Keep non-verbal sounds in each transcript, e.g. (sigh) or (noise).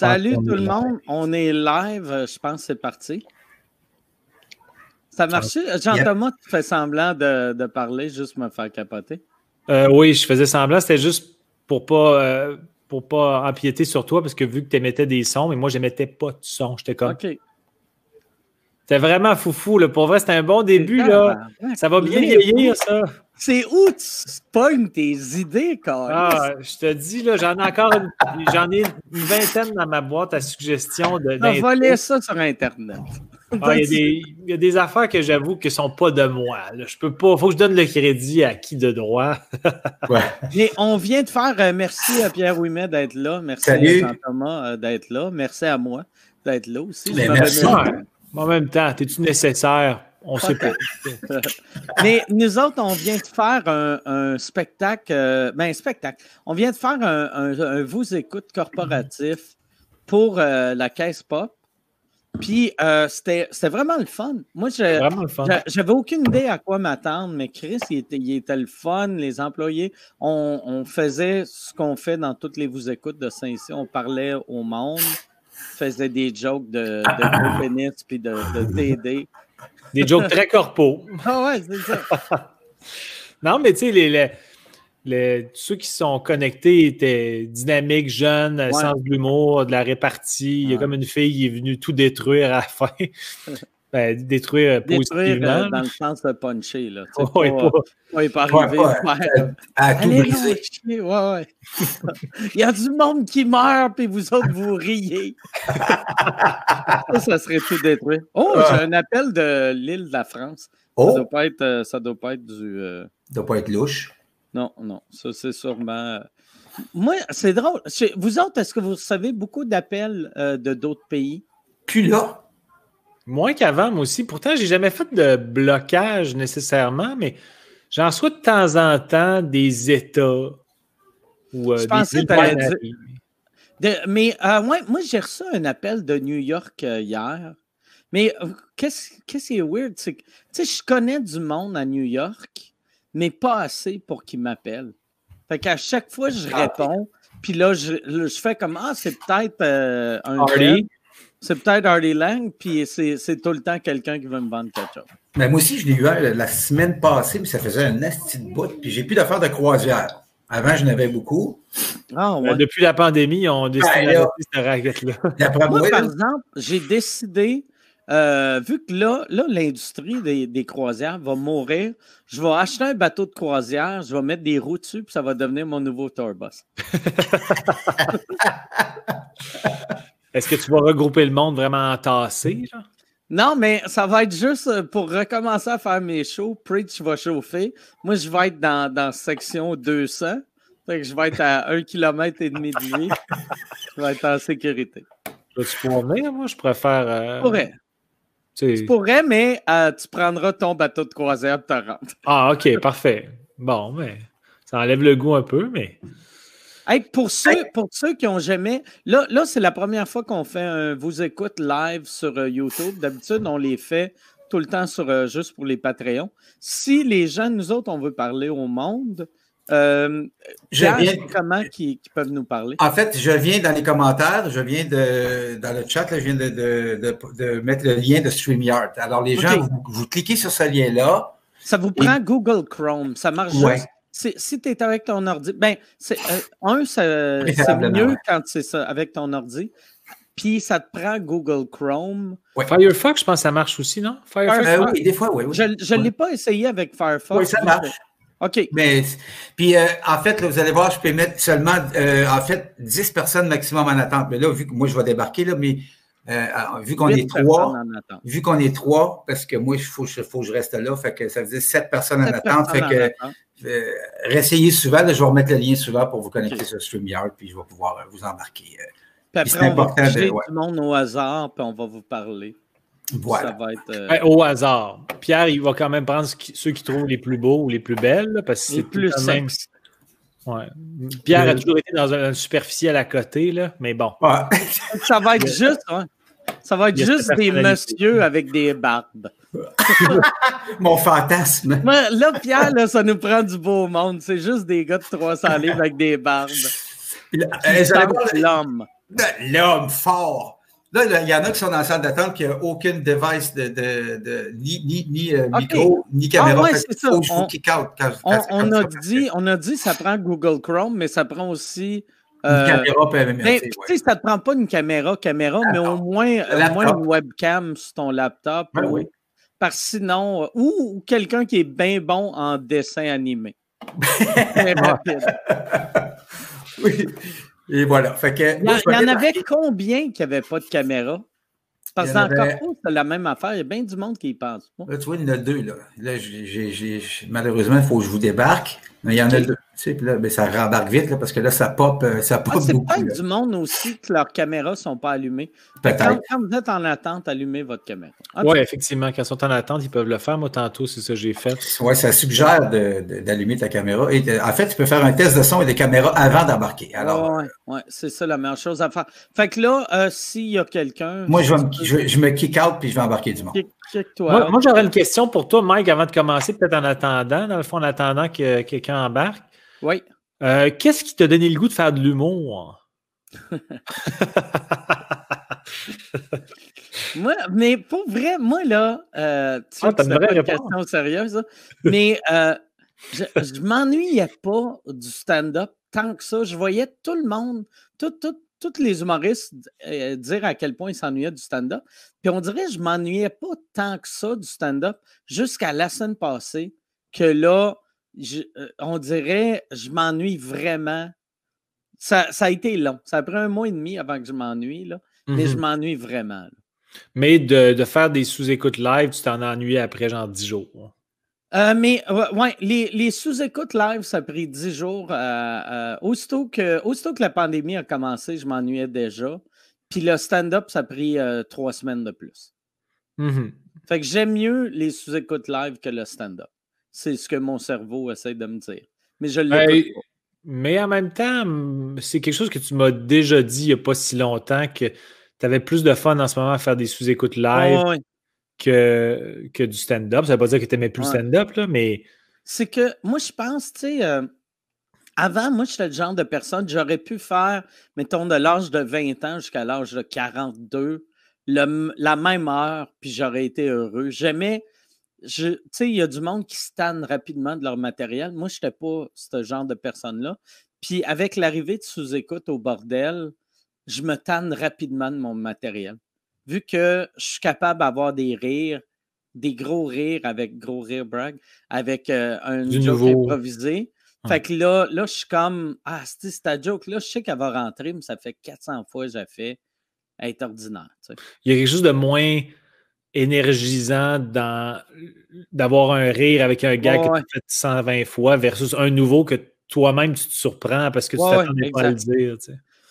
Salut tout le monde, on est live, je pense que c'est parti. Ça marche? Jean-Thomas, tu fais semblant de, parler juste me faire capoter? Euh, oui, je faisais semblant, c'était juste pour pas, euh, pour pas empiéter sur toi, parce que vu que tu émettais des sons, mais moi, je n'émettais pas de son. J'étais comme. OK. C'était vraiment foufou. Là. Pour vrai, c'était un bon début. Là. Ça va bien vieillir, ça. C'est où tu pognes tes idées, quand Ah, je te dis, là, j'en ai encore une, j'en ai une vingtaine dans ma boîte à suggestions. De, On va laisser ça sur Internet. Ah, il, y a des, affaires que j'avoue qui ne sont pas de moi. Je peux pas. Il faut que je donne le crédit à qui de droit. (laughs) ouais. on vient de faire euh, merci à Pierre Ouimet d'être là. Merci à Jean-Thomas euh, d'être là. Merci à moi d'être là aussi. Mais merci. En même temps, es-tu nécessaire? On ne sait pas. (laughs) Mais nous autres, on vient de faire un, spectacle, euh, ben, un spectacle. On vient de faire un, vous écoute corporatif pour euh, la caisse pop. Puis euh, c'était vraiment le fun. Moi, j'avais aucune idée à quoi m'attendre, mais Chris, il était, le fun. Les employés, on, faisait ce qu'on fait dans toutes les vous écoutes de Saint-Cyr. On parlait au monde, faisait des jokes de, de (laughs) pénis puis de, de TD. Des jokes très corpaux. (laughs) Ah ouais, c'est ça. (laughs) non, mais tu sais, les, les, ceux qui sont connectés étaient dynamiques, jeunes, ouais. sens de l'humour, de la répartie. Il y a comme une fille qui est venue tout détruire à la fin. Ben, détruire, détruire positivement. Euh, dans le sens de puncher. Là. Oui, pas, pas, pas, pas arriver à, tout briser. Ouais, ouais. Il y a du monde qui meurt, puis vous autres, vous riez. ça, ça serait tout détruit. Oh, j'ai un appel de l'île de la France. Oh. Ça ne doit, pas être, euh, ça doit pas être du. Euh... Ça doit pas être louche. Non, non. Ça, c'est sûrement. Moi, c'est drôle. Vous autres, est-ce que vous recevez beaucoup d'appels euh, de d'autres pays? Plus là. Moins qu'avant, moi aussi. Pourtant, j'ai jamais fait de blocage nécessairement, mais j'en reçois de temps en temps des États ou euh, Je pensais de, mais euh, moi, j'ai reçu un appel de New York euh, hier. Mais qu'est-ce qui est weird, c'est que je connais du monde à New York, mais pas assez pour qu'ils m'appellent. Fait qu'à chaque fois, je ah, réponds, puis là, je, je, fais comme Ah, c'est peut-être un. C'est peut-être Harley Lang, puis c'est tout le temps quelqu'un qui veut me vendre quelque chose. Mais moi aussi, je l'ai eu la semaine passée, puis ça faisait un nasty de bout, puis j'ai plus d'affaires de croisière. Avant, je n'avais beaucoup. Ah, ouais. depuis la pandémie, on a décidé ben, cette raquette-là. Moi, par exemple, j'ai décidé, euh, vu que là, là l'industrie des, des, croisières va mourir, je vais acheter un bateau de croisière, je vais mettre des roues dessus, puis ça va devenir mon nouveau tourbus. (laughs) (laughs) Est-ce que tu vas regrouper le monde vraiment entassé? Là? Non, mais ça va être juste euh, pour recommencer à faire mes shows. Preach va chauffer. Moi, je vais être dans, dans section 200. Fait que je vais être à (laughs) 1 km et demi de vie. Je vais être en sécurité. Tu pourrais venir, moi? Je préfère. Euh... Je pourrais. Tu pourrais, mais euh, tu prendras ton bateau de croisière et te rendre. Ah, OK, parfait. Bon, mais ça enlève le goût un peu, mais pour, ceux, pour ceux qui n'ont jamais. Là, là c'est la première fois qu'on fait un vous écoute live sur euh, YouTube. D'habitude, on les fait tout le temps sur euh, juste pour les Patreons. Si les gens, nous autres, on veut parler au monde, euh, comment qui, peuvent nous parler? En fait, je viens dans les commentaires, je viens de dans le chat, je viens de, de, mettre le lien de StreamYard. Alors, les gens, vous, cliquez sur ce lien-là. Ça vous prend Google Chrome. Ça marche juste si tu es avec ton ordi, ben, c'est, euh, un, c'est mieux quand c'est ça, avec ton ordi. Puis ça te prend Google Chrome. Firefox, je pense que ça marche aussi, non? Firefox. Euh, oui, des fois, oui. Je ne l'ai pas essayé avec Firefox. Oui, ça marche. OK. Mais, puis, euh, en fait, vous allez voir, je peux mettre seulement, en fait, 10 personnes maximum en attente. Mais là, vu que moi, je vais débarquer, là, mais vu qu'on est trois, vu qu'on est trois, parce que moi, il faut, faut, que je reste là, fait que ça veut dire sept personnes en attente. Fait que euh, réessayez souvent. je vais remettre le lien souvent pour vous connecter sur StreamYard, puis je vais pouvoir euh, vous embarquer. Euh. Puis après, on va de, du monde au hasard, puis on va vous parler. Voilà. Ça va être, au hasard. Pierre, il va quand même prendre ceux qui trouvent les plus beaux ou les plus belles, parce que c'est plus même. Ouais. Pierre a toujours été dans un, superficiel à côté, là, mais bon. (laughs) ça va être juste, ça va être juste des messieurs avec des barbes. (laughs) Mon fantasme. Là, Pierre, là, ça nous prend du beau monde. C'est juste des gars de 300 livres avec des barbes. Euh, l'homme. l'homme fort. Là, il y en a qui sont dans la salle d'attente qui n'ont aucun device de, de, de ni, ni, ni euh, micro, ni caméra. Ah, ouais, c'est ça. on, on, a dit, on a dit ça prend Google Chrome, mais ça prend aussi. Euh, une caméra PMMC. Mais, ouais. Tu sais, ça ne te prend pas une caméra, caméra, mais au moins, au moins une webcam sur ton laptop. Ben oui. Parce que sinon, ou, ou quelqu'un qui est bien bon en dessin animé. (laughs) oui. Et voilà. Fait que, il y, en avait combien qui n'avaient pas de caméra? Parce que dans avait... c'est la même affaire. Il y a bien du monde qui y pense. Là, tu vois, il y en a deux. Là. là malheureusement, il faut que je vous débarque. Mais il y en a deux. Tu sais, puis là, ben, ça rembarque vite là, parce que là, ça pop, euh, ça pop ah, C'est peut-être du monde aussi que leurs caméras ne sont pas allumées. Quand, quand, vous êtes en attente, allumez votre caméra. Oui, effectivement. Quand ils sont en attente, ils peuvent le faire. Moi, tantôt, c'est ça que j'ai fait. Oui, ça suggère d'allumer ta caméra. Et en fait, tu peux faire un test de son et de caméra avant d'embarquer. Alors, oui, ouais, c'est ça la meilleure chose à faire. Fait que là, euh, s'il y a quelqu'un. Moi, je, me, je, je, me kick out puis je vais embarquer du monde. Moi, moi j'aurais une question pour toi, Mike, avant de commencer, peut-être en attendant, dans le fond, en attendant que quelqu'un embarque. Oui. Euh, qu'est-ce qui t'a donné le goût de faire de l'humour? (laughs) moi, mais pour vrai, moi, là, euh, tu ah, une vraie question sérieuse, mais euh, je, je m'ennuyais pas du stand-up tant que ça. Je voyais tout le monde, tous les humoristes dire à quel point ils s'ennuyaient du stand-up. Puis on dirait que je m'ennuyais pas tant que ça du stand-up jusqu'à la semaine passée que là, euh, on dirait, je m'ennuie vraiment. Ça, a été long. Ça a pris un mois et demi avant que je m'ennuie, là, mais je mmh m'ennuie vraiment. Mais de, faire des sous-écoutes live, tu t'en ennuies après genre dix jours. Euh, mais ouais, les, sous-écoutes live, ça a pris dix jours. Euh, aussitôt, que, aussitôt que la pandémie a commencé, je m'ennuyais déjà. Puis le stand-up, ça a pris trois semaines de plus. Mmh fait que j'aime mieux les sous-écoutes live que le stand-up. C'est ce que mon cerveau essaie de me dire. Mais je l'ai Mais en même temps, c'est quelque chose que tu m'as déjà dit il n'y a pas si longtemps que tu avais plus de fun en ce moment à faire des sous-écoutes live que, que du stand-up. Ça ne veut pas dire que tu n'aimais plus le stand-up, mais. C'est que moi, je pense, tu sais, euh, avant, moi, j'étais le genre de personne, j'aurais pu faire, mettons, de l'âge de 20 ans jusqu'à l'âge de 42, la même heure, puis j'aurais été heureux. J'aimais tu sais, il y a du monde qui se tanne rapidement de leur matériel. Moi, je n'étais pas ce genre de personne-là. Puis avec l'arrivée de sous-écoute au bordel, je me tanne rapidement de mon matériel. Vu que je suis capable d'avoir des rires, des gros rires avec gros rire brag, avec euh, un du joke improvisé. Fait que là, là, je suis comme Ah, c'est ta joke, là, je sais qu'elle va rentrer, mais ça fait 400 fois que j'ai fait être ordinaire. Il y a quelque chose de moins énergisant d'avoir un rire avec un gars que tu fait 120 fois versus un nouveau que toi-même tu te surprends parce que tu t'attendais pas à le dire.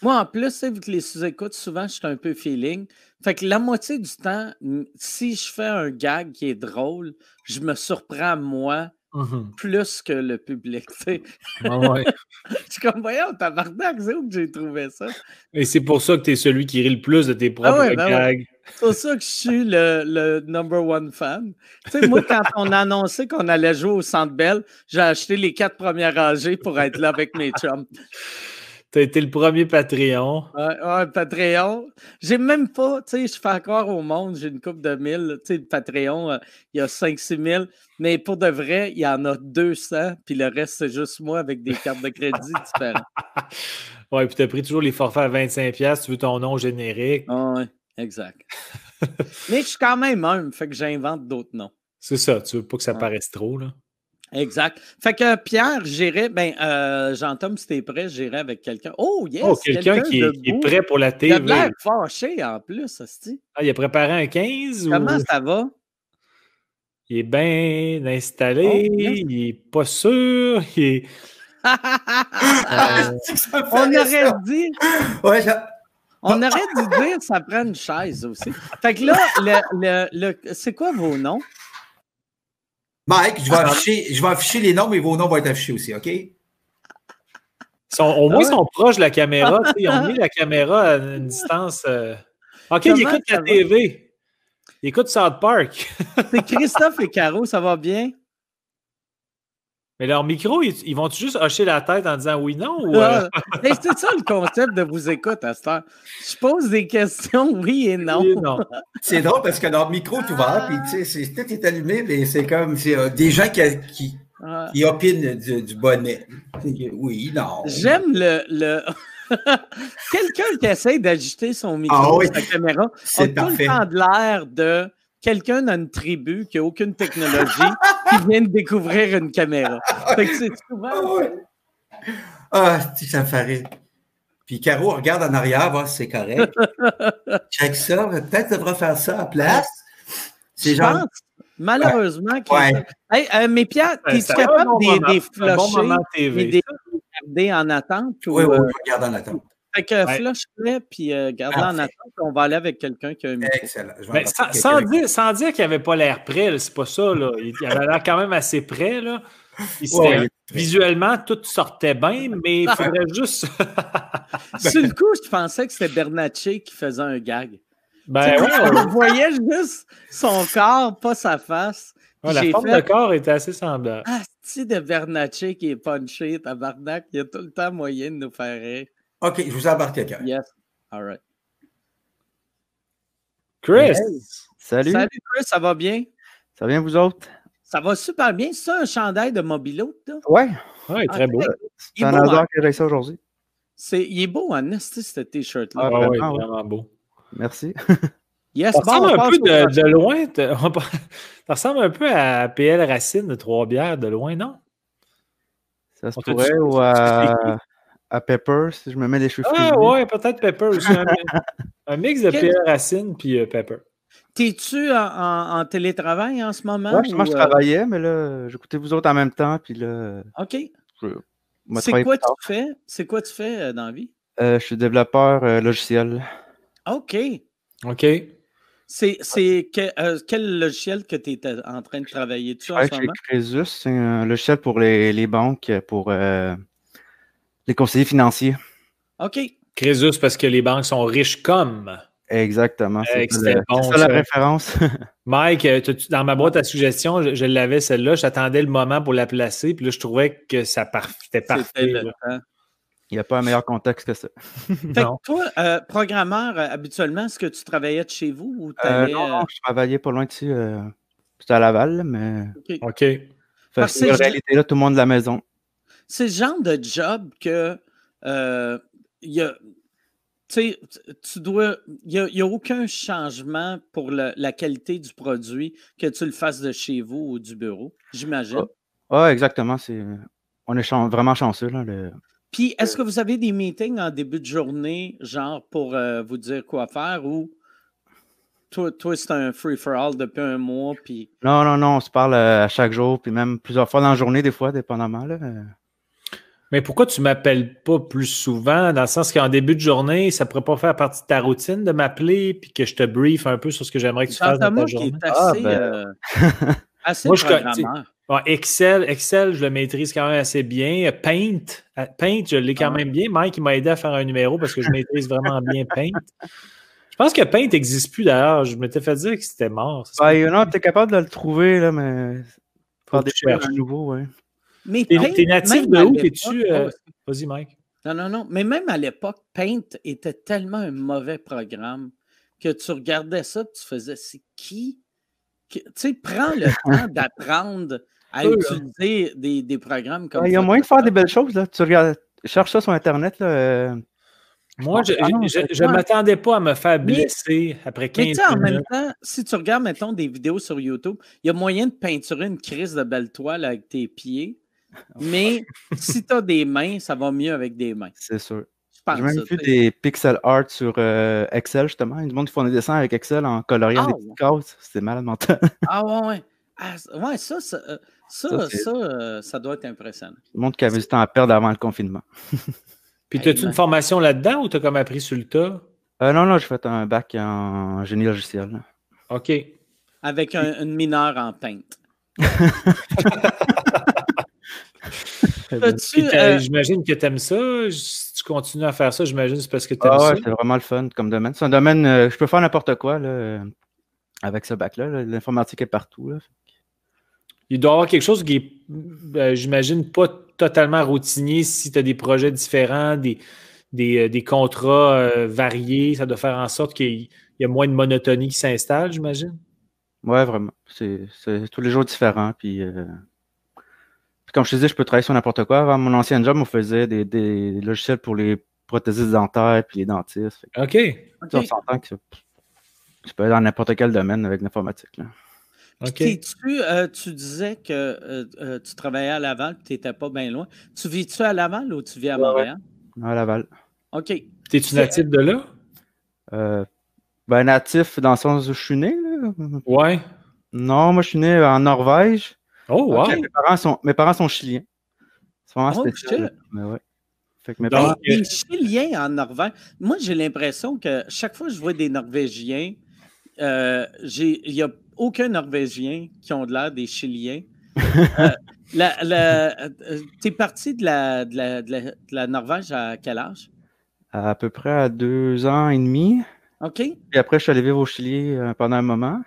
Moi, en plus, vu que les sous-écoutes, souvent, je suis un peu feeling. Fait que la moitié du temps, si je fais un gag qui est drôle, je me surprends moi mmh plus que le public. Tu ouais. (laughs) je suis comme, voyons, tabarnak, c'est où que j'ai trouvé ça? Et c'est pour ça que tu es celui qui rit le plus de tes ah propres ben gags. C'est pour ça que je suis le, le number one fan. Tu sais, moi, quand on a annoncé qu'on allait jouer au Centre Bell, j'ai acheté les quatre premières rangées pour être là avec mes chums. Tu as été le premier Patreon. Ouais, Patreon. J'ai même pas, tu sais, je fais encore au monde, j'ai une coupe de mille. Tu sais, Patreon, euh, il y a 5-6 000. Mais pour de vrai, il y en a 200, puis le reste, c'est juste moi avec des cartes de crédit (laughs) différentes. ouais, puis tu as pris toujours les forfaits à 25$, tu veux ton nom générique. ouais. Exact. Mais je suis quand même un, fait que j'invente d'autres noms. C'est ça, tu veux pas que ça paraisse trop, là. Exact. Fait que Pierre, j'irai, ben, euh, Jean-Tom, si t'es prêt, j'irai avec quelqu'un. Oh, yes! Oh, quelqu'un qui, est prêt pour la TV. Il a l'air fâché en plus, hostie. Ah, il a préparé un 15 Comment ça va? Il est bien installé, oh, il est pas sûr, il est. (laughs) euh... On aurait dit. Ouais, on aurait dû dire ça prend une chaise aussi. Fait que là, le, le, c'est quoi vos noms? Mike, je vais, afficher, je vais afficher les noms, mais vos noms vont être affichés aussi, OK? au moins, ils sont proches de la caméra. Ils ont (laughs) mis la caméra à une distance. Euh, OK, ils écoutent la TV. Ils écoutent South Park. c'est Christophe et Caro, ça va bien? Mais leur micro, ils, vont juste hocher la tête en disant oui, non? Ou, euh? c'est ça le concept de vous écoute à cette heure. Je pose des questions, oui et non. non. c'est drôle parce que leur micro est ouvert, puis tu sais, tout est allumé, mais c'est comme euh, des gens qui, qui, opinent du, bonnet. Oui, non. J'aime le. le... (laughs) Quelqu'un qui essaie d'ajuster son micro, ah, sa caméra, a tout le temps de l'air de quelqu'un dans une tribu qui n'a aucune technologie qui vient de découvrir une caméra. Fait que c'est souvent. Ah, ah ça me fait Puis Caro regarde en arrière, voir si c'est correct. (laughs) Check ça, peut-être devrait faire ça à place. C'est genre. malheureusement. Ouais. Hey, euh, mais Pierre, es-tu capable de des flusher, bon des garder en attente? oui, oui, euh, je regarde en attente. Fait que ouais. flush puis euh, garde-le en attente. On va aller avec quelqu'un qui a un micro. Excellent. Mais sans, sans, dire, sans, dire, qu'il n'avait pas l'air prêt, c'est pas ça. Là. Il, avait l'air quand même assez prêt. Là. Ouais, visuellement, tout sortait bien, mais il faudrait (laughs) juste. (laughs) Sur le coup, je pensais que c'était Bernatchez qui faisait un gag. Ben ouais, on (laughs) voyait juste son corps, pas sa face. la forme fait... de corps était assez semblable. Ah, c'est de Bernatchez qui est punché, tabarnak, il y a tout le temps moyen de nous faire rire. OK, je vous embarque quelqu'un. Yes. All right. Chris. Salut. Salut, Chris, ça va bien? Ça va bien, vous autres? Ça va super bien. C'est ça, un chandail de Mobilo? Oui. Oui, très beau. C'est un hasard hein? que j'ai ça aujourd'hui. il est beau, hein, ce t-shirt-là? Ah, oui, vraiment beau. Merci. Yes, ça ressemble un peu de, loin. ça ressemble un peu à PL Racine de Trois-Bières de loin, non? Ça se pourrait ou à à Pepper, si je me mets les cheveux Ah ouais, peut-être Pepper aussi. un, mix de Pierre Racine puis euh, Pepper. T'es-tu en, télétravail en ce moment? Ouais, moi, je euh? travaillais, mais là, j'écoutais vous autres en même temps, puis là... OK. C'est quoi, tu fais? C'est quoi tu fais euh, dans la vie? je suis développeur logiciel. OK. OK. C'est quel logiciel que tu es en train de travailler dessus en ce moment? Crésus, c'est un logiciel pour les, les banques, pour les conseillers financiers. OK. Crésus, parce que les banques sont riches comme. Exactement. C'est ça, la référence. (laughs) Mike, euh, dans ma boîte à suggestions, je, l'avais celle-là. J'attendais le moment pour la placer. Puis là, je trouvais que ça c'était parfait. Il n'y a pas un meilleur contexte que ça. (laughs) fait que toi, euh, programmeur, euh, habituellement, est-ce que tu travaillais de chez vous ou non, je travaillais pas loin de ici. C'était à Laval, mais. OK. en réalité, là, tout le monde de la maison c'est le genre de job que euh, y a, tu dois. Il n'y a, aucun changement pour la qualité du produit que tu le fasses de chez vous ou du bureau, j'imagine. Oui, exactement. on est vraiment chanceux. Là, Puis, est-ce que vous avez des meetings en début de journée, genre pour euh, vous dire quoi faire ou toi, toi c'est un free-for-all depuis un mois? Puis... Non, non, non, on se parle euh, à chaque jour, puis même plusieurs fois dans la journée, des fois, dépendamment. Là. Mais pourquoi tu ne m'appelles pas plus souvent? Dans le sens qu'en début de journée, ça ne pourrait pas faire partie de ta routine de m'appeler puis que je te brief un peu sur ce que j'aimerais que tu fasses dans ta journée. Est assez, ah, ben... euh, (laughs) assez Moi, je, Excel, Excel, je le maîtrise quand même assez bien. Paint, euh, Paint, je l'ai quand ah. même bien. Mike m'a aidé à faire un numéro parce que je maîtrise vraiment bien Paint. Je pense que Paint n'existe plus d'ailleurs. Je m'étais fait dire que c'était mort. Ben, non, tu es capable de le trouver, là, mais. Faut des un nouveau, ouais. Mais t'es, natif de où? T'es-tu. Euh, vas-y, Mike. Non, non, non. Mais même à l'époque, Paint était tellement un mauvais programme que tu regardais ça tu faisais c'est qui? Tu sais, prends le (laughs) temps d'apprendre à utiliser des, des, programmes comme ça. Il y a moyen de faire des belles choses. Là. Tu regardes, cherche ça sur Internet. Là, euh, Moi, je ne ah m'attendais pas à me faire blesser après 15 mais en même temps, si tu regardes, mettons, des vidéos sur YouTube, il y a moyen de peinturer une crise de belle toile avec tes pieds. (laughs) Mais si tu as des mains, ça va mieux avec des mains. C'est sûr. J'ai même vu des pixel art sur euh, Excel, justement. Ils monde font des dessins avec Excel en coloriant des ah, petites cases. C'était malade mental. (laughs) ah ouais, ouais. Ah, ouais, ça, ça, euh, ça, ça, euh, ça, doit être impressionnant. Le monde qui avait du temps à perdre avant le confinement. (laughs) Puis, as-tu une formation là-dedans ou tu as comme appris sur le tas? non, non, j'ai fait un bac en génie logiciel. OK. Avec un, une mineure en peinte. Euh, j'imagine que tu aimes ça. Si tu continues à faire ça, j'imagine que c'est parce que tu aimes ah, ouais, C'est vraiment le fun comme domaine. C'est un domaine, euh, je peux faire n'importe quoi là, avec ce bac-là. L'informatique est partout. Là. il doit y avoir quelque chose qui est, ben, j'imagine, pas totalement routinier si tu as des projets différents, des, des, euh, contrats euh, variés. Ça doit faire en sorte qu'il y a moins de monotonie qui s'installe, j'imagine. Ouais, vraiment. C'est tous les jours différents. Puis, euh, comme je te disais, je peux travailler sur n'importe quoi. Avant mon ancien job, on faisait des, logiciels pour les prothésistes dentaires puis les dentistes. OK. On s'entend que tu peux aller dans n'importe quel domaine avec l'informatique. Tu, euh, tu disais que euh, euh, tu travaillais à Laval, tu n'étais pas bien loin. Tu vis-tu à Laval ou tu vis à Montréal? À Laval. OK. T'es-tu natif de là? ben, natif dans le sens où je suis né. Là. Ouais. Non, moi, je suis né en Norvège. Oh, wow. Mes, parents sont, mes parents sont chiliens. C'est vraiment oh, spécial. Mais ouais. Fait que mes parents... Les Chiliens en Norvège, moi, j'ai l'impression que chaque fois que je vois des Norvégiens, il y a aucun Norvégien qui ont de l'air des Chiliens. euh, (laughs) euh tu es parti de la, de, la, Norvège à quel âge? À, peu près à deux ans et demi. OK. Et après, je suis allé vivre au Chili euh, pendant un moment.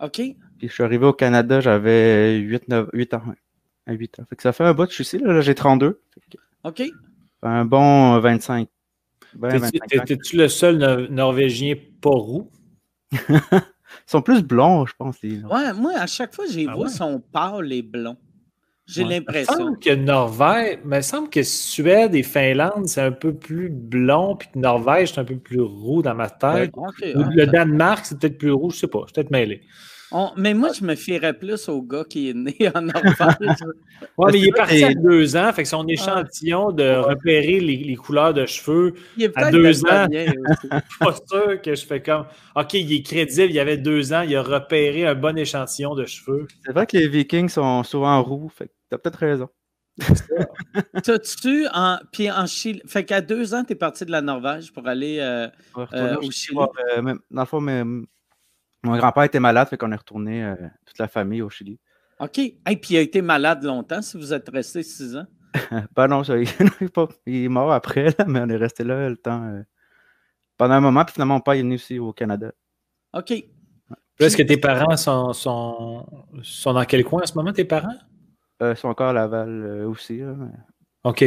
OK. Puis je suis arrivé au Canada, j'avais 8, 9, 8 ans. À 8 ans. Fait que ça fait un bout, je suis ici, là, j'ai 32. OK. Un bon 25. T'es-tu le seul Norvégien pas roux? (laughs) Ils sont plus blonds, je pense. Ouais, moi, à chaque fois, j'ai ah vu, ils sont pâles et blonds. J'ai l'impression. Il semble que Norvège, mais il semble que Suède et Finlande, c'est un peu plus blond, puis que Norvège, c'est un peu plus roux dans ma tête. le Danemark, c'est peut-être plus roux, je sais pas, je suis peut-être mêlé mais moi, je me fierais plus au gars qui est né en Norvège. (laughs) oui, mais il est parti à deux ans, fait que son échantillon de repérer les, couleurs de cheveux à deux ans, (laughs) je suis pas sûr que je fais comme OK, il est crédible, il y avait deux ans, il a repéré un bon échantillon de cheveux. C'est vrai que les Vikings sont souvent roux, fait que t'as peut-être raison. (laughs) T'as-tu en. Puis en Chili. Fait qu'à deux ans, tu es parti de la Norvège pour aller euh, euh, au Chili. Euh, dans le fond, même mon grand-père était malade, fait qu'on est retourné euh, toute la famille au Chili. OK. Et puis il a été malade longtemps si vous êtes resté six ans? (laughs) ben non, ça, il, (laughs) est mort après, mais on est resté là le temps. Euh, pendant un moment, puis finalement, mon père est venu aussi au Canada. OK. Est-ce que tes parents sont, sont, sont, dans quel coin en ce moment, tes parents? Euh, ils sont encore à Laval aussi. OK.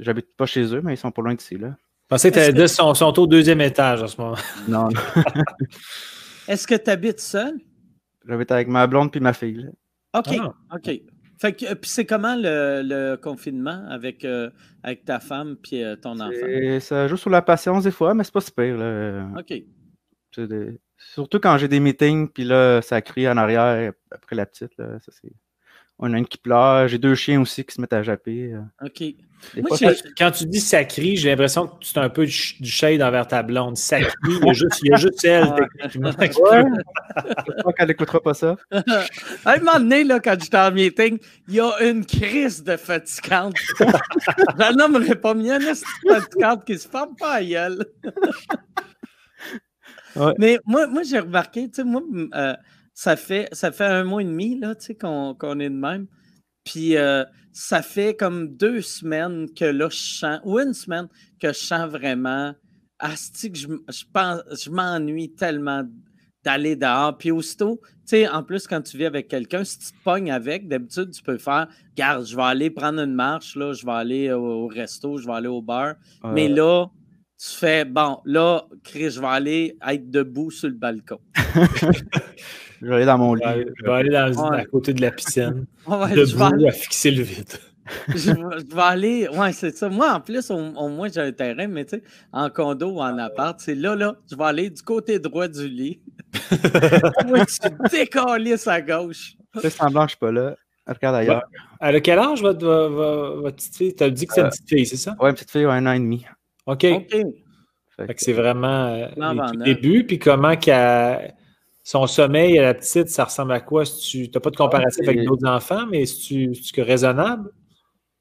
J'habite pas chez eux, mais ils sont pas loin d'ici. Là. Je pensais que tu sont, sont au deuxième étage en ce moment. Non. (laughs) Est-ce que tu habites seul? J'habite avec ma blonde puis ma fille. OK. Ah. OK. Fait que, puis c'est comment le, confinement avec, euh, avec ta femme puis euh, ton enfant? Ça joue sur la patience des fois, mais c'est pas super. Là. OK. Surtout quand j'ai des meetings, puis là, ça crie en arrière après la petite. Là, ça, c'est... On a une qui pleure. J'ai deux chiens aussi qui se mettent à japper. Euh. OK. quand tu dis ça crie, j'ai l'impression que tu as un peu du shade envers ta blonde. Ça crie, il y a juste, il y a juste (laughs) elle. (laughs) Ouais. J'espère qu'elle n'écoutera pas ça. (laughs) à un moment donné, là, quand j'étais en meeting, il y a une crise de fatigante. Je nommerais pas mieux, une fatigante qui se forme pas à gueule. Mais moi, moi j'ai remarqué, tu sais, moi, euh, ça fait, ça fait un mois et demi là, qu'on, qu'on est de même. Puis euh, ça fait comme deux semaines que là, je sens, ou une semaine que je sens vraiment, asti que je, je, pense, je m'ennuie tellement d'aller dehors. Puis aussitôt, tu sais, en plus, quand tu vis avec quelqu'un, si tu te pognes avec, d'habitude, tu peux faire, garde, je vais aller prendre une marche, là, je vais aller au, resto, je vais aller au bar. Mais là, tu fais, bon, là, Chris, je vais aller être debout sur le balcon. (laughs) je vais aller dans mon lit. Je vais aller dans, à côté de la piscine. (laughs) debout à fixer le vide. (laughs) je, vais, aller. Ouais, c'est ça. Moi, en plus, au, moins, j'ai un terrain, mais tu sais, en condo ou en appart, c'est là, là, je vais aller du côté droit du lit. (laughs) Moi, tu décalisses à gauche. Fais semblant que je suis pas là. Regarde ailleurs. À quel âge votre, votre, petite fille? Tu as dit que c'est une euh, petite fille, c'est ça? Oui, une petite fille, un an et demi. OK. c'est vraiment euh, début. Puis comment qu'elle son sommeil à la petite, ça ressemble à quoi? tu n'as pas de comparatif avec d'autres enfants, mais est-ce raisonnable?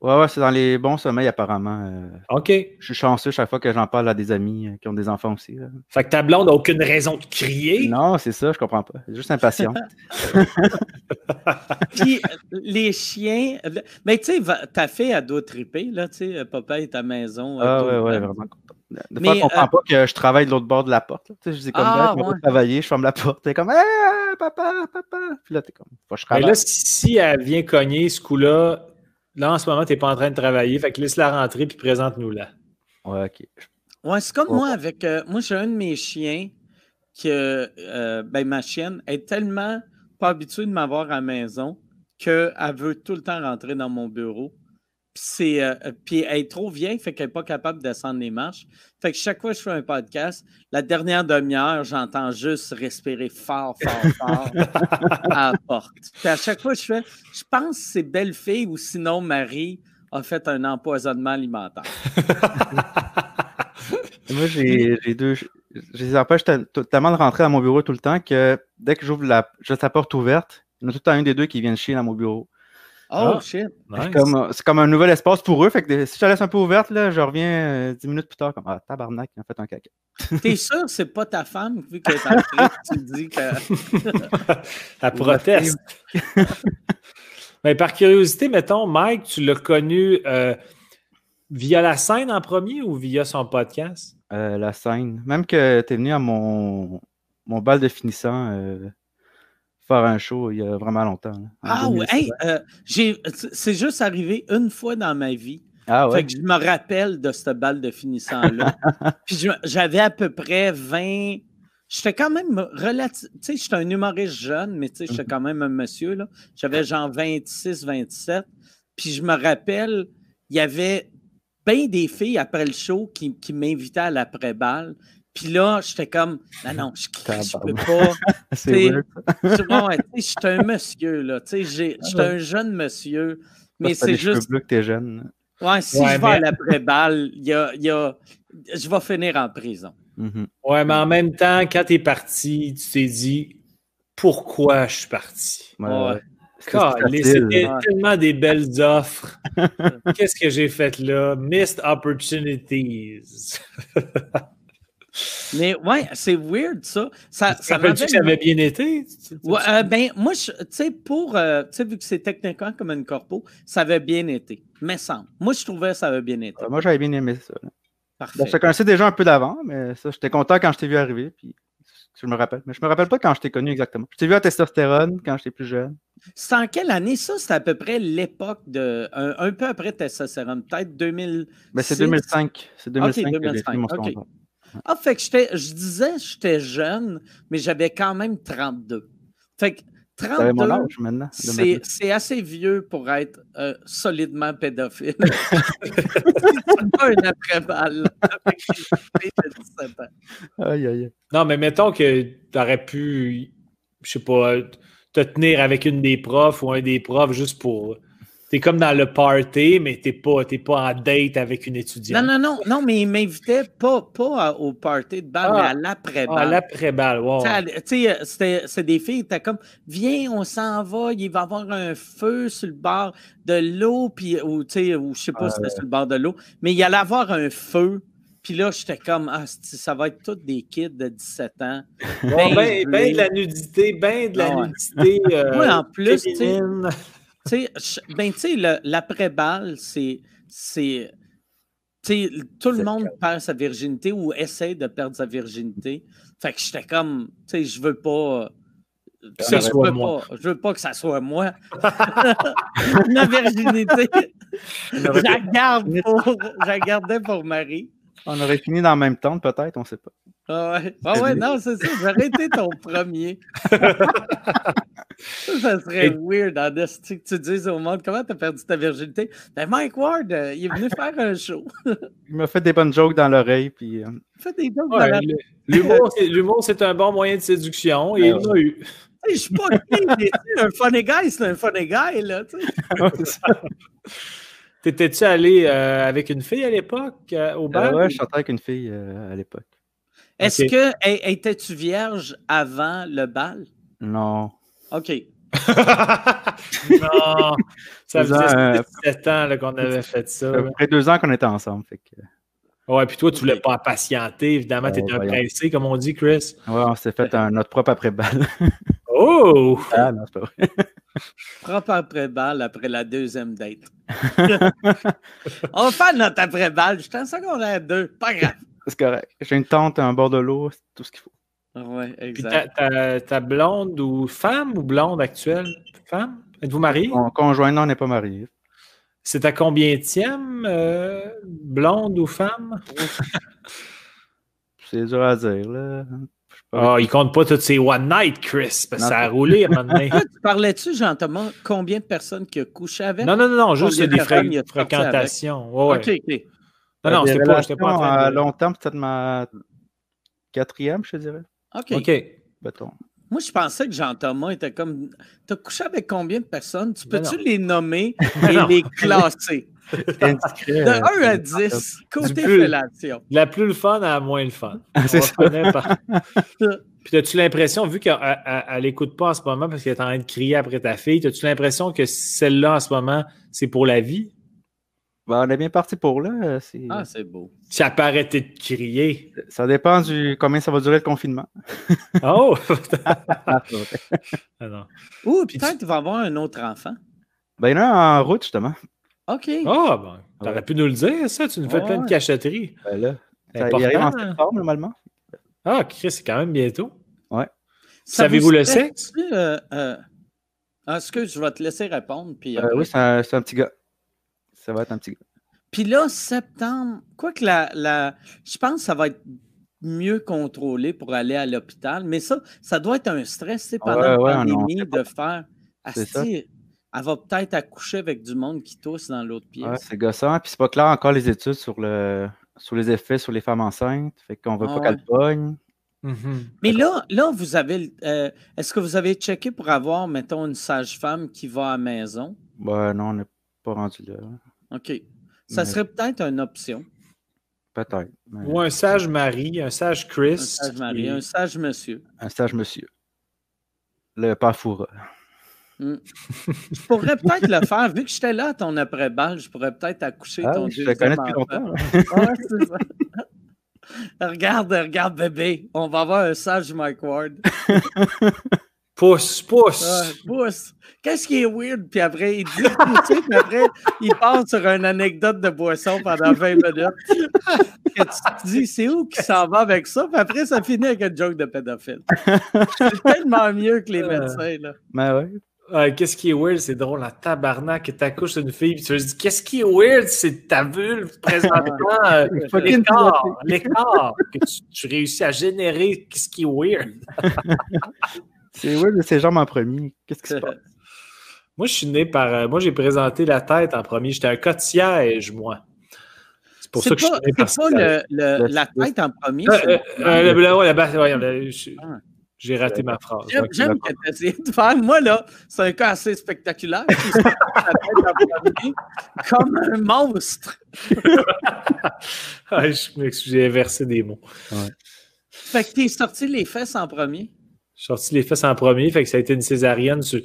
Ouais, ouais, c'est dans les bons sommeils apparemment. Euh. OK. Je suis chanceux chaque fois que j'en parle à des amis euh, qui ont des enfants aussi. Fait que ta blonde n'a aucune raison de crier? Non, c'est ça, je comprends pas. Elle est juste impatiente. (laughs) Puis les chiens. Mais tu sais, ta fille a d'autres triper, là, tu sais, papa est à maison. Ah ouais, ouais, vraiment. Des fois, je comprends pas que je travaille de l'autre bord de la porte. Tu sais, je dis comme, ah, ben, je vais travailler, je ferme la porte. T'es comme, hey, papa, papa. Puis là, t'es comme, faut que je travaille. Mais là, si elle vient cogner ce coup-là, là, en ce moment, t'es pas en train de travailler. Fait que laisse-la rentrer puis présente-nous-la. Ouais, OK. Ouais, c'est comme moi avec. Euh, moi, j'ai un de mes chiens que. Euh, ben, ma chienne est tellement pas habituée de m'avoir à la maison qu'elle veut tout le temps rentrer dans mon bureau. Puis, euh, puis elle est trop vieille, fait qu'elle n'est pas capable de descendre les marches. Fait que chaque fois que je fais un podcast, la dernière demi-heure, j'entends juste respirer fort, fort, (laughs) fort à la porte. Puis à chaque fois que je fais, je pense que c'est belle fille ou sinon Marie a fait un empoisonnement alimentaire. (laughs) Moi, j'ai deux. Je les empêche tellement de rentrer dans mon bureau tout le temps que dès que j'ouvre la, juste la porte ouverte, il y en a tout le temps un des deux qui vient chier dans mon bureau. Oh, ah, shit. C'est comme, un nouvel espace pour eux. Fait que si je la laisse un peu ouverte, là, je reviens euh, dix minutes plus tard comme Ah, tabarnak, il a fait un caca. (laughs) T'es sûr que c'est pas ta femme, vu qu'elle est entrée, tu dis que. (laughs) Elle proteste. Mais (laughs) par curiosité, mettons, Mike, tu l'as connu euh, via la scène en premier ou via son podcast? Euh, la scène. Même que tu es venu à mon, mon bal de finissant faire un show il y a vraiment longtemps. ah oui, euh, c'est juste arrivé une fois dans ma vie. Ah ouais? Fait que je me rappelle de cette balle de finissant-là. (laughs) Puis j'avais à peu près 20. J'étais quand même relatif. Tu sais, j'étais un humoriste jeune, mais tu sais, j'étais mhm. quand même un monsieur. là. J'avais genre 26, 27. Puis je me rappelle, il y avait bien des filles après le show qui, qui m'invitaient à l'après-balle. Puis là, j'étais comme, non, non, je, (laughs) je peux pas. (laughs) c'est (laughs) Je suis un monsieur, là. Je suis ah un jeune monsieur. Mais c'est juste. que t'es jeune. Ouais, si je vais à l'après-balle, y a, y a... je vais finir en prison. Mm-hmm. Ouais, mais en même temps, quand t'es parti, tu t'es dit pourquoi je suis parti. Ouais. C'était tellement des belles offres. Qu'est-ce que j'ai fait là? Missed opportunities. Mais ouais, c'est weird ça. Ça, ça que ça avait bien été? Ouais, euh, ben, moi, tu sais, pour, euh, tu sais, vu que c'est techniquement comme une corpo, ça avait bien été. Mais sans. Moi, je trouvais que ça avait bien été. moi, j'avais bien aimé ça. Parfait. je te connaissais déjà un peu d'avant, mais ça, j'étais content quand je t'ai vu arriver. Puis je me rappelle. Mais je me rappelle pas quand je t'ai connu exactement. Je t'ai vu à Testostérone quand j'étais plus jeune. C'est en quelle année ça? C'est à peu près l'époque de. Un, peu après Testostérone, peut-être 2000. Ben, c'est 2005. C'est 2005, okay, 2005. que ah, fait que je disais j'étais jeune, mais j'avais quand même 32. Fait que 32, mon âge maintenant. C'est assez vieux pour être euh, solidement pédophile. (laughs) c'est pas une après-balle. aïe, aïe. Non, mais mettons que tu aurais pu, je sais pas, te tenir avec une des profs ou un des profs juste pour T'es comme dans le party, mais t'es pas, pas en date avec une étudiante. Non, non, non, non, mais il m'invitait pas, pas au party de balle, mais à ah. l'après-balle. à l'après-balle, wow. Tu sais, c'est des filles, t'as comme, viens, on s'en va, il va y avoir un feu sur le bord de l'eau, puis, ou tu sais, ou je sais pas si c'était sur le bord de l'eau, mais il allait avoir un feu. Puis là, j'étais comme, ah, ça va être tous des kids de 17 ans. Ben, ben, ben, de la nudité, ben de la ah nudité. (laughs) Euh, oui, en plus, tu sais, ben, l'après-balle, c'est. tout le monde perd sa virginité ou essaie de perdre sa virginité. Fait que j'étais comme, tu sais, je veux pas. Ça soit moi. je veux pas que ça soit moi. (laughs) Ma virginité, je la, garde pour, gardais pour Marie. On aurait fini dans le même temps, peut-être, on ne sait pas. Ah ouais, ah ouais non, c'est ça. J'aurais été ton (laughs) premier. (laughs) ça, serait weird en que tu dises au monde comment tu as perdu ta virginité? Ben Mike Ward, euh, il est venu faire un show. (laughs) il m'a fait des bonnes jokes dans l'oreille. Puis, euh... Il fait des jokes dans l'oreille. L'humour, c'est un bon moyen de séduction et il l'a eu. Je suis pas un funny guy, c'est un funny guy, là. T'étais-tu allé euh, avec une fille à l'époque euh, au bar? ouais, je chantais avec une fille à l'époque. Est-ce que étais-tu vierge avant le bal? Non. OK. (laughs) non, ça faisait 7 ans qu'on avait fait ça. Après deux ans qu'on était ensemble. Fait que... Ouais, puis toi, tu voulais pas patienter, évidemment, tu étais un pressé, comme on dit, Chris. Ouais, on s'est fait un, notre propre après-balle. (laughs) oh! Ah non, c'est pas vrai. propre après-balle après la deuxième date. (laughs) on va faire notre après-balle. J'étais en secondaire 2, pas grave. C'est correct. J'ai une tente, un bord de l'eau, c'est tout ce qu'il faut. Oui, exact. Puis ta, blonde ou femme ou blonde actuelle? Femme? Êtes-vous marié? Mon conjoint, non, on n'est pas marié. C'est à combien euh, blonde ou femme? (laughs) c'est dur à dire, là. Ah, oh, il compte pas toutes ces one night, Chris, parce que ça a roulé à un moment donné. (laughs) Parlais-tu, Jean-Thomas, combien de personnes qui ont couché avec? Non, non, non, non juste des fréquentations. Ouais, OK, OK. Non, non, c'était pas, pas en train de... longtemps, peut-être ma quatrième, je te dirais. OK. OK. Moi, je pensais que Jean-Thomas était comme. Tu as couché avec combien de personnes? Tu peux-tu les nommer (laughs) et les classer? (laughs) de 1 à 10, côté fellation. La plus le fun à la moins le fun. (laughs) C'est ça. Puis as-tu l'impression, vu qu'elle n'écoute pas en ce moment parce qu'elle est en train de crier après ta fille, as-tu l'impression que celle-là en ce moment, c'est pour la vie? Ben, on est bien parti pour là. Euh, ah, c'est beau. Ça peut arrêter de crier. Ça dépend du combien ça va durer le confinement. (laughs) oh! (laughs) ah Ou peut-être qu'il va avoir un autre enfant. Ben, il y en a en route, justement. OK. Ah, ben, t'aurais pu nous le dire, ça. Tu nous fais plein de cachotteries. Ben là, ça y arrive en septembre, normalement. Ah, Chris, c'est quand même bientôt. Ouais. Savez-vous le sexe? Euh, euh... Ah, excuse, je vais te laisser répondre. Puis, euh, oui, c'est un, un, petit gars. Ça va être un petit Puis là, septembre, quoi que la, la. Je pense que ça va être mieux contrôlé pour aller à l'hôpital, mais ça, ça doit être un stress c'est pendant la pandémie de faire. Asti, elle va peut-être accoucher avec du monde qui tousse dans l'autre pièce. Ouais, c'est gossant. Puis c'est pas clair encore les études sur, le, sur les effets sur les femmes enceintes. Fait qu'on veut pas qu'elle pogne. Mm-hmm. Mais là, là, vous avez. Euh, est-ce que vous avez checké pour avoir, mettons, une sage-femme qui va à la maison? Ben non, on n'est pas rendu là. OK. Ça serait peut-être une option. Peut-être. Ou un sage mari, un sage Chris. Un sage mari, un sage monsieur. Un sage monsieur. Le Pafoura. Hmm. je pourrais peut-être le faire. Vu que j'étais là à ton après-balle, je pourrais peut-être accoucher ah, ton je te connais depuis longtemps. (laughs) regarde, regarde, bébé. On va avoir un sage Mike Ward. (laughs) Pousse, pousse. pousse. Qu'est-ce qui est weird? Puis après, il dit (laughs) pousser, puis après, il part sur une anecdote de boisson pendant 20 minutes. que tu te dis, c'est où qu'il s'en va avec ça? Puis après, ça finit avec un joke de pédophile. C'est tellement mieux que les médecins, là. Ben ouais. qu'est-ce qui est weird, c'est drôle, la tabarnak, que t'accouches une fille, puis tu te dis, qu'est-ce qui est weird, c'est ta vulve présentement, (laughs) euh, l'écart, l'écart que tu, tu, réussis à générer, qu'est-ce qui est weird. (laughs) c'est weird, c'est jambes en premier, qu'est-ce qui se passe? (laughs) Moi, je suis né par. Euh, moi, j'ai présenté la tête en premier. J'étais un cas de siège, moi. C'est pour ça que je suis né par pas le, le, la tête en premier. J'ai raté ma phrase. J'aime que tu essayé de faire. Moi, là, c'est un cas assez spectaculaire. comme un monstre. (laughs) J'ai inversé des mots. Fait que tu es sorti les fesses en premier? Je suis sorti les fesses en premier. Fait que ça a été une césarienne. Sur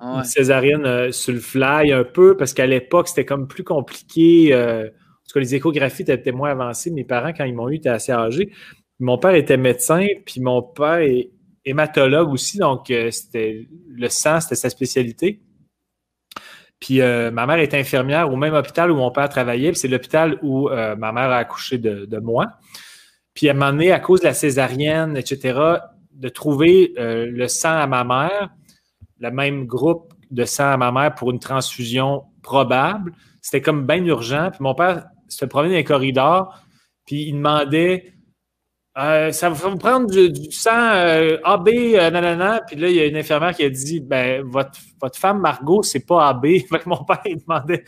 une césarienne euh, sur le fly un peu, parce qu'à l'époque, c'était comme plus compliqué. Euh, en tout cas, les échographies étaient moins avancées. Mes parents, quand ils m'ont eu, étaient assez âgés. Mon père était médecin, puis mon père est hématologue aussi, donc euh, c'était le sang, c'était sa spécialité. Puis ma mère est infirmière au même hôpital où mon père travaillait, puis c'est l'hôpital où ma mère a accouché de, de, moi. Puis elle m'a donné, à cause de la césarienne, etc., de trouver le sang à ma mère le même groupe de sang à ma mère pour une transfusion probable. C'était comme bien urgent. Puis mon père se promenait dans les corridors, puis il demandait euh, ça va vous prendre du, sang euh, AB, euh, nanana. Puis là, il y a une infirmière qui a dit ben, votre, votre femme Margot, c'est pas AB. (laughs) Fait mon père, il demandait,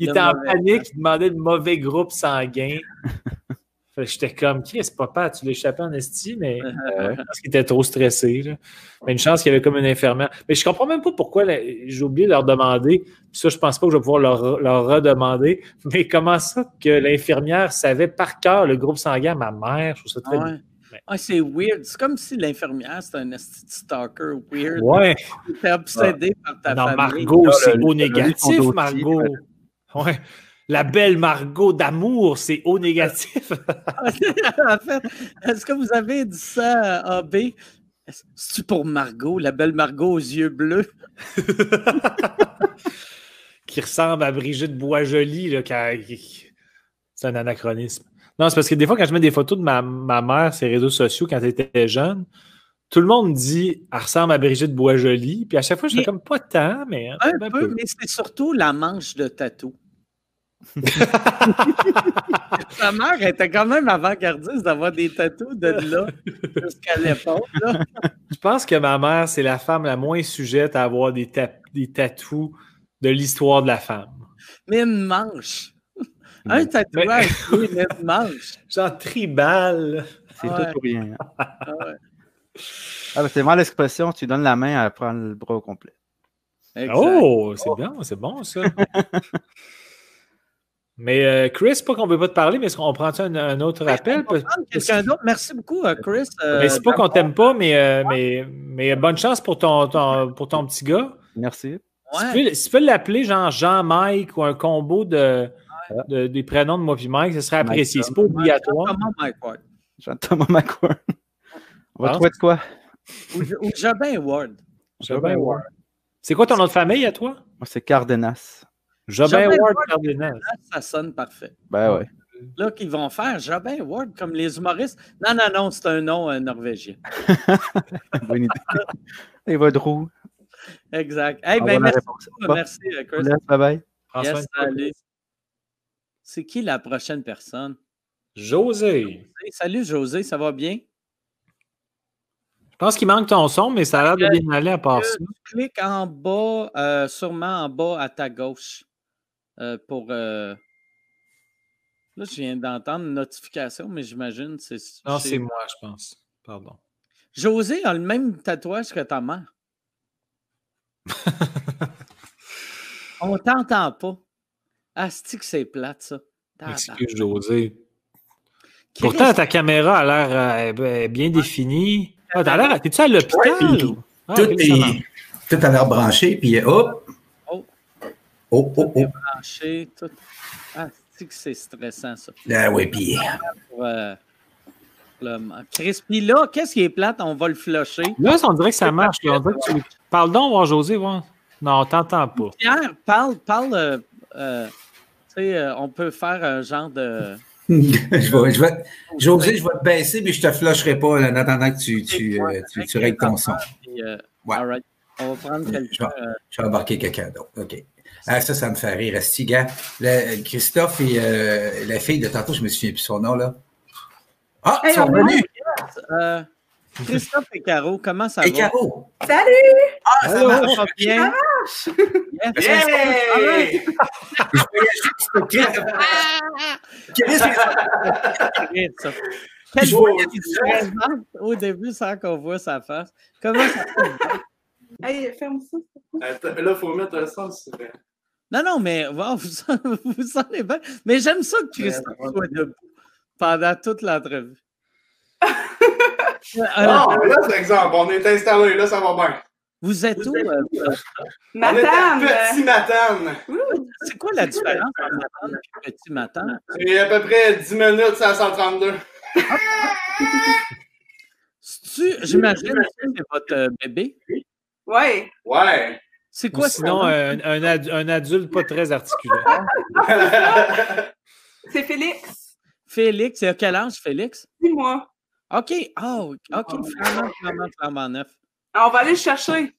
il était en panique, il demandait le mauvais groupe sanguin. (laughs) J'étais comme, qui est-ce papa? Tu l'as échappé en esti, mais euh, parce qu'il était trop stressé. Mais une chance qu'il y avait comme une infirmière. Mais je comprends même pas pourquoi j'ai oublié de leur demander. Puis ça, je pense pas que je vais pouvoir leur, leur redemander. Mais comment ça que l'infirmière savait par cœur le groupe sanguin à ma mère? Je trouve ça très ouais. Ah, c'est weird. C'est comme si l'infirmière, c'était un stalker weird. Ouais. T'es obsédé par ta non, Margot, c'est au négatif, Margot. Ouais. La belle Margot d'amour, c'est au négatif. (laughs) en fait, est-ce que vous avez dit ça à B? C'est-tu pour Margot, la belle Margot aux yeux bleus? (laughs) qui ressemble à Brigitte Boisjoli, là, C'est un anachronisme. Non, c'est parce que des fois, quand je mets des photos de ma, ma mère sur les réseaux sociaux quand elle était jeune, tout le monde dit elle ressemble à Brigitte Boisjoli. Puis à chaque fois, je fais comme pas tant, mais. Un, peu, mais c'est surtout la manche de tatou. (laughs) Sa mère était quand même avant-gardiste d'avoir des tatous de là jusqu'à l'époque. Je pense que ma mère, c'est la femme la moins sujette à avoir des, des tatous de l'histoire de la femme. Mais une manche. Un tatouage, mais... une manche. Genre tribal. C'est tout ou rien. Ah, ah c'est vraiment l'expression, tu donnes la main, à prendre le bras au complet. Oh, c'est bien, c'est bon ça. (laughs) Mais euh, Chris, pas qu'on ne veut pas te parler, mais est-ce qu'on prend un, un autre appel? quelqu'un d'autre. Merci beaucoup, euh, Chris. Euh, mais c'est pas qu'on t'aime pas, mais, mais, mais, bonne chance pour ton, pour ton petit gars. Merci. Si tu peux, l'appeler genre Jean-Mike ou un combo de, des prénoms de moi et Mike, ce serait apprécié. C'est pas obligatoire. Jean-Thomas McWard. On va trouver de quoi? Ou, Jobin Ward. Jobin Ward. C'est quoi ton nom de famille à toi? Moi, c'est Cardenas. Jobin Ward Cardenas. Ça sonne parfait. Ben ouais. Là, qu'ils vont faire Jobin Ward comme les humoristes. Non, non, non, c'est un nom euh, norvégien. (laughs) Bonne idée. Et votre roue. Exact. Hey, ben, merci, merci, euh, Chris. Bye bye. Yes, C'est qui la prochaine personne? José. Salut, José, ça va bien? Je pense qu'il manque ton son, mais ça a l'air de bien aller à part ça. Clique en bas, euh, sûrement en bas à ta gauche. Euh, pour. Euh, là, je viens d'entendre une notification, mais j'imagine c'est. Non, c'est moi, je pense. Pardon. José a le même tatouage que ta mère. (laughs) On t'entend pas. Asti que c'est plate, ça. Excuse José. Pourtant, ta caméra a l'air euh, bien définie. Ah, t'as l'air. T'es-tu à l'hôpital? Ah, tout, est, tout a l'air branché, puis hop. Oh. Oh, oh, oh. Branché, tout. Ah, c'est que c'est stressant, ça. Ah oui, puis. Euh, Chris, puis là, qu'est-ce qui est plate? On va le flusher. Là, on dirait que ça marche. On dirait que tu... Parle donc, voir José, voir. Non, t'entends pas. Pierre, parle, parle. Euh, euh, tu sais, euh, on peut faire un genre de. (laughs) je vais, je vais, José, je vais te baisser, mais je te flusherai pas en attendant que tu, tu, tu, tu règles ton son. ouais. On va prendre quelqu'un. Je, vais embarquer quelqu'un d'autre. OK. Ah, ça, ça me fait rire. Stiga. Christophe et la fille de tantôt, je me souviens plus son nom, là. Ah, ils sont venus! Christophe et Caro, comment ça va? Et Caro! Salut! Ah, ça marche! Ça bien? Ça marche! Yes. Quelle voix il au début sans qu'on voit sa face? Comment ça va? Hey, ferme ça. Là, il faut mettre un sens. Non, non, mais (laughs) wow, vous, vous sentez bien. Mais j'aime ça que Christophe soit debout pendant toute l'entrevue. non, (laughs) euh, là, c'est exemple. On est installé, là, ça va bien. Vous êtes où? Euh, Matane. Petit Matane. C'est quoi la différence entre Matane et Petit Matane? C'est à peu près 10 minutes, à 132. (laughs) J'imagine que c'est votre euh, bébé? Oui. Ouais. C'est quoi sinon un, un, un, adulte pas très articulaire? (laughs) c'est Félix. Félix, c'est à quel âge, Félix? Six mois. OK. Oh, OK. Flamand, flamand, flamand neuf. on va aller le chercher.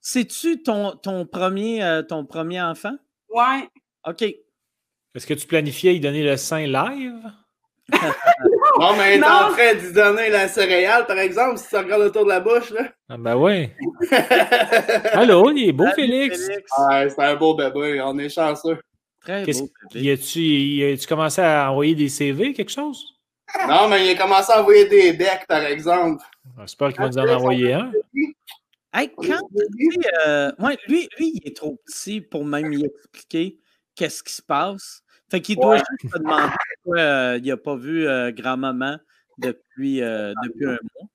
C'est-tu ton, ton, premier, euh, ton premier enfant? Ouais. OK. Est-ce que tu planifiais y donner le sein live? (laughs) non, mais est en train d'y donner la céréale, par exemple, si tu regardes autour de la bouche. Là. Ah, ben oui. (laughs) Allô, il est beau, Félix. Félix. Ouais, c'est un beau bébé. On est chanceux. Très beau. Y a-tu commencé à envoyer des CV, quelque chose? Non, mais il a commencé à envoyer des decks, par exemple. J'espère qu'il va nous en envoyer un. Hey, quand, euh, lui, lui, il est trop petit pour même lui expliquer qu'est-ce qui se passe. Fait qu'il doit juste se demander pourquoi euh, il n'a pas vu euh, grand-maman depuis, depuis un mois.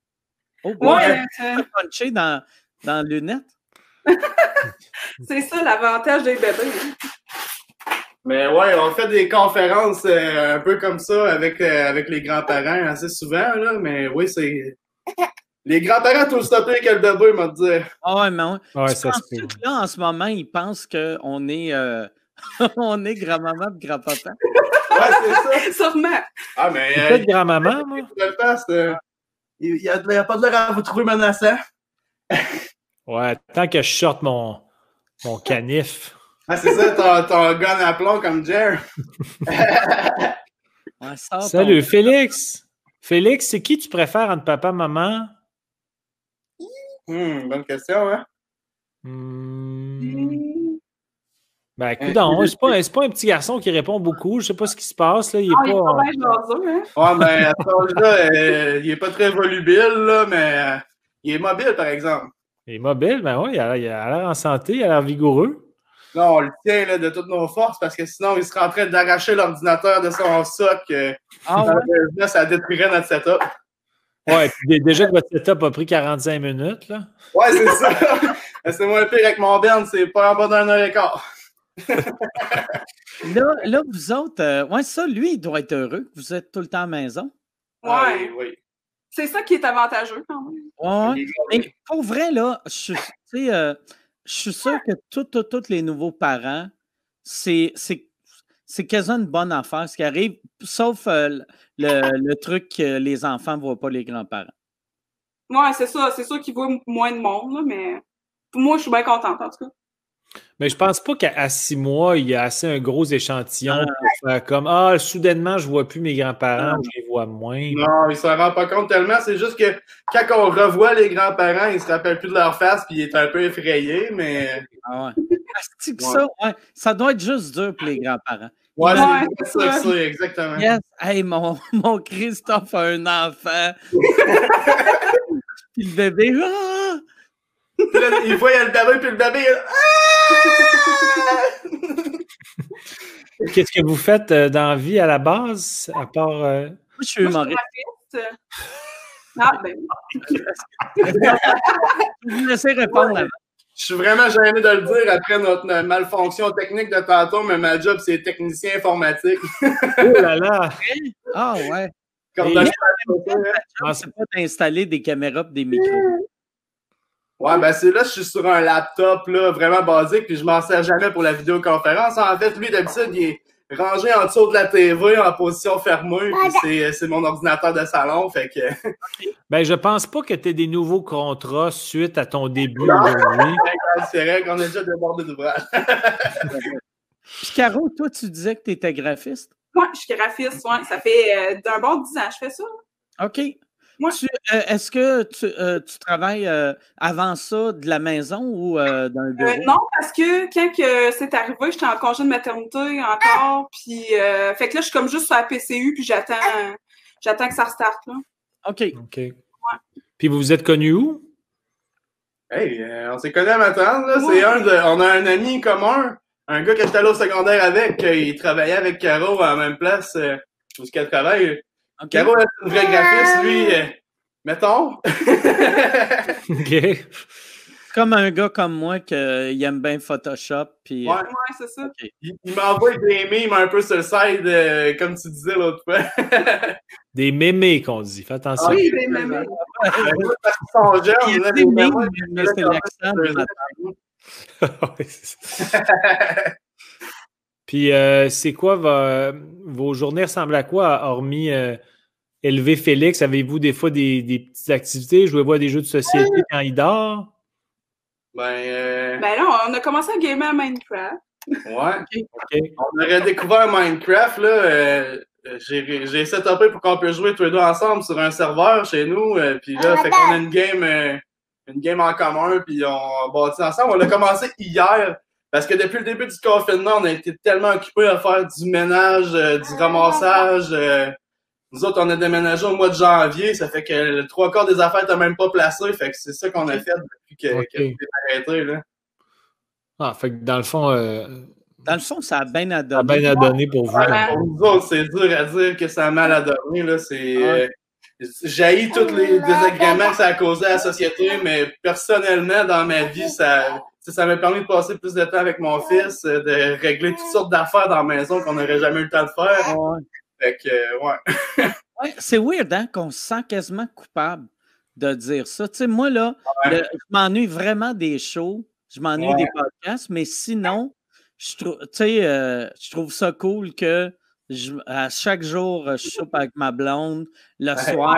Oh, ouais, il punché dans, dans la lunette. (laughs) C'est ça l'avantage des bébés. Mais ouais, on fait des conférences euh, un peu comme ça avec, euh, avec les grands-parents assez souvent, là, mais oui, c'est. Les grands-parents tout le stopper quel bébé, m'a dit. Ah ouais, mais ouais, ça là, en ce moment, ils pensent qu'on est, euh, (laughs) on est grand-maman et grand-papa. Ouais, c'est ça. (laughs) Sûrement. Ah, mais. Euh, de grand-maman, moi? Il n'y a, a, pas de l'air à vous trouver menaçant. ouais, tant que je sorte mon, mon canif. Ah, c'est ça, ton, ton gun à plomb comme Jer. (laughs) Salut, Félix. Félix, c'est qui tu préfères entre papa et maman? Hmm, bonne question, hein? Hmm. Ben, écoute, c'est pas, pas, un petit garçon qui répond beaucoup. Je sais pas ce qui se passe. Là. Il est ah, pas. Il est pas hein? Ouais, ben, à ce là euh, il est pas très volubile, là, mais euh, il est mobile, par exemple. Il est mobile, ben oui, il a l'air en santé, il a l'air vigoureux. Non, on le tient là, de toutes nos forces parce que sinon, il serait en train d'arracher l'ordinateur de son soc. Euh, ah, ouais? ça détruirait notre setup. Ouais, déjà que votre setup a pris 45 minutes. Là. Ouais, c'est ça. (laughs) c'est moins pire avec mon band, c'est pas en bas d'un heure et quart. (laughs) là, là, vous autres, euh, ouais, ça, lui, il doit être heureux. Vous êtes tout le temps à la maison. Ouais. Ah oui, oui. C'est ça qui est avantageux quand même. Ouais. Mais pour vrai, là, je, sais, euh, je suis sûr que tous les nouveaux parents, c'est quasiment une bonne affaire ce qui arrive, sauf euh, le, truc que les enfants ne voient pas les grands-parents. Oui, c'est ça. C'est sûr qu'ils voient moins de monde, mais moi, je suis bien contente en tout cas. Mais je pense pas qu'à six mois, il y a assez un gros échantillon ah. pour faire comme Ah, soudainement, je vois plus mes grands-parents, ah. je les vois moins. Non, il se rend pas compte tellement. C'est juste que quand on revoit les grands-parents, ils se rappellent plus de leur face puis il est un peu effrayé, mais. Ah (laughs) ouais. ça, ouais, ça doit être juste dur pour les grands-parents. Ouais, c'est ça, ça, exactement. Yes. Hey, mon, (laughs) mon Christophe a un enfant. (laughs) puis le bébé. Ah! Il voit le bébé, puis le bébé. (laughs) Qu'est-ce que vous faites euh, dans la vie à la base, à part. Euh... Moi, je suis humoriste. Ah, ben. (laughs) je vous laisser répondre avant. Je suis vraiment gêné de le dire après notre malfonction technique de tantôt, mais ma job, c'est technicien informatique. oh là là! Ah ouais! Comme dans pas d'installer des caméras et des micros. Ouais, ben c'est là, je suis sur un laptop là, vraiment basique, puis je m'en sers jamais pour la vidéoconférence. En fait, lui, d'habitude, il est rangé en dessous de la TV en position fermée, puis c'est mon ordinateur de salon, fait que... (laughs) Ben, je pense pas que tu aies des nouveaux contrats suite à ton début aujourd'hui. (laughs) c'est vrai qu'on est déjà débordé d'ouvrage. (laughs) puis Caro, toi, tu disais que tu étais graphiste? Ouais, je suis graphiste, ouais. Ça fait euh, d'un bon dix ans je fais ça. OK. Euh, est-ce que tu, euh, travailles euh, avant ça de la maison ou d'un bureau? non, parce que quand c'est arrivé, j'étais en congé de maternité encore. Puis, fait que là, je suis comme juste sur la PCU, puis j'attends, j'attends que ça restarte. Là. OK. OK. Puis vous vous êtes connus où? Hey, on s'est connus à Matane, là. C'est un de. On a un ami commun, un gars qui était allé au secondaire avec, il travaillait avec Caro à la même place où qu'elle travaille. Okay. Caro est une vraie graphiste, lui, euh, mettons. (laughs) OK. Comme un gars comme moi qui aime bien Photoshop. Puis, ouais, euh, ouais c'est ça. Il, m'envoie des memes un peu sur le side, euh, comme tu disais l'autre fois. (laughs) des mémés qu'on dit, fais attention. Ah oui, des mémés. Parce qu'ils sont jeunes, là, des mémés, c'est l'accent. (laughs) Puis, c'est quoi vos journées ressemblent à quoi, hormis élever Félix? Avez-vous des fois des, petites activités? Jouez-vous à des jeux de société quand il dort? Ben, euh... ben là, on a commencé à gamer à Minecraft. Ouais. (laughs) On aurait découvert Minecraft, là. Euh, j'ai setupé pour qu'on puisse jouer tous les deux ensemble sur un serveur chez nous. Euh, puis là, fait qu'on a une game, euh, une game en commun, puis on bâtit ensemble. On a commencé hier. Parce que depuis le début du confinement, on a été tellement occupés à faire du ménage, du ramassage, nous autres, on a déménagé au mois de janvier, ça fait que le trois quarts des affaires n'étaient même pas placées, fait que c'est ça qu'on a fait depuis que, okay. arrêté, là. Ah, fait que dans le fond... Euh, dans le fond, ça a bien à donner. Ça a bien à donner pour vous. pour nous autres, c'est dur à dire que ça a mal à donner, là, c'est... Euh, J'ai tous les désagréments que ça a causé à la société, mais personnellement, dans ma vie, ça, ça m'a permis de passer plus de temps avec mon fils, euh, de régler toutes sortes d'affaires dans la maison qu'on n'aurait jamais eu le temps de faire. Fait que, euh, (laughs) ouais. c'est weird, hein, qu'on se sent quasiment coupable de dire ça. Tu sais, moi, là, je m'ennuie vraiment des shows, je m'ennuie des podcasts, mais sinon, je trouve, tu sais, euh, je trouve ça cool que à chaque jour, je soupe avec ma blonde. Le soir,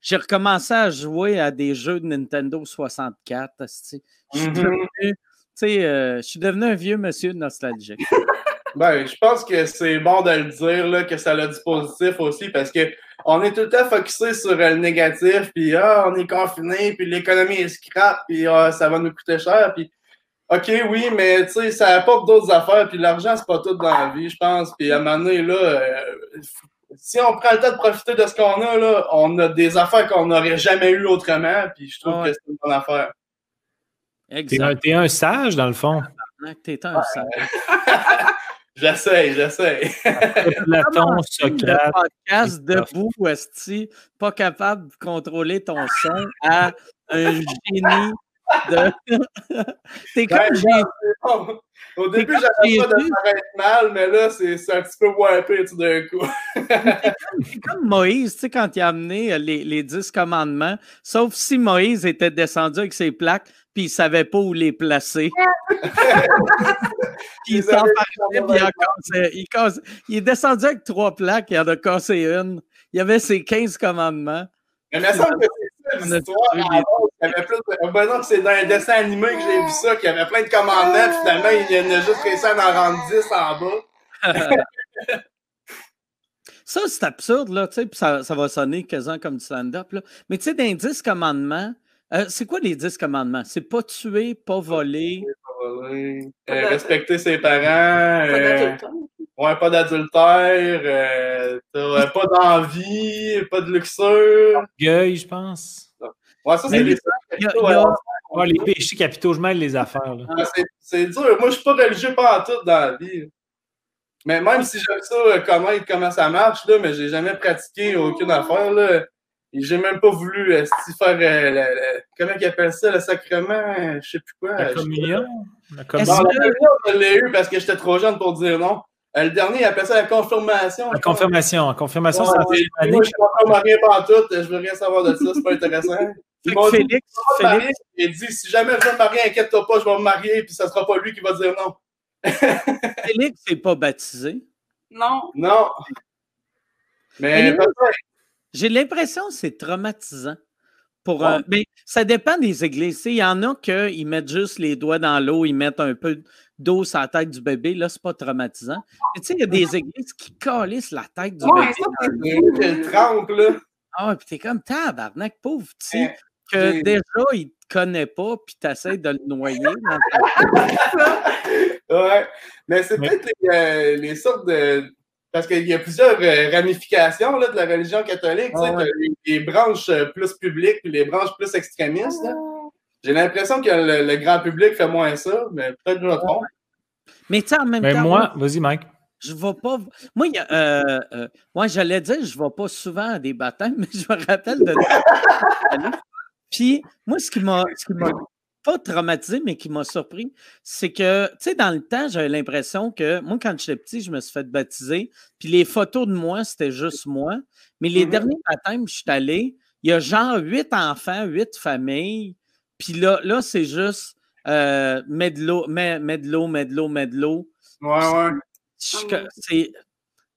j'ai recommencé à jouer à des jeux de Nintendo 64. Mm-hmm. je suis devenu un vieux monsieur nostalgique. (laughs) Ben, je pense que c'est bon de le dire, là, que ça a du positif aussi, parce que on est tout le temps focusé sur le négatif, puis ah, on est confiné, puis l'économie est scrap, puis ah, ça va nous coûter cher, puis OK, oui, mais tu sais, ça apporte d'autres affaires, puis l'argent, c'est pas tout dans la vie, je pense. Puis à un moment donné, là, euh, si on prend le temps de profiter de ce qu'on a, là, on a des affaires qu'on n'aurait jamais eues autrement, puis je trouve que c'est une bonne affaire. T'es un, un, sage, dans le fond. T'es un sage. J'essaie, j'essaie. Platon, Socrate. podcast debout, Westy, pas capable de contrôler ton son à un génie de. (laughs) T'es comme Au début, j'avais pas de paraître mal, mais là, c'est un petit peu wipé tout d'un coup. c'est comme, Moïse, tu sais, quand il a amené les, les dix commandements, sauf si Moïse était descendu avec ses plaques, puis il savait pas où les placer. (laughs) il s'en parlait, puis il, il, est descendu avec trois plaques, il en a cassé une. Il y avait ses 15 commandements. Mais il me semble que c'est ça l'histoire. Il y avait plus de... Ben non, c'est dans un dessin animé que j'ai vu ça, qu'il y avait plein de commandements, puis finalement, il en a juste réussi à en rendre 10 en bas. (laughs) ça, c'est absurde, là, tu sais, puis ça, ça, va sonner quasiment comme du stand-up, là. Mais tu sais, dans 10 commandements, euh, c'est quoi les 10 commandements? C'est pas tuer, pas voler. Euh, respecter ses parents. Euh, ouais, pas d'adultère. Euh, pas d'envie, pas de luxure. Orgueil, je pense. Ouais, ça, c'est les, ouais, les péchés capitaux, je mêle les affaires. Ah, c'est dur. Moi, je suis pas religieux pas en tout dans la vie. Mais même si j'aime ça, comment, comment ça marche, là, mais j'ai jamais pratiqué aucune affaire. Là. J'ai même pas voulu euh, faire euh, comment ils appellent ça, le sacrement, je sais plus quoi. La communion? La communion, je l'ai eu parce que j'étais trop jeune pour dire non. Euh, le dernier, il appelle ça la confirmation. La confirmation. La confirmation, ça Moi, je ne me marier pas tout. Je veux rien savoir de ça. C'est pas intéressant. Félix, Félix. il dit si jamais je veux me marier, inquiète-toi pas, je vais me marier, puis ce sera pas lui qui va dire non. (laughs) Félix n'est pas baptisé. Non. Non. Mais, j'ai l'impression que c'est traumatisant. Pour Mais ça dépend des églises. Il y en a qui mettent juste les doigts dans l'eau, ils mettent un peu d'eau sur la tête du bébé. Là, c'est pas traumatisant. Mais tu sais, il y a des églises qui calissent la tête du bébé. Ça, trempe, là. Ah, puis t'es comme tabarnak, pauvre petit, que déjà, il te connaît pas, puis t'essaies de le noyer. (laughs) ouais. Mais c'est peut-être les, les sortes de parce qu'il y a plusieurs euh, ramifications là, de la religion catholique. les, branches euh, plus publiques et les branches plus extrémistes. J'ai l'impression que le, grand public fait moins ça, mais peut-être que je me trompe. Mais tu en même mais Moi, vas-y, Mike. Je vais pas. Moi, euh, moi j'allais dire, je ne vais pas souvent à des baptêmes, (laughs) mais je me rappelle de. (laughs) Puis, moi, ce qui m'a pas traumatisé, mais qui m'a surpris, c'est que, tu sais, dans le temps, j'avais l'impression que, moi, quand j'étais petit, je me suis fait baptiser, puis les photos de moi, c'était juste moi. Mais les mmh derniers baptêmes, je suis allé, il y a genre huit enfants, huit familles, puis là, là c'est juste euh, mets de l'eau, mets, de l'eau, mets de l'eau, mets de l'eau. Ouais, ouais. Il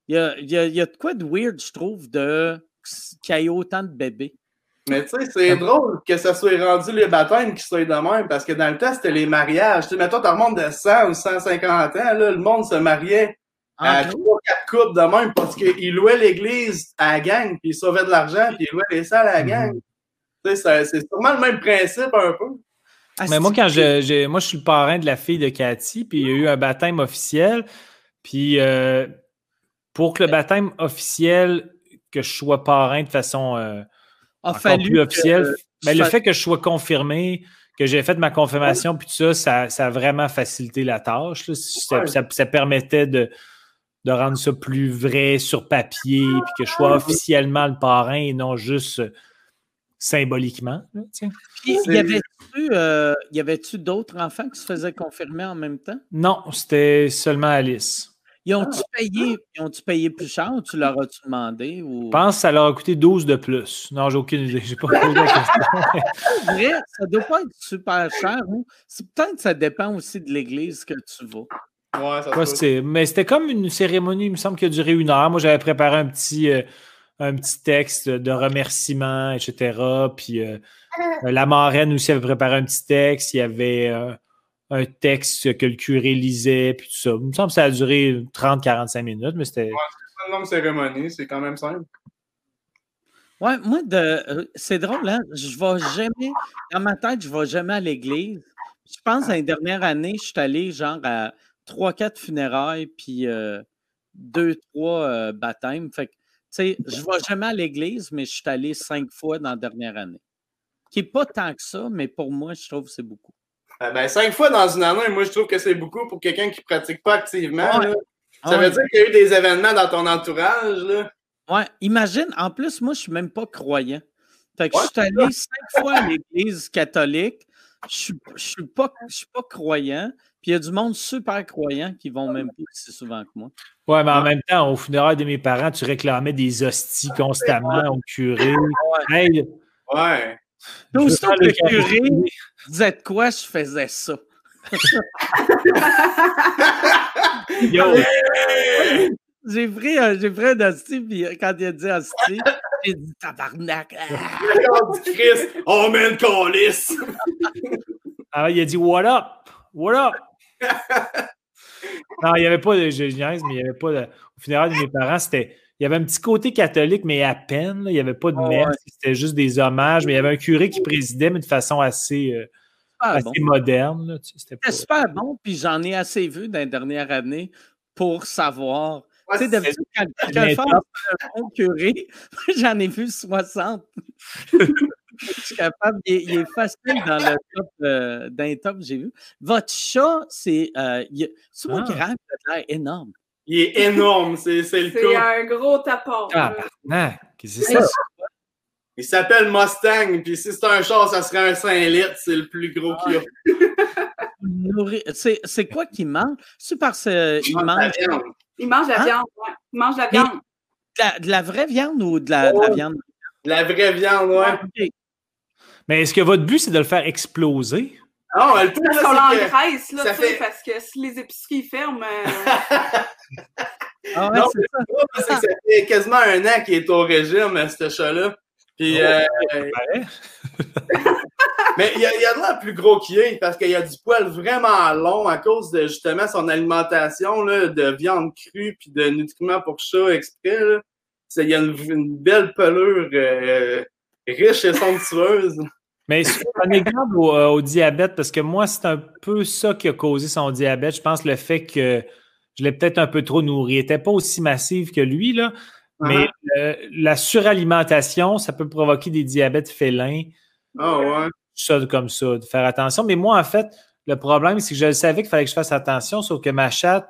y a, y, a, y a de quoi de weird, je trouve, de qu'il y ait autant de bébés. Mais tu sais, c'est drôle que ça soit rendu les baptêmes qui soient de même, parce que dans le temps, c'était les mariages. Tu sais, mettons, tu remontes de 100 ou 150 ans, là, le monde se mariait à trois, quatre couples de même parce qu'ils louaient l'église à la gang, puis ils sauvaient de l'argent, puis ils louaient les salles à la gang. Mhm. Tu sais, c'est sûrement le même principe un peu. Ah, mais moi, quand je, moi, je suis le parrain de la fille de Cathy, puis il y a eu un baptême officiel. Puis euh, pour que le baptême officiel, que je sois parrain de façon euh, a fallu officiel. mais le fait que je sois confirmé, que j'ai fait ma confirmation, puis tout ça, ça, a vraiment facilité la tâche. Ça, permettait de, de rendre ça plus vrai sur papier, puis que je sois officiellement le parrain et non juste euh, symboliquement. y avait-tu euh, avait d'autres enfants qui se faisaient confirmer en même temps? Non, c'était seulement Alice. Ils ont-tu payé, ont payé plus cher ou tu leur as-tu demandé? Ou... Je pense que ça leur a coûté 12 de plus. Non, j'ai aucune idée. J'ai pas posé la question. (laughs) vrai, ça doit pas être super cher. Peut-être que ça dépend aussi de l'église que tu vas. Ouais, ça Mais c'était comme une cérémonie, il me semble, qui a duré une heure. Moi, j'avais préparé un petit, euh, un petit texte de remerciement, etc. Puis euh, la marraine aussi avait préparé un petit texte. Il y avait euh, un texte que le curé lisait, puis tout ça. Il me semble que ça a duré 30-45 minutes, mais c'était. Ouais, c'est une longue cérémonie, c'est quand même simple. Ouais, moi, de, c'est drôle, hein? Je vais jamais, dans ma tête, je ne vais jamais à l'église. Je pense, l'année dernière année, je suis allé genre à trois, quatre funérailles, puis deux, trois baptêmes. Fait que, tu sais, je ne vais jamais à l'église, mais je suis allé cinq fois dans la dernière année. Qui n'est pas tant que ça, mais pour moi, je trouve que c'est beaucoup. Ah ben, cinq fois dans une année, moi, je trouve que c'est beaucoup pour quelqu'un qui ne pratique pas activement. Ça veut dire qu'il y a eu des événements dans ton entourage. Là. Ouais, imagine, en plus, moi, je ne suis même pas croyant. Fait que je suis allé cinq fois à l'église catholique. Je ne suis, pas, suis pas croyant. Puis il y a du monde super croyant qui vont même pas aussi souvent que moi. Ouais, mais en même temps, au funérail de mes parents, tu réclamais des hosties constamment au curé. Ouais. ouais. Aussitôt que le curé disait de quoi, je faisais ça? (laughs) Yo. J'ai pris, j'ai pris un hostie, puis quand il a dit hostie, j'ai dit tabarnak. Chris, oh man, calice. ah, il a dit what up, what up? (laughs) non, il n'y avait pas de je mais il n'y avait pas de, au funérail de mes parents, c'était il y avait un petit côté catholique, mais à peine. il n'y avait pas de ah messe, c'était juste des hommages, mais il y avait un curé qui présidait, mais de façon assez, euh, assez moderne. C'était super bon, puis j'en ai assez vu dans les dernières années pour savoir tu sais, d'habitude, quand quelqu'un fait un bon curé, (laughs) j'en ai vu 60. (laughs) je suis capable, il est, facile dans le top, euh, dans les tops, j'ai vu. Votre chat, c'est euh, c'est moi qui rêve de l'air énorme. Il est énorme, c'est le (laughs) cas. C'est un gros tapon. Ah, qu'est-ce que c'est ça? Il s'appelle Mustang, puis si c'est un chat, ça serait un 5 litres, c'est le plus gros qu'il y a. (laughs) C'est quoi qu'il mange? C'est parce qu'il mange. Il mange la hein? viande, ouais. Il mange la viande. De la, vraie viande ou de la, la viande? De la vraie viande, ouais. Mais est-ce que votre but, c'est de le faire exploser? Non, elle peut. Parce qu'on l'engraisse, là, tu sais, parce que si les épiceries ferment. Euh, (laughs) ah ouais, non, c'est ça. ça fait quasiment un an qu'il est au régime, ce chat-là. Puis, oh, euh, (laughs) mais il y a, y a de l'air plus gros qu'il est parce qu'il y a du poil vraiment long à cause de justement son alimentation là, de viande crue puis de nutriments pour chat exprès. Là. Il y a une, belle pelure euh, riche et somptueuse. Mais un exemple au, euh, au, diabète, parce que moi, c'est un peu ça qui a causé son diabète. Je pense le fait que je l'ai peut-être un peu trop nourri. Il n'était pas aussi massif que lui, là. Mais uh-huh. la suralimentation, ça peut provoquer des diabètes félins. Ah ouais. Ça comme ça, de faire attention. Mais moi, en fait, le problème, c'est que je savais qu'il fallait que je fasse attention, sauf que ma chatte,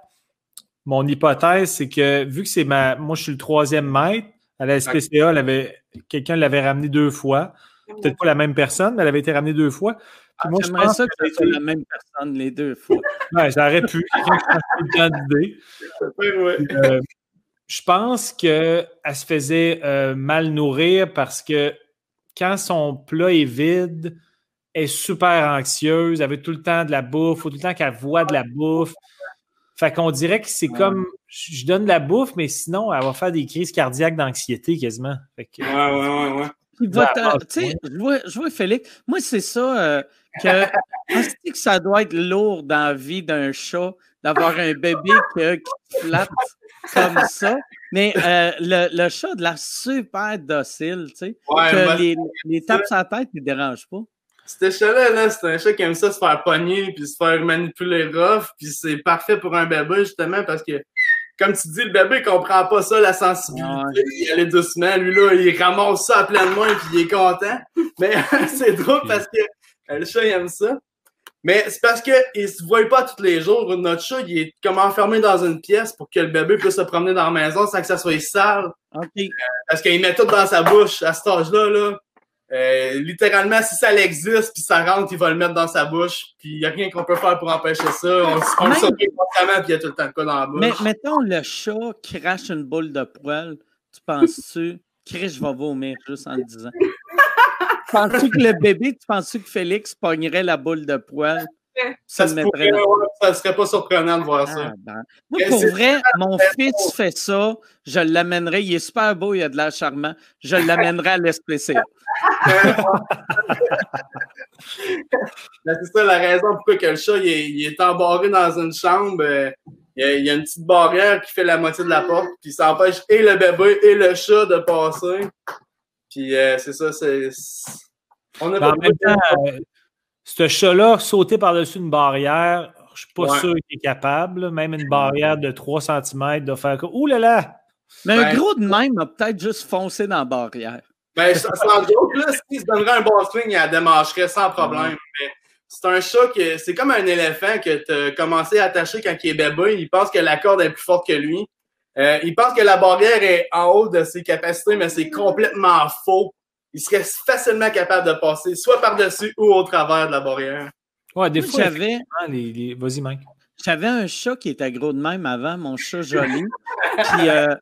mon hypothèse, c'est que vu que c'est ma. Moi, je suis le troisième maître, à la SPCA, avait, quelqu'un l'avait ramené deux fois. Peut-être pas la même personne, mais elle avait été ramenée deux fois. Ah, moi, je pense ça que c'était la même personne les deux fois. (laughs) Ouais, j'aurais pu. Quelqu'un qui euh, je pense qu'elle se faisait euh, mal nourrir parce que quand son plat est vide, elle est super anxieuse, elle veut tout le temps de la bouffe, il faut tout le temps qu'elle voit de la bouffe. Fait qu'on dirait que c'est comme je donne de la bouffe, mais sinon, elle va faire des crises cardiaques d'anxiété quasiment. Fait que, ouais, ouais, ouais, ouais. Je, vois, je vois Félix. Moi, c'est ça euh, que, (laughs) que ça doit être lourd dans la vie d'un chat d'avoir un bébé qui flatte comme ça. Mais euh, le, le, chat de la super docile, tu sais. que les, les tapes sur la tête ne dérangent pas. Ce chat-là, -là, c'est un chat qui aime ça se faire pogner puis se faire manipuler rough. Puis c'est parfait pour un bébé, justement, parce que, comme tu dis, le bébé ne comprend pas ça, la sensibilité. Il allait doucement. Lui, là, il ramasse ça à plein de main puis il est content. Mais (laughs) c'est drôle parce que euh, le chat, il aime ça. Mais c'est parce qu'il ne se voit pas tous les jours. Notre chat, il est comme enfermé dans une pièce pour que le bébé puisse se promener dans la maison sans que ça soit sale. Euh, parce qu'il met tout dans sa bouche à cet âge-là. Là. Euh, littéralement, si ça existe puis ça rentre, il va le mettre dans sa bouche. Puis il n'y a rien qu'on peut faire pour empêcher ça. On, on le surveille constamment puis il y a tout le temps de quoi dans la bouche. Mais mettons le chat crache une boule de poêle. Tu penses-tu, (laughs) Chris, je vais vomir juste en le disant. Penses-tu que le bébé, tu penses-tu que Félix pognerait la boule de poêle? ça, serait, ça serait pas surprenant de voir ça. Ah, ben. Moi, pour vrai, mon fils fait ça, je l'amènerai. Il est super beau, il a de l'air charmant. Je l'amènerai à l'SPCA. (laughs) Ben, c'est ça la raison pourquoi que le chat il est, embarré dans une chambre. Euh, il y, a, une petite barrière qui fait la moitié de la porte, puis ça empêche et le bébé et le chat de passer. Puis euh, c'est ça, c'est. On a ben, en même temps, euh, ce chat-là, sauter par-dessus une barrière, je suis pas sûr qu'il est capable. Même une barrière de 3 cm de faire Ouh là là! Mais un ben, gros de même a peut-être juste foncé dans la barrière. Ben, sans doute, là, s'il se donnerait un bon swing, il la démarcherait sans problème. Mais c'est un chat que c'est comme un éléphant que tu as commencé à attacher quand il est bébé. Il pense que la corde est plus forte que lui. Euh, il pense que la barrière est en haut de ses capacités, mais c'est complètement faux. Il serait facilement capable de passer soit par-dessus ou au travers de la barrière. Ouais, des fois, j'avais. Vas-y, Mike. J'avais un chat qui était gros de même avant, mon chat joli. puis, euh,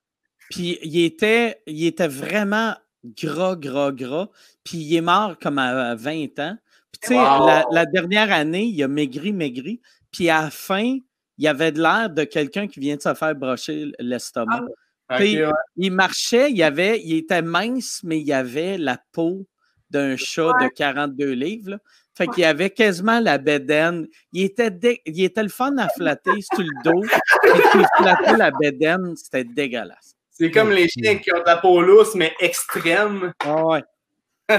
puis il, était, il était vraiment gras, gras, gras. Puis il est mort comme à 20 ans tu sais, la, dernière année, il a maigri, maigri. Puis à la fin, il avait de l'air de quelqu'un qui vient de se faire brocher l'estomac. Ah, il marchait, il, avait, il était mince, mais il avait la peau d'un chat de 42 livres. Là. Fait qu'il avait quasiment la bédaine. Il était, il était le fun à flatter sur le dos. Et puis flatter la bédaine, c'était dégueulasse. C'est comme les chiens qui ont la peau lousse, mais extrême. Ah ouais. (laughs)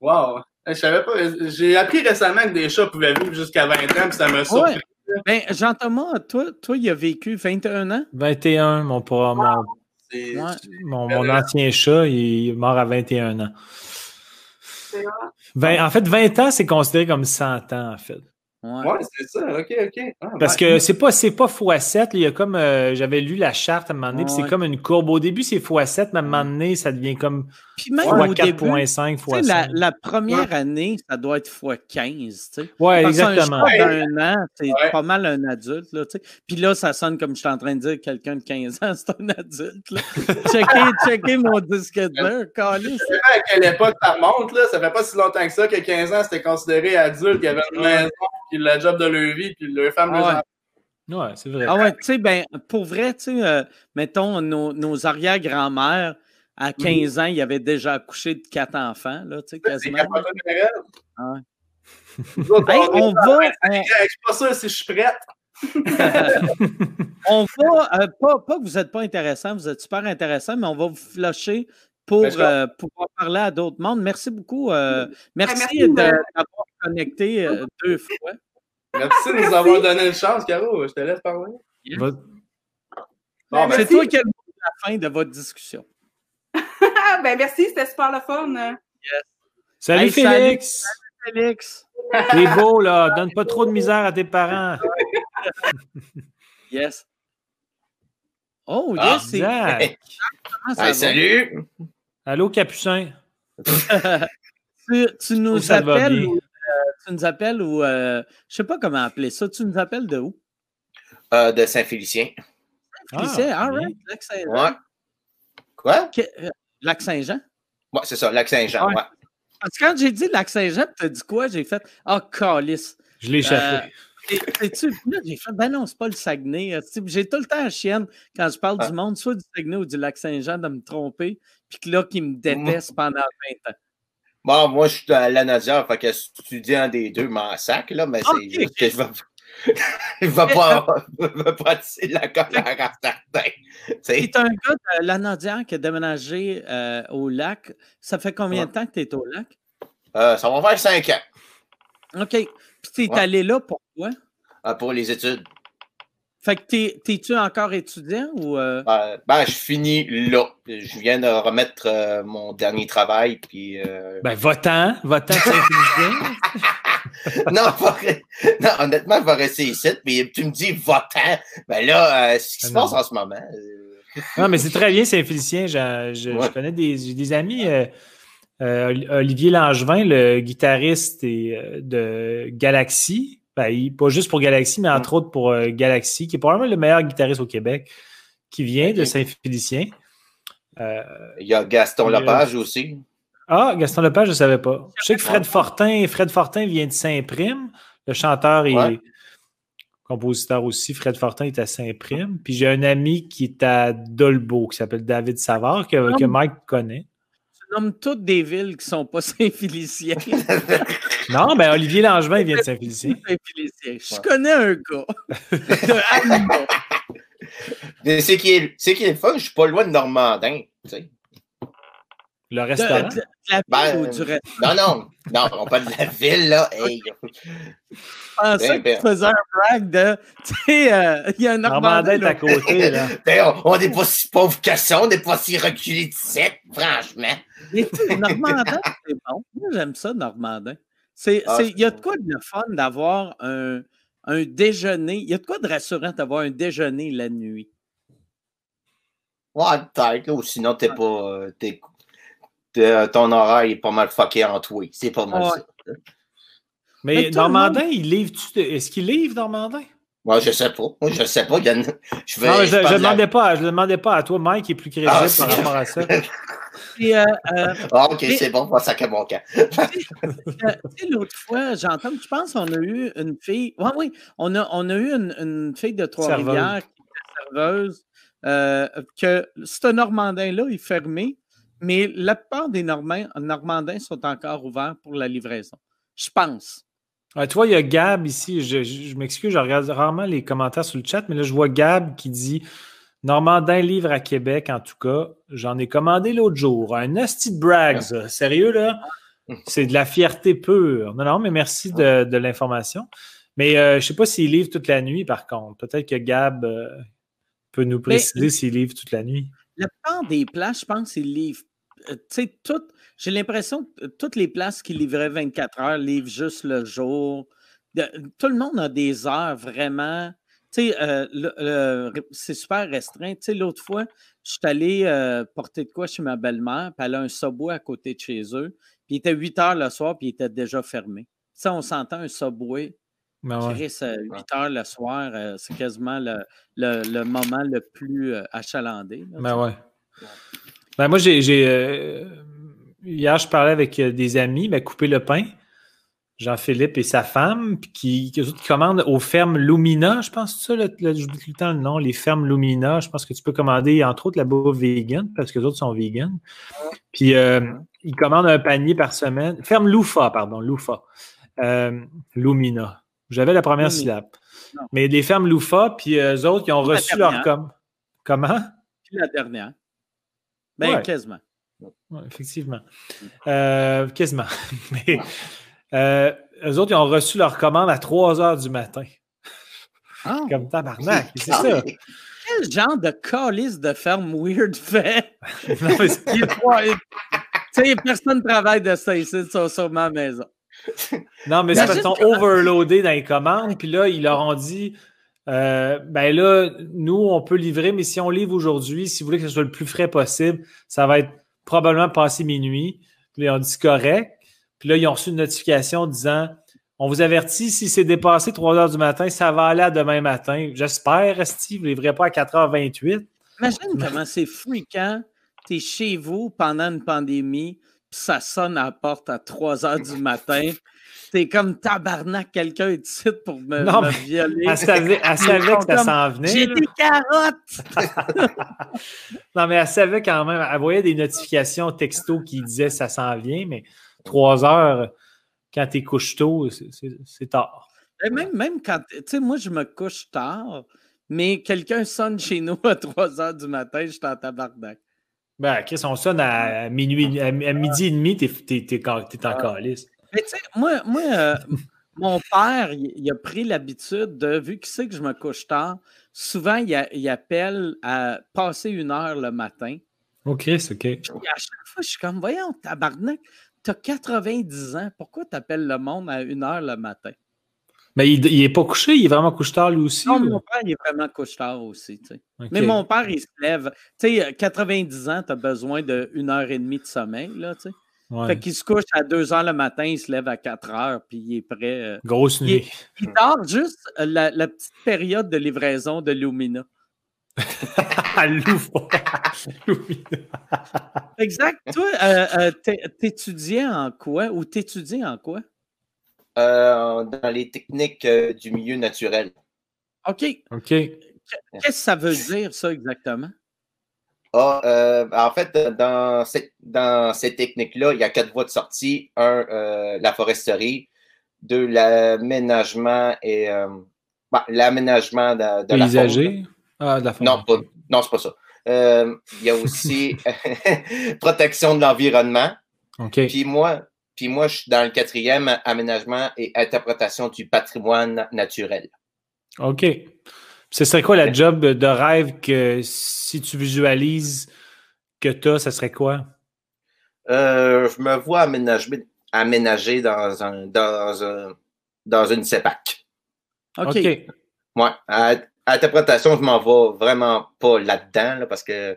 wow. Je savais pas. J'ai appris récemment que des chats pouvaient vivre jusqu'à 20 ans, puis ça m'a surpris. Ben, Jean-Thomas, toi, toi, il a vécu 21 ans? 21, mon, mon, mon, mon, ancien chat, il est mort à 21 ans. en fait, 20 ans, c'est considéré comme 100 ans, en fait. Ouais, c'est ça. OK, OK. Ah, Parce que c'est pas, c'est pas x7. Il y a comme, euh, j'avais lu la charte à un moment donné, puis c'est comme une courbe. Au début, c'est x7, mais à un moment donné, ça devient comme puis même 4.5 x5. La, la, première année, ça doit être x15. Tu sais. Ouais, exactement. Un an, c'est pas mal un adulte. Là, tu sais. Puis là, ça sonne comme je suis en train de dire quelqu'un de 15 ans, (laughs) c'est un adulte. Là. checker, (laughs) checker mon disque dur. À quelle époque ça remonte, là? Ça fait pas si longtemps que ça que 15 ans, c'était considéré adulte, qu'il y avait une maison puis le job de leur vie, puis leur femme, ah ouais. c'est vrai. Ah ouais, tu sais, ben, pour vrai, tu sais, euh, mettons, nos, nos arrière-grand-mères, à 15 mhm. ans, ils avaient déjà accouché de quatre enfants, là, tu sais, quasiment. Ah ouais. on va. Je suis pas sûr si je suis prête. (laughs) on va, euh, pas, pas, que vous n'êtes pas intéressant, vous êtes super intéressant, mais on va vous flasher pour euh, pouvoir parler à d'autres mondes. Merci beaucoup. Euh, merci, d'avoir connecté euh, deux fois. Merci de nous avoir donné une chance, Caro. Je te laisse parler. Ben, ben, c'est toi qui as la fin de votre discussion. (laughs) ben merci, c'était super le fun. Salut Félix. Salut Félix. (laughs) T'es beau, là. Donne pas trop de misère à tes parents. (laughs) yes. Oh, yes, ah, c'est. salut. Allô, Capucin? (laughs) tu, nous appelles ou, euh, tu nous appelles ou euh, je sais pas comment appeler ça. Tu nous appelles de où? Euh, de Saint-Félicien. Saint-Félicien, ah, right. Lac Saint-Jean. Ouais. Quoi? Lac Saint-Jean? Ouais, c'est ça, Lac Saint-Jean, ouais. Parce que quand j'ai dit Lac Saint-Jean, tu as dit quoi? J'ai fait Ah, oh, calice. Je l'ai échappé. J'ai fait, ben non, c'est pas le Saguenay. J'ai tout le temps à chienne quand je parle du monde, soit du Saguenay ou du lac Saint-Jean, de me tromper puis que là, qui me déteste pendant 20 ans. Bon, moi, je suis à la fait que si tu dis un des deux, m'en sac, là, mais c'est juste que je vais. (laughs) Il va pas, (laughs) va pas tirer la colère à certains. C'est un gars de la Nadia qui a déménagé euh, au lac. Ça fait combien de temps que tu es au lac? Euh, ça va faire cinq ans. OK. Puis tu es allé là pourquoi? Euh, pour les études. Fait que t'es-tu encore étudiant ou. Euh? Ben, ben, je finis là. Je viens de remettre euh, mon dernier travail. Puis, euh... Ben, votant, votant (laughs) non, non, honnêtement, je vais rester ici. Puis tu me dis votant. Ben là, euh, ce qui se ah passe en ce moment. non, mais c'est très bien, Saint-Félicien. Je, je, connais des, des amis. Olivier Langevin, le guitariste de Galaxy, ben, pas juste pour Galaxy, mais entre autres pour euh, Galaxy, qui est probablement le meilleur guitariste au Québec, qui vient de Saint-Félicien. Euh, Il y a Gaston Lepage aussi. Ah, Gaston Lepage, je ne savais pas. Je sais que Fred Fortin, Fred Fortin vient de Saint-Prime. Le chanteur et compositeur aussi, Fred Fortin, est à Saint-Prime. Puis j'ai un ami qui est à Dolbeau, qui s'appelle David Savard, que, que Mike connaît. Nommes toutes des villes qui ne sont pas (laughs) Saint-Félicien. non, ben Olivier Langevin vient de Saint-Félicien. (laughs) Saint-Félicien. Je connais un gars de Mais c'est qui est, c'est qui est le fun, je suis pas loin de Normandin, tu sais. Le restaurant? De, la ben, ou du Non, non, non, on parle de la ville, là. (laughs) Hey. Je pensais que tu faisais un brag de, tu sais, euh, il y a un Normandin à côté, là. Ben, on n'est pas si pauvre que ça, on n'est pas si reculé de sec, franchement. Normandin, c'est bon. Moi, j'aime ça, Normandin. C'est, ah, il y a de quoi de fun d'avoir un, un déjeuner? Il y a de quoi de rassurant d'avoir un déjeuner la nuit? Ouais, peut-être, ou sinon, t'es pas. Euh, euh, ton horaire est pas mal fucké en toi. C'est pas mal ça. Mais, Normandin, il livre. Est-ce qu'il livre, Normandin? Moi, je sais pas. Moi, je sais pas. Je, non, je, je, demandais pas, je demandais pas à toi, Mike, qui est plus crédible ah, par rapport à ça. (laughs) Euh, euh, ah, ok, c'est bon, pas ça que mon cas. l'autre fois, j'entends, je pense qu'on a eu une fille. Oui, oui, on a, on a eu une, une fille de Trois-Rivières qui était serveuse. que ce Normandin-là est fermé, mais la plupart des Normandins sont encore ouverts pour la livraison. Je pense. tu vois, il y a Gab ici. Je, m'excuse, je regarde rarement les commentaires sur le chat, mais là, je vois Gab qui dit Normandin livre à Québec, en tout cas. J'en ai commandé l'autre jour. Un nasty brag, Sérieux, là? (laughs) C'est de la fierté pure. Non, non, mais merci de, l'information. Mais euh, je ne sais pas s'il livre toute la nuit, par contre. Peut-être que Gab euh, peut nous préciser s'il livre toute la nuit. La plupart des places, je pense, ils livrent euh, tu sais, j'ai l'impression que toutes les places qui livraient 24 heures livrent juste le jour. Tout le monde a des heures vraiment. Tu sais, euh, c'est super restreint. Tu sais, l'autre fois, je suis allé euh, porter de quoi chez ma belle-mère, puis elle a un subway à côté de chez eux, puis il était 8 heures le soir, puis il était déjà fermé. Tu sais, on s'entend un subway. Ben ouais. 8 heures le soir, c'est quasiment le, moment le plus achalandé. ben ouais. Ben moi, j'ai. Euh, hier, je parlais avec euh, des amis, ben, couper le pain. Jean-Philippe et sa femme, qui, qui, commandent aux fermes Lumina, je pense, ça, j'oublie tout le temps le nom, les fermes Lumina. Je pense que tu peux commander, entre autres, la bouffe vegan, parce que les autres sont vegan. Puis, euh, ils commandent un panier par semaine. Ferme Loufa, pardon, Loufa. Lumina. J'avais la première syllabe. Mais les fermes Loufa, puis eux autres, ils ont reçu leur com. Comment? la dernière. Ben, quasiment. effectivement. Euh, quasiment. (laughs) Mais euh, eux autres, ils ont reçu leur commande à 3 heures du matin. Ah. (laughs) Comme tabarnak, c'est ça. Quel genre de calice de ferme weird fait? (laughs) non, mais tu sais, personne ne travaille de ça ici, sur, sur ma maison. Non, mais c'est parce qu'ils sont overloadés dans les commandes, puis là, ils leur ont dit euh, ben là, nous, on peut livrer, mais si on livre aujourd'hui, si vous voulez que ce soit le plus frais possible, ça va être probablement passé minuit. Puis là, on dit correct. Puis là, ils ont reçu une notification disant On vous avertit, si c'est dépassé 3 heures du matin, ça va aller à demain matin. J'espère, Steve, vous ne livrez pas à 4h28. Imagine comment c'est fréquent. Tu es chez vous pendant une pandémie, puis ça sonne à la porte à 3 heures du matin. T'es comme tabarnak, quelqu'un est ici pour me, non, me violer. Elle savait, elle savait que ça s'en venait. J'ai des carottes! (laughs) non, mais elle savait quand même. Elle voyait des notifications texto qui disaient ça s'en vient, mais trois heures, quand tu couches tôt, c'est tard. même, même quand. Tu sais, moi, je me couche tard, mais quelqu'un sonne chez nous à 3 heures du matin, je suis en tabarnak. Ben, Chris, on sonne à, minuit, à, midi et demi, t'es es, en ah. calice. Mais tu sais, moi, moi euh, (laughs) mon père, il, a pris l'habitude de, vu qu'il sait que je me couche tard, souvent, il, appelle à passer une heure le matin. OK, c'est OK. Et à chaque fois, je suis comme, voyons, tabarnak, t'as 90 ans, pourquoi t'appelles le monde à une heure le matin? Mais il, il est pas couché, il est vraiment couche tard lui aussi. Non, mon père, il est vraiment couche tard aussi. Tu sais. Mais mon père, il se lève. Tu sais, 90 ans, tu as besoin d'une heure et demie de sommeil. Là, tu sais. Fait qu'il se couche à 2 heures le matin, il se lève à 4 heures, puis il est prêt. Euh, Grosse nuit. Il, dort juste euh, la, petite période de livraison de Lumina. (laughs) Lumina. (laughs) exact. Toi, euh, t'étudiais en quoi ou t'étudies en quoi? euh, dans les techniques euh, du milieu naturel. OK. OK. Qu'est-ce que ça veut dire, ça, exactement? Ah, euh, en fait, dans, cette, dans ces techniques-là, il y a quatre voies de sortie. Un, la foresterie. Deux, l'aménagement et bah, l'aménagement de, de la faune. Ah, de la Non, pas, non c'est pas ça. il y a aussi (laughs) (laughs) protection de l'environnement. OK. Puis moi, puis moi, je suis dans le quatrième, aménagement et interprétation du patrimoine naturel. OK. Ce serait quoi la job de rêve que si tu visualises que tu as, ça serait quoi? Euh, je me vois aménager, aménager dans, un, dans, dans une CEPAC. OK. okay. Ouais. À, interprétation, je m'en vais vraiment pas là-dedans parce que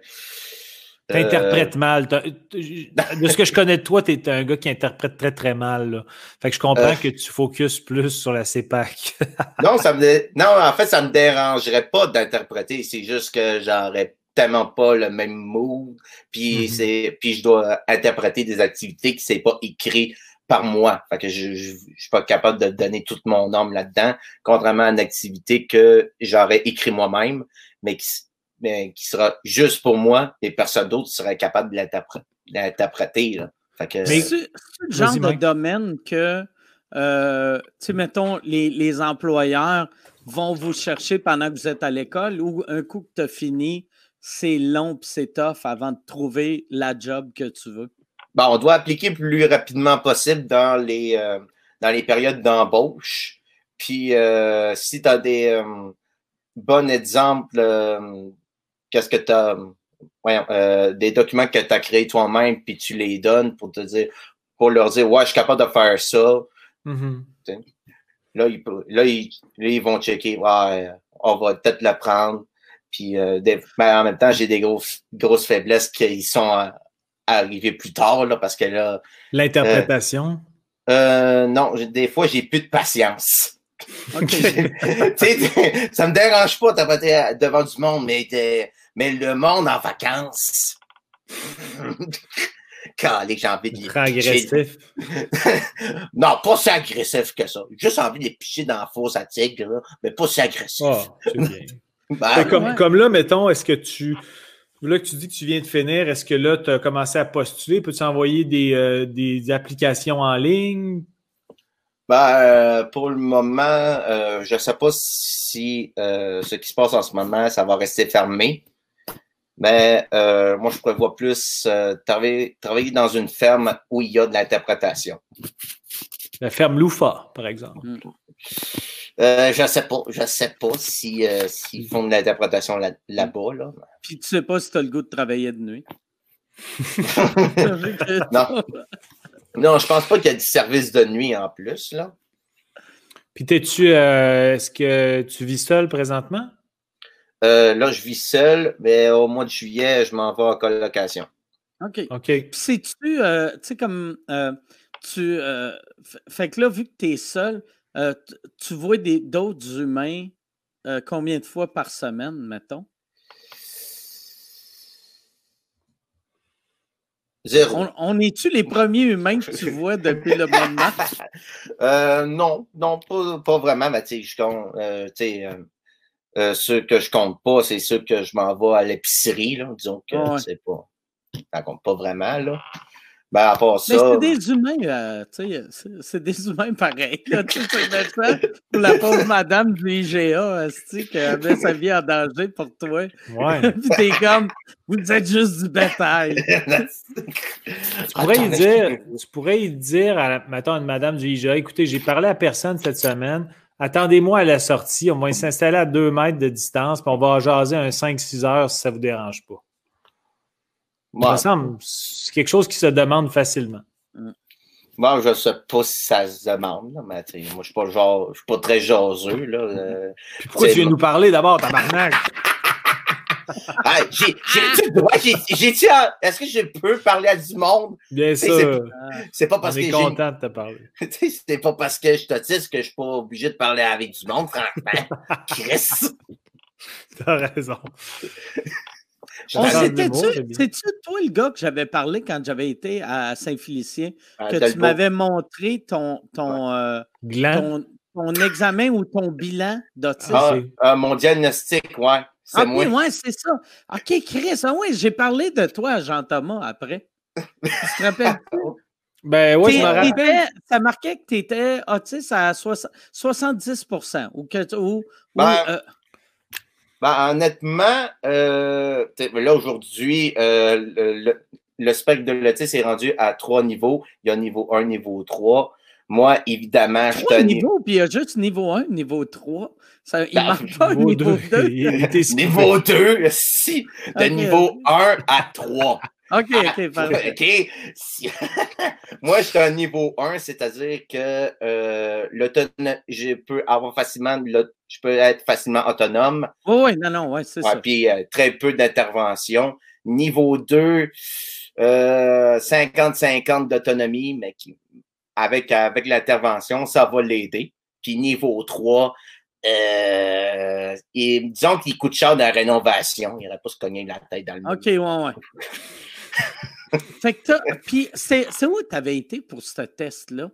tu interprètes mal. De ce que je connais de toi, tu es un gars qui interprète très, très mal. Fait que je comprends euh. que tu focuses plus sur la CEPAC. (laughs) non, ça me non, en fait, ça me dérangerait pas d'interpréter. C'est juste que j'aurais tellement pas le même mood. Puis, mm-hmm. c'est, puis je dois interpréter des activités qui ne sont pas écrites par moi. Fait que je ne suis pas capable de donner toute mon âme là-dedans, contrairement à une activité que j'aurais écrit moi-même, mais qui mais qui sera juste pour moi et personne d'autre serait capable de l'interpréter. Mais c'est le genre de domaine que, euh, tu sais, mettons, les, les, employeurs vont vous chercher pendant que vous êtes à l'école ou un coup que tu as fini, c'est long et c'est tough avant de trouver la job que tu veux? Bon, on doit appliquer le plus rapidement possible dans les, euh, dans les périodes d'embauche. Puis, euh, si tu as des bons exemples qu'est-ce que tu as, euh, des documents que tu as créés toi-même, puis tu les donnes pour te dire, pour leur dire, ouais, je suis capable de faire ça. Mm-hmm. là, ils, là, ils, vont checker, ouais, on va peut-être le prendre. Puis euh, mais en même temps, j'ai des grosses, grosses faiblesses qui sont euh, arrivées plus tard, là, parce que là. L'interprétation? non, des fois, j'ai plus de patience. (laughs) Okay. (laughs) ça me dérange pas de devant du monde, mais mais le monde en vacances. (laughs) Calé, j'ai envie de les agressif. non, pas si agressif que ça. Juste envie de les picher dans la fosse à tigre, mais pas si agressif. Oh, ben, comme, comme là, mettons, est-ce que tu. Là que tu dis que tu viens de finir, est-ce que là, tu as commencé à postuler? Peux-tu envoyer des, euh, des applications en ligne? Ben, euh, pour le moment, euh, je ne sais pas si ce qui se passe en ce moment, ça va rester fermé. Mais euh, moi, je prévois plus euh, travailler, dans une ferme où il y a de l'interprétation. La ferme Loufa, par exemple. Mm. Euh, je ne sais pas. Je sais pas si, s'ils font de l'interprétation là, bas là. Puis tu sais pas si tu as le goût de travailler de nuit. (laughs) (laughs) non. Non, je pense pas qu'il y a du service de nuit en plus, là. Puis t'es-tu est-ce que tu vis seul présentement? Euh, là, je vis seul, mais au mois de juillet, je m'en vais en colocation. OK. OK. Puis sais-tu, euh, tu sais, comme euh, tu. fait que là, vu que tu es seul, tu vois d'autres humains combien de fois par semaine, mettons? Zéro. On, est-tu les (laughs) premiers humains que tu vois depuis le mois de mars? (laughs) non, non, pas, pas vraiment, mais tu sais, euh, ceux que je compte pas, c'est ceux que je m'en vais à l'épicerie. Disons que c'est pas. Ça compte pas vraiment, là. Ben, à part ça. Mais c'est des humains, euh, tu sais, c'est des humains pareils, là. Tu sais, pour la pauvre madame du IGA, tu qui met sa vie en danger pour toi. Ouais. (laughs) Puis t'es comme, vous êtes juste du bétail. (laughs) tu pourrais y dire, tu pourrais y dire à, mettons, une madame du IGA, écoutez, j'ai parlé à personne cette semaine. Attendez-moi à la sortie. On va s'installer à deux mètres de distance, puis on va jaser un 5-6 heures si ça ne vous dérange pas. Ça me semble c'est quelque chose qui se demande facilement. Moi, je ne sais pas si ça se demande, mais moi, je ne suis, pas très jaseux. Là, euh, pourquoi tu viens nous parler d'abord, tabarnak? (laughs) (laughs) j'ai, j'ai, est-ce que je peux parler à du monde? Bien sûr. C'est, pas parce On est que. content de te parler. (laughs) c'est pas parce que je t'autiste que je suis pas obligé de parler avec du monde, franchement. Chris. T'as raison. C'est-tu toi le gars que j'avais parlé quand j'avais été à Saint-Félicien, que tu m'avais montré ton, ton, euh, ton, examen ou ton bilan d'autisme? Ah, euh, mon diagnostic, ouais. C'est moi. ouais, c'est ça. OK, Chris, ah ouais, j'ai parlé de toi à Jean-Thomas après. tu te rappelles? (laughs) Ben oui, je me rappelle. Ça marquait que tu étais autiste à 70 ou que ou, ben, euh, ben, honnêtement, euh, là aujourd'hui, euh, le, spectre de l'autisme est rendu à trois niveaux. Il y a niveau 1, niveau 3. Moi, évidemment, je te. niveau, puis il y a juste niveau 1, niveau 3. Ça, il ne ben, marque pas niveau 2. niveau 2, si. De niveau 1 à 3. OK, OK, (laughs) parfait. OK. (laughs) Moi, je suis un niveau 1, c'est-à-dire que euh, je peux avoir facilement, je peux être facilement autonome. Oui, oui, non, non, oui, c'est ça. Puis euh, très peu d'intervention. Niveau 2, 50-50 euh, d'autonomie, mais qui, avec, avec l'intervention, ça va l'aider. Puis niveau 3, euh, et, disons qu'il coûte cher de la rénovation. Il n'aurait pas se cogner la tête dans le OK, ouais, ouais. (laughs) (laughs) fait que puis c'est où tu avais été pour ce test-là?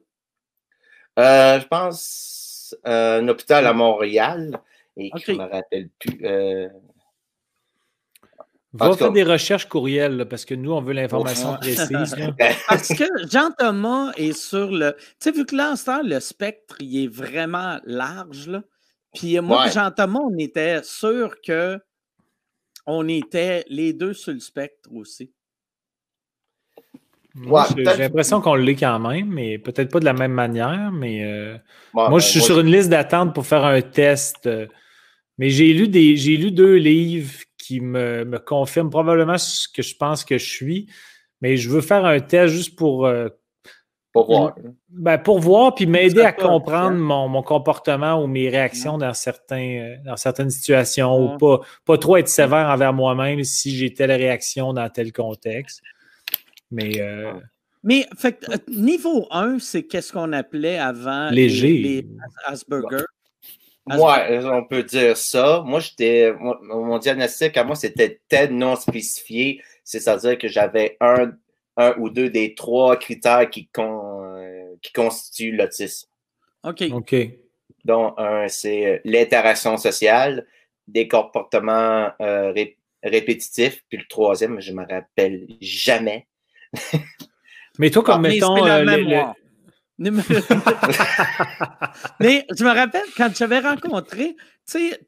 Euh, je pense euh, un hôpital à Montréal et je ne me rappelle plus. Euh... Va faire des recherches courriels parce que nous, on veut l'information précise. (laughs) parce que Jean-Thomas est sur le. Tu sais, vu que là, le spectre, il est vraiment large. Là. Puis moi, Jean-Thomas, on était sûr que on était les deux sur le spectre aussi. J'ai l'impression qu'on l'est quand même, mais peut-être pas de la même manière. Mais euh, moi, ben, je suis sur une liste d'attente pour faire un test. Euh, mais j'ai lu des, j'ai lu deux livres qui me, me, confirment probablement ce que je pense que je suis. Mais je veux faire un test juste pour. Euh, pour voir. Ben, pour voir, puis m'aider à comprendre mon, mon, comportement ou mes réactions dans, certains, dans certaines situations, ou pas, pas trop être sévère envers moi-même si j'ai telle réaction dans tel contexte. Mais. Euh, mais fait, euh, niveau 1, c'est qu'est-ce qu'on appelait avant Léger. les, Asperger? Ouais, on peut dire ça. Moi, j'étais. Mon diagnostic à moi, c'était TED non spécifié. C'est-à-dire que j'avais un, un ou deux des trois critères qui, qui constituent l'autisme. OK. OK. Donc, un, c'est l'interaction sociale, des comportements euh, répétitifs. Puis le troisième, je ne me rappelle jamais. (laughs) Mais toi, comme ah, mettons. (laughs) mais je me rappelle quand tu avais rencontré, tu sais,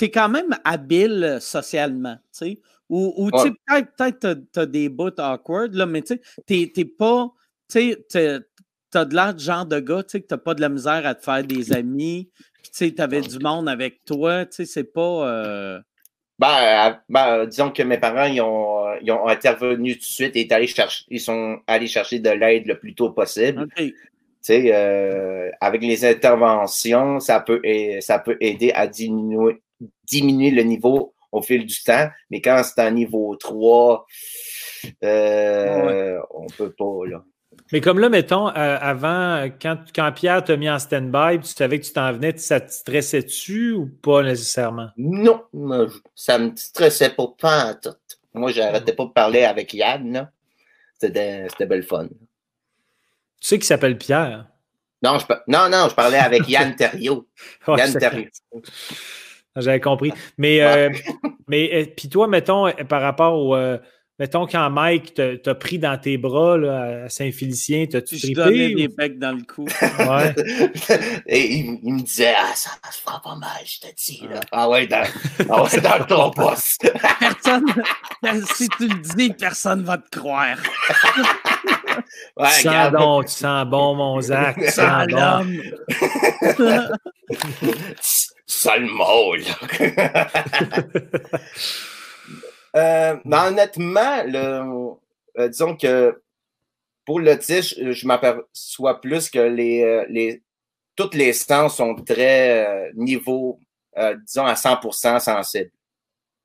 es quand même habile socialement, tu sais. Ou, ou tu sais, peut-être tu as, des bouts awkward, là, mais tu sais, t'es pas. Tu sais, t'as de l'air du genre de gars, tu sais, que t'as pas de la misère à te faire des amis. Puis, tu sais, t'avais du monde avec toi, tu sais, c'est pas. Euh, ben, ben, disons que mes parents, ils ont, ils ont intervenu tout de suite et allé chercher, ils sont allés chercher de l'aide le plus tôt possible. Tu sais, euh, avec les interventions, ça peut, ça peut aider à diminuer, diminuer le niveau au fil du temps. Mais quand c'est un niveau 3, euh, on peut pas, là. Mais comme là, mettons, euh, avant, quand, quand Pierre t'a mis en stand-by, tu savais que tu t'en venais, ça te stressait-tu ou pas nécessairement? Non, ça me stressait pas, pas tout. Moi, j'arrêtais pas de parler avec Yann, là. C'était belle fun. Tu sais qu'il s'appelle Pierre? Non, je, non, non, je parlais avec (laughs) Yann Thériault. (laughs) Yann Thériault. J'avais compris. Mais, euh, mais euh, puis toi, mettons, par rapport au mettons, quand Mike t'a pris dans tes bras là, à Saint-Félicien, t'as-tu trippé? Je donnais des becs dans le cou. ouais. (laughs) Et il, me disait, ah, ça va se faire pas mal, je te dis. Là. Ah ouais, dans, ah ouais, dans ton poste. personne, si tu le dis, personne va te croire. ouais, tu, sens bon, tu sens bon, mon Zach. Tu sens l'homme. (laughs) Sale mot, là. (laughs) Euh, mais honnêtement, le, euh, disons que pour l'autisme, je m'aperçois plus que les, euh, les, toutes les sens sont très niveau, disons, à 100% sensibles.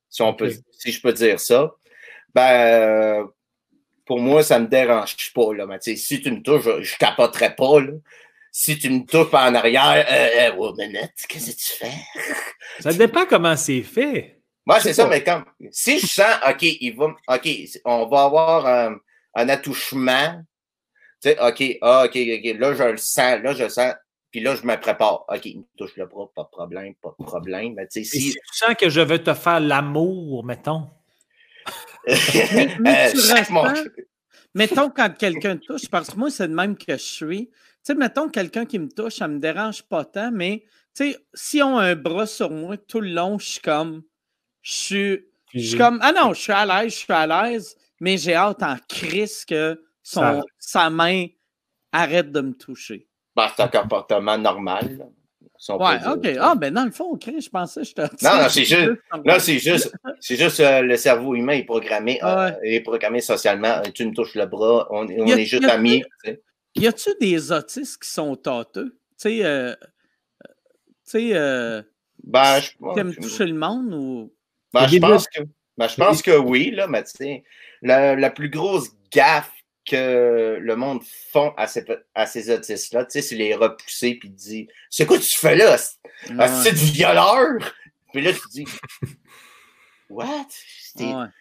Si, on peut, si je peux dire ça. Ben, pour moi, ça me dérange pas. Là. Mais, si tu me touches, je, je capoterais pas. Là. Si tu me touches en arrière, euh, euh, minute, qu'est-ce que tu fais? Ça dépend comment c'est fait. Moi, c'est ça, mais quand, si je sens, OK, il va, OK, on va avoir un, un attouchement, tu sais, OK, ah, OK, OK, là, je le sens, là, je le sens, puis là, je me prépare. OK, il me touche le bras, pas de problème, pas de problème. Mais, si... si tu sens que je veux te faire l'amour, mettons? (laughs) mais, tu euh, Mettons quand quelqu'un touche, parce que moi, c'est le même que je suis. Tu sais, mettons quelqu'un qui me touche, ça me dérange pas tant, mais tu sais, si on a un bras sur moi tout le long, je suis comme. Je suis, je suis comme. Ah non, je suis à l'aise, je suis à l'aise, mais j'ai hâte en crise que son, sa main arrête de me toucher. Bah, c'est un comportement normal. ouais, OK. Ah, ben dans le fond, okay, je pensais que je te. Non, non, c'est juste, là, c'est juste, c'est juste euh, le cerveau humain est programmé, euh, est programmé socialement. Tu me touches le bras, on, on est juste amis. Y a-tu des autistes qui sont tâteux? Tu sais, euh, tu sais, ben, je, aimes toucher le monde ou. Ben, je pense que, ben, je pense que oui, là, mais la, la plus grosse gaffe que le monde font à ces, à ces autistes-là, tu sais, c'est les repousser puis dire C'est quoi tu fais là? C'est du violeur? Puis là, tu dis (laughs) What?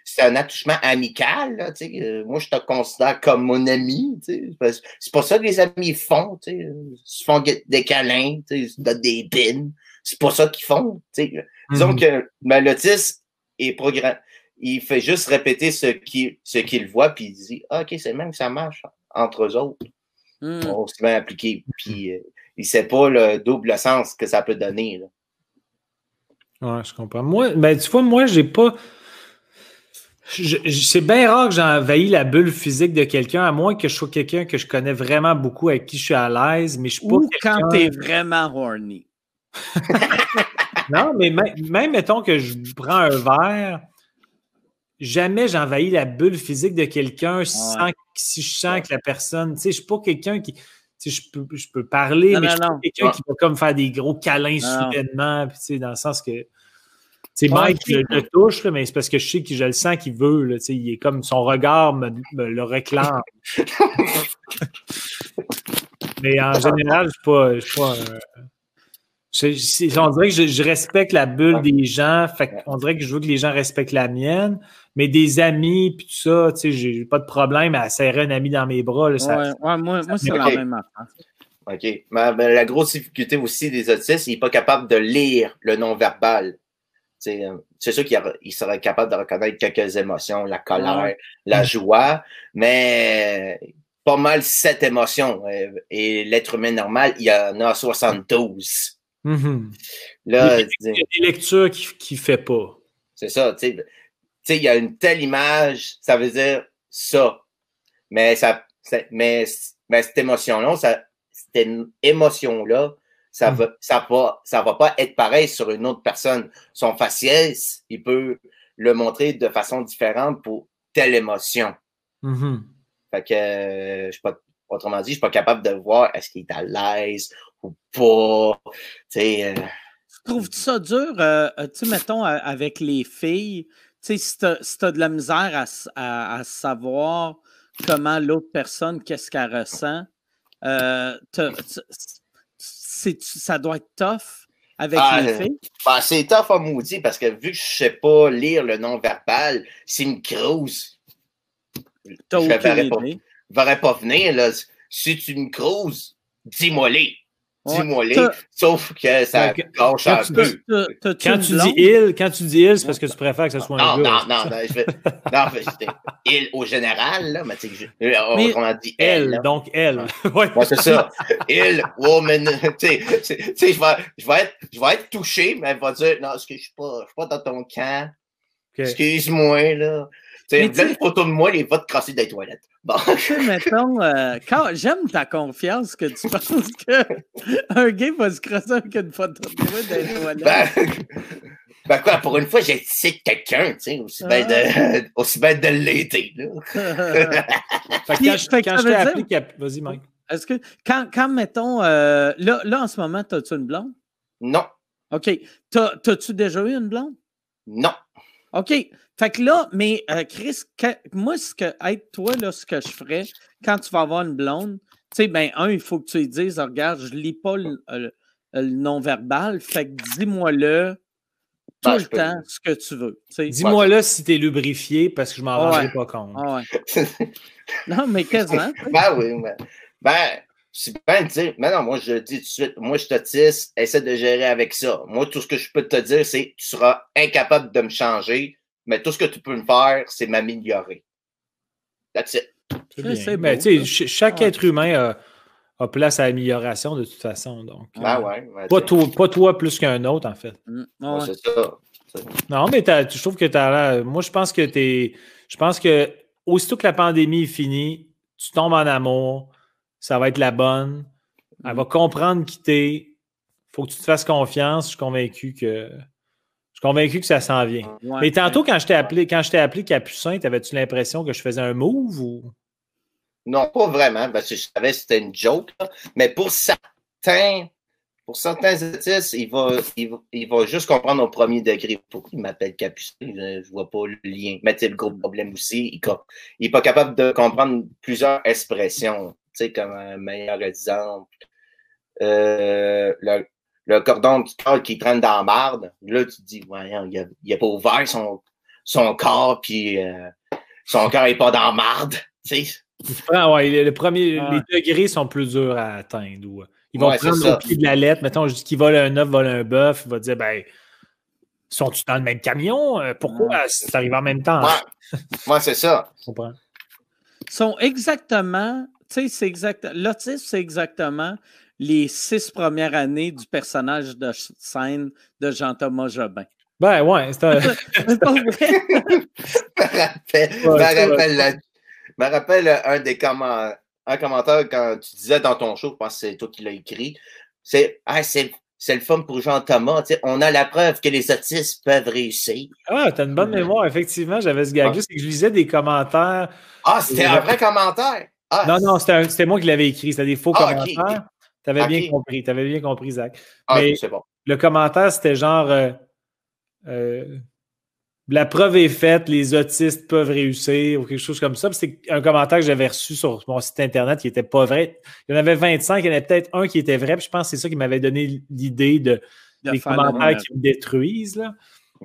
C'est un attouchement amical, là, tu sais. Euh, moi, je te considère comme mon ami, tu sais. C'est pas ça que les amis font, tu sais. Ils se font des câlins, tu sais, des bins. C'est pas ça qu'ils font, tu sais. Disons mm-hmm. que l'autiste est programmé il fait juste répéter ce qu'il ce qu'il voit, puis il dit ah, OK, c'est même que ça marche entre eux autres. Hmm. On se met à appliquer. Puis euh, il ne sait pas le double sens que ça peut donner. Là. Ouais, je comprends. Moi, ben, tu vois, moi, j'ai pas. C'est bien rare que j'envahis la bulle physique de quelqu'un, à moins que je sois quelqu'un que je connais vraiment beaucoup, avec qui je suis à l'aise, mais je suis pas. Ou quand tu es vraiment horny. (laughs) non, mais même, même, mettons que je prends un verre, jamais j'envahis la bulle physique de quelqu'un sans si je sens que la personne, tu sais, je suis pas quelqu'un qui, tu sais, je peux, je peux parler, mais je suis pas quelqu'un qui va comme faire des gros câlins soudainement, puis tu sais, dans le sens que, c'est Mike qui le, touche, mais c'est parce que je sais que je le sens qu'il veut. Là, il est comme son regard me, le réclame. (laughs) mais en général, je ne suis pas, je on dirait que je, respecte la bulle des gens. Fait on dirait que je veux que les gens respectent la mienne. Mais des amis, puis tout ça, tu sais, j'ai pas de problème à serrer un ami dans mes bras. ouais, moi, moi c'est la même affaire. OK. Mais, la grosse difficulté aussi des autistes, il n'est pas capable de lire le non-verbal. Euh, c'est sûr qu'il serait capable de reconnaître quelques émotions, la colère, la joie, mais pas mal sept émotions. Euh, et l'être humain normal, il y en a 72. Mm Là, il y a des lectures qui ne fait pas. C'est ça, tu sais. il y a une telle image, ça veut dire ça. Mais, ça, mais, mais cette émotion-là, cette émotion-là, ça ne mm. va, ça va, ça va pas être pareil sur une autre personne. Son faciès, il peut le montrer de façon différente pour telle émotion. Mm-hmm. Fait que, euh, je suis pas, autrement dit, je suis pas capable de voir est-ce qu'il est à l'aise ou pas. Euh, Trouves-tu ça dur, euh, euh, tu mettons, avec les filles, tu sais, si tu as, de la misère à, savoir comment l'autre personne, qu'est-ce qu'elle ressent, ça doit être tough avec ah, les filles? Ben, c'est tough à maudit parce que vu que je sais pas lire le non-verbal, c'est une crouse. Je ne verrais pas, venir. Là. Si tu me creuses, dis-moi-les. Dis-moi les, sauf que ça gâche un peu. Quand tu dis il, quand tu dis il, c'est parce que tu préfères que ce soit un gars. Non, non, non, je vais, (laughs) non, il au général, là, mais tu sais, on a dit elle. donc elle. (laughs) ouais, c'est ça. Il, woman, (laughs) tu sais, je vais, je vais être, je vais être touché, mais elle va dire, non, je suis pas, je suis pas dans ton camp. Excuse-moi, là. Tu sais, une photo de moi, il va te crasser des toilettes. Bon. mettons, euh, quand j'aime ta confiance que tu (laughs) penses qu'un gay va se crosser avec une photo de toi dans les ben, (laughs) ben, quoi, pour une fois, j'ai cité quelqu'un, tu sais, aussi bien de, ah. aussi bien de l'aider. (laughs) quand je, quand je t'ai appelé, vas-y, Mike. Est-ce que, quand, quand mettons, euh, là, là, en ce moment, as-tu une blonde? Non. OK. T'as-tu déjà eu une blonde? Non. OK. Fait que là, mais euh, Chris, moi, ce que, être toi, là, ce que je ferais quand tu vas avoir une blonde, tu sais, ben, un, il faut que tu lui dises, regarde, je lis pas le, non-verbal, fait que dis-moi-le tout ben, le temps ce que tu veux. Dis-moi là si tu es lubrifié parce que je m'en rendrai pas compte. (laughs) non, mais quasiment. ben oui, mais, ben, c'est bien dire, mais non, moi je le dis tout de suite, moi je t'autiste, essaie de gérer avec ça. Moi, tout ce que je peux te dire, c'est tu seras incapable de me changer, mais tout ce que tu peux me faire, c'est m'améliorer. That's it. C'est mais tu sais, chaque être humain a, place à amélioration de toute façon. Donc, ah ouais, pas, toi, pas toi plus qu'un autre, en fait. Mm, c'est ça. Non, mais je trouve que tu as Moi, je pense que tu es. Je pense que aussitôt que la pandémie est finie, tu tombes en amour ça va être la bonne. Elle va comprendre qui t'es. faut que tu te fasses confiance. Je suis convaincu que. Suis convaincu que ça s'en vient. Mais tantôt, quand je t'ai appelé, quand je t'ai appelé Capucin, avais-tu l'impression que je faisais un move ou? Non, pas vraiment, parce que je savais que c'était une joke. Mais pour certains, pour certains artistes, il va, il va, juste comprendre au premier degré. Pourquoi il m'appelle Capucin? Je ne vois pas le lien. Mais c'est le gros problème aussi. Il n'est pas capable de comprendre plusieurs expressions sais, comme un meilleur exemple. Euh, le, le, cordon du corps qui traîne dans la marde, là, tu te dis, voyons, il a, a pas ouvert son, son corps, puis euh, son corps est pas dans la marde, tu sais. Ah ouais, le premier, les degrés sont plus durs à atteindre. Ou, ils vont prendre au pied de la lettre. Mettons, je dis qu'il vole un œuf, vole un bœuf. Il va dire, ben, sont-ils dans le même camion? Euh, pourquoi ça arrive en même temps? Moi, c'est ça. Ils sont exactement sais, c'est exact. L'autisme, c'est exactement les six premières années du personnage de scène de Jean-Thomas Jobin. Ben ouais, c'est un. (laughs) Je (laughs) me rappelle, un des commentaires, un commentaire quand tu disais dans ton show, je pense que c'est toi qui l'as écrit, c'est ah, c'est c'est le fun pour Jean-Thomas. On a la preuve que les autistes peuvent réussir. Ah, t'as une bonne mémoire. Effectivement, j'avais ce gag-là. C'est que je lisais des commentaires. Ah, c'était un vrai commentaire? Ah, non, non, c'était moi qui l'avais écrit. C'était des faux ah, commentaires. Tu avais bien compris. Tu avais bien compris, Zach. Ah, Mais bon. Le commentaire, c'était genre euh, euh, La preuve est faite, les autistes peuvent réussir ou quelque chose comme ça. C'est un commentaire que j'avais reçu sur mon site Internet qui n'était pas vrai. Il y en avait 25, il y en avait peut-être un qui était vrai. Puis je pense que c'est ça qui m'avait donné l'idée de, des commentaires qui me détruisent. Là.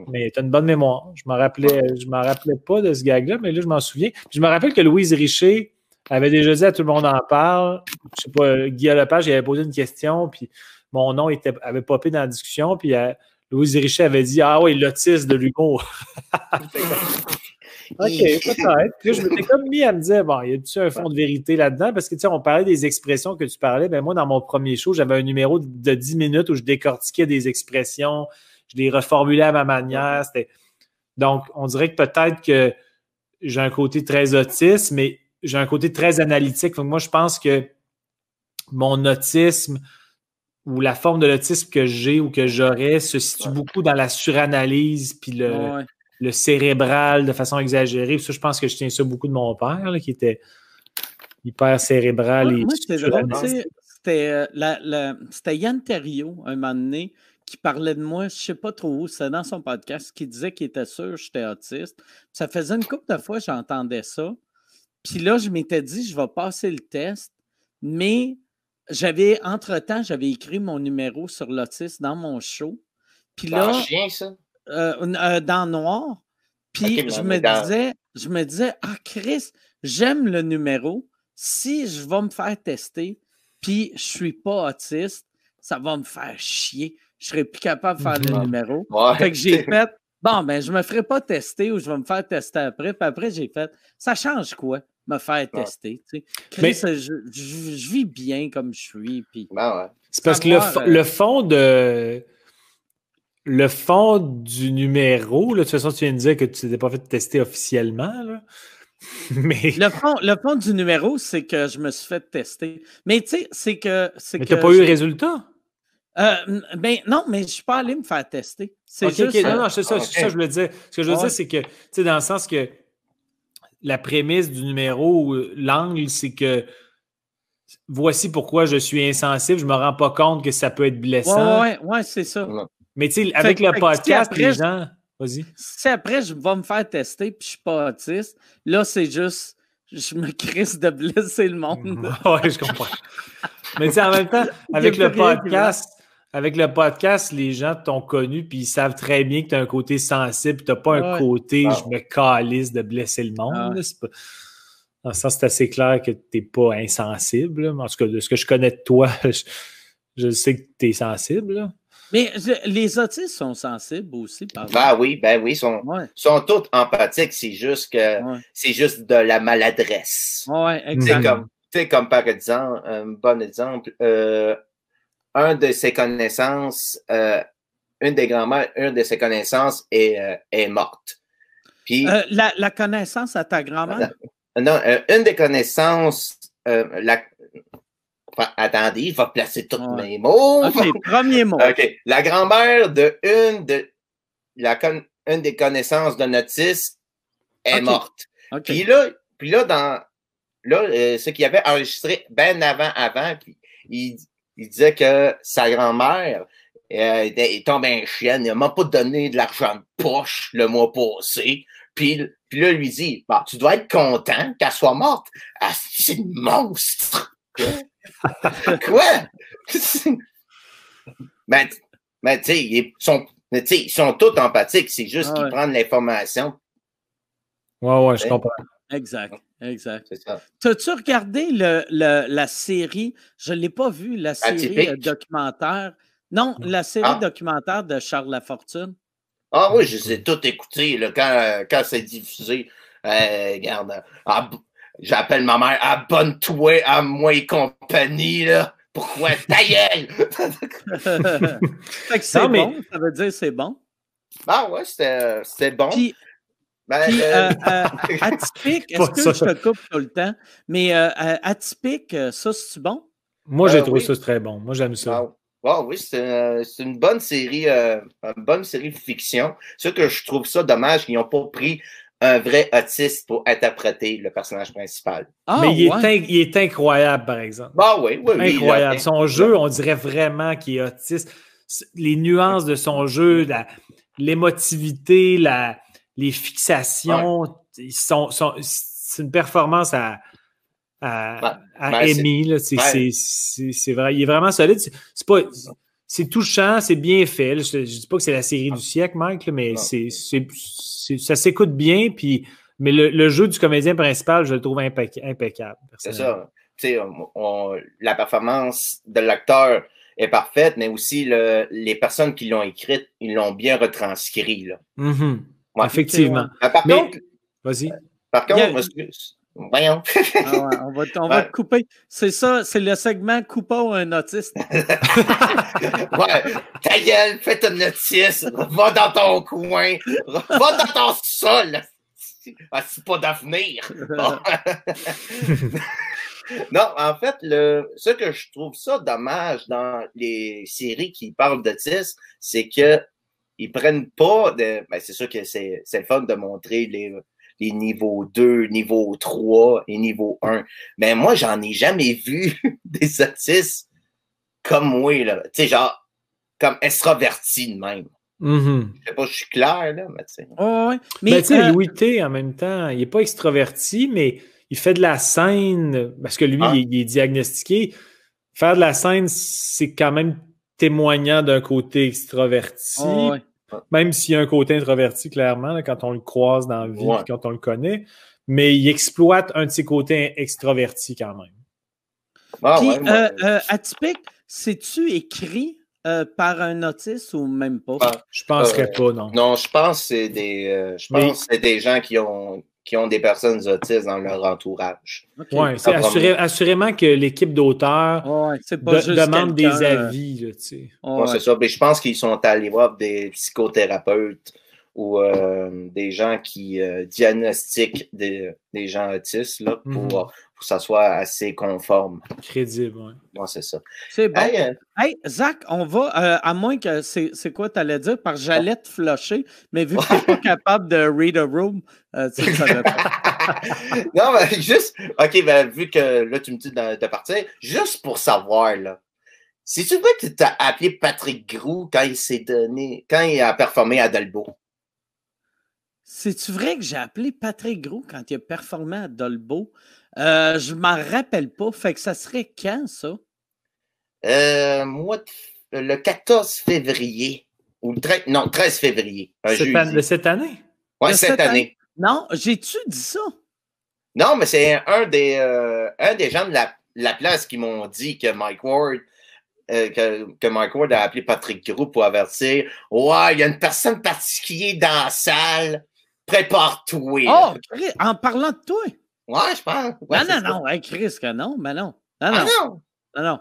Mais tu as une bonne mémoire. Je ne me rappelais, je rappelais pas de ce gag-là, mais là, je m'en souviens. je me rappelle que Louise Richer avait déjà dit à tout le monde en parle. Je sais pas, Guy Lepage, il avait posé une question, puis mon nom était, avait popé dans la discussion, puis euh, Louise Richet avait dit Ah oui, l'autiste de l'humour. (laughs) (laughs) OK, peut-être. je m'étais comme mis à me dire, bon, y a-tu un fond de vérité là-dedans? Parce que, tu sais, on parlait des expressions que tu parlais. Ben, moi, dans mon premier show, j'avais un numéro de 10 minutes où je décortiquais des expressions, je les reformulais à ma manière. Donc, on dirait que peut-être que j'ai un côté très autiste, mais j'ai un côté très analytique. Donc, moi, je pense que mon autisme ou la forme de l'autisme que j'ai ou que j'aurais se situe beaucoup dans la suranalyse puis le, le, cérébral de façon exagérée. Ça, je pense que je tiens ça beaucoup de mon père, qui était hyper cérébral. et c'était euh, C'était Yann Terriot, un moment donné, qui parlait de moi, je ne sais pas trop où, c'était dans son podcast, qui disait qu'il était sûr que j'étais autiste. Ça faisait une couple de fois que j'entendais ça. Puis là, je m'étais dit, je vais passer le test, mais j'avais, entre-temps, j'avais écrit mon numéro sur l'autisme dans mon show. Puis là. Chien, ça? Euh, euh, dans noir. Puis je me disais, je me disais, ah, Chris, j'aime le numéro. Si je vais me faire tester, puis je suis pas autiste, ça va me faire chier. Je serais plus capable de faire le (laughs) numéro. Fait que j'ai fait, bon, ben, je me ferai pas tester ou je vais me faire tester après. Puis après, j'ai fait, ça change quoi? Me faire tester. Mais, je, vis bien comme je suis. Puis, ben c'est parce que le, fond de. Le fond du numéro, là, de toute façon, tu viens de dire que tu t'es pas fait tester officiellement. Là. (laughs) Mais... Le, fond, le fond du numéro, c'est que je me suis fait tester. Mais tu sais, c'est que. Mais tu n'as pas eu le résultat? Euh, ben, non, mais je ne suis pas allé me faire tester. C'est juste. Non, non, c'est ça, ça, je veux dire. Ce que je veux dire, c'est que, tu sais, dans le sens que la prémisse du numéro, l'angle, c'est que voici pourquoi je suis insensible, je ne me rends pas compte que ça peut être blessant. Oui, ouais, ouais, c'est ça. Mais tu sais, avec le podcast, les gens. Vas-y. Si après, je vais me faire tester puis je suis pas autiste, là, c'est juste. Je me crisse de blesser le monde. (laughs) oui, je comprends. Mais tu sais, en même temps, (laughs) avec le podcast, avec le podcast, les gens t'ont connu puis ils savent très bien que tu as un côté sensible, tu n'as pas un côté ah. je me calisse de blesser le monde. Ah. Dans le sens, c'est assez clair que tu n'es pas insensible. En tout cas, de ce que je connais de toi, (laughs) je, sais que tu es sensible. Mais les autistes sont sensibles aussi. Par ben oui, ben oui, sont, sont tous empathiques. C'est juste que c'est juste de la maladresse. Oui, exactement. C'est comme, comme par exemple, un bon exemple, euh, un de ses connaissances, euh, une des grands-mères, une de ses connaissances est, euh, est morte. Puis, la, la, connaissance à ta grand-mère? Non, une des connaissances, la, attendez, il va placer tous mes mots. OK, (laughs) premier mot. OK. La grand-mère de une de la une des connaissances d'un autiste est morte. Puis là, puis là, dans là, euh, ce qu'il avait enregistré bien avant, avant, puis il, il disait que sa grand-mère euh, est tombée en chienne, il m'a pas donné de l'argent de poche le mois passé. Puis, puis là, il lui dit, bah, tu dois être content qu'elle soit morte. Ah, c'est une monstre. (laughs) Quoi? (laughs) ben, ben tu sais, ils sont, ils sont tous empathiques. C'est juste qu'ils prennent l'information. Ouais, ouais, je comprends. Exact, exact. T'as-tu regardé le, le, la série? Je ne l'ai pas vu, la série euh, documentaire. Non, la série ah. documentaire de Charles Lafortune. Ah oui, je les ai toutes écoutées là, quand, quand c'est diffusé. Euh, regarde, J'appelle ma mère, abonne-toi à moi et compagnie, là. Pourquoi? (laughs) Ta gueule! c'est bon, ça veut dire c'est bon. Ah ouais, c'était bon. Puis, ben, euh, euh, euh, (laughs) atypique, est-ce que je te coupe tout le temps? Mais atypique, ça, c'est bon? Moi, j'ai trouvé ça très bon. Moi, j'aime ça. Ah oui, c'est une bonne série, une bonne série de fiction. Ce que je trouve ça dommage qu'ils n'ont pas pris un vrai autiste pour interpréter le personnage principal. Ah, Mais il, est il, est incroyable, par exemple. Ah oui, oui, Incroyable. son jeu, on dirait vraiment qu'il est autiste. Les nuances de son jeu, l'émotivité, la, les fixations, sont, sont c'est une performance à, à, ben, C'est vrai. Il est vraiment solide. C'est pas c'est touchant, c'est bien fait. Je ne dis pas que c'est la série du siècle, Mike, mais c'est, ça s'écoute bien. Puis, mais le, jeu du comédien principal, je le trouve impeccable. C'est ça. la performance de l'acteur est parfaite, mais aussi les personnes qui l'ont écrite, ils l'ont bien retranscrit. Là. Effectivement. par contre, vas-y. Par contre, Voyons. Ah on va, on va te couper. C'est ça, c'est le segment coupon un autiste. (laughs) ouais. Ta gueule, fais ton autiste. Va dans ton coin. Va dans ton sol. Ah, c'est pas d'avenir. (laughs) non, en fait, le, ce que je trouve ça dommage dans les séries qui parlent d'autisme, c'est que ils prennent pas de. Ben, c'est sûr que c'est le fun de montrer les, les niveaux 2, niveau 3 et niveau 1. Mais moi, j'en ai jamais vu (laughs) des autistes comme moi, là. Tu sais, genre, comme extraverti de même. Mm-hmm. Je sais pas, je suis clair, là, mais tu sais. Mais, ben, tu sais, euh, Louis T, en même temps, il est pas extraverti, mais il fait de la scène, parce que lui, ah. il, est diagnostiqué. Faire de la scène, c'est quand même témoignant d'un côté extraverti. Même s'il y a un côté introverti, clairement, quand on le croise dans la vie, quand on le connaît. Mais il exploite un de ses côtés extravertis quand même. Ah, Puis, euh, euh, atypique, c'est-tu écrit euh, par un autiste ou même pas? Ah, je ne penserais pas, non. Non, je pense que c'est des, je pense c'est des gens qui ont, qui ont des personnes autistes dans leur entourage. Oui, c'est assurément que l'équipe d'auteurs demande des avis. c'est ça. Mais je pense qu'ils sont allés voir des psychothérapeutes ou euh, des gens qui euh, diagnostiquent des, des, gens autistes là, pour, mhm. Pour, que ça soit assez conforme. Crédible, oui. Ouais, c'est ça. C'est bon. Hey, euh, Zach, on va, à moins que c'est quoi tu allais dire, parce que j'allais te flusher, mais vu que tu n'es pas capable de read a room, tu sais, ça (laughs) Non, mais juste, OK, ben, vu que là, tu me dis de, de partir, juste pour savoir, là, si tu veux que tu as appelé Patrick Grou quand il s'est donné, quand il a performé à Dolbo? C'est-tu vrai que j'ai appelé Patrick Gros quand il a performé à Dolbo? Euh, je m'en rappelle pas. Fait que ça serait quand, ça? Euh, mois de le 14 février. Ou le 13, non, 13 février. de cette année? Oui, cette, année. Non, j'ai-tu dit ça? Non, mais c'est un des, euh, un des gens de la, la place qui m'ont dit que Mike Ward euh, que, que, Mike Ward a appelé Patrick Gros pour avertir Ouais, il y a une personne particulière dans la salle. Prépare-toi. Oh, en parlant de toi. Ouais, je pense. non, non, non. Hey, Chris, que non, mais non. Non, non. Ah, non. non. non.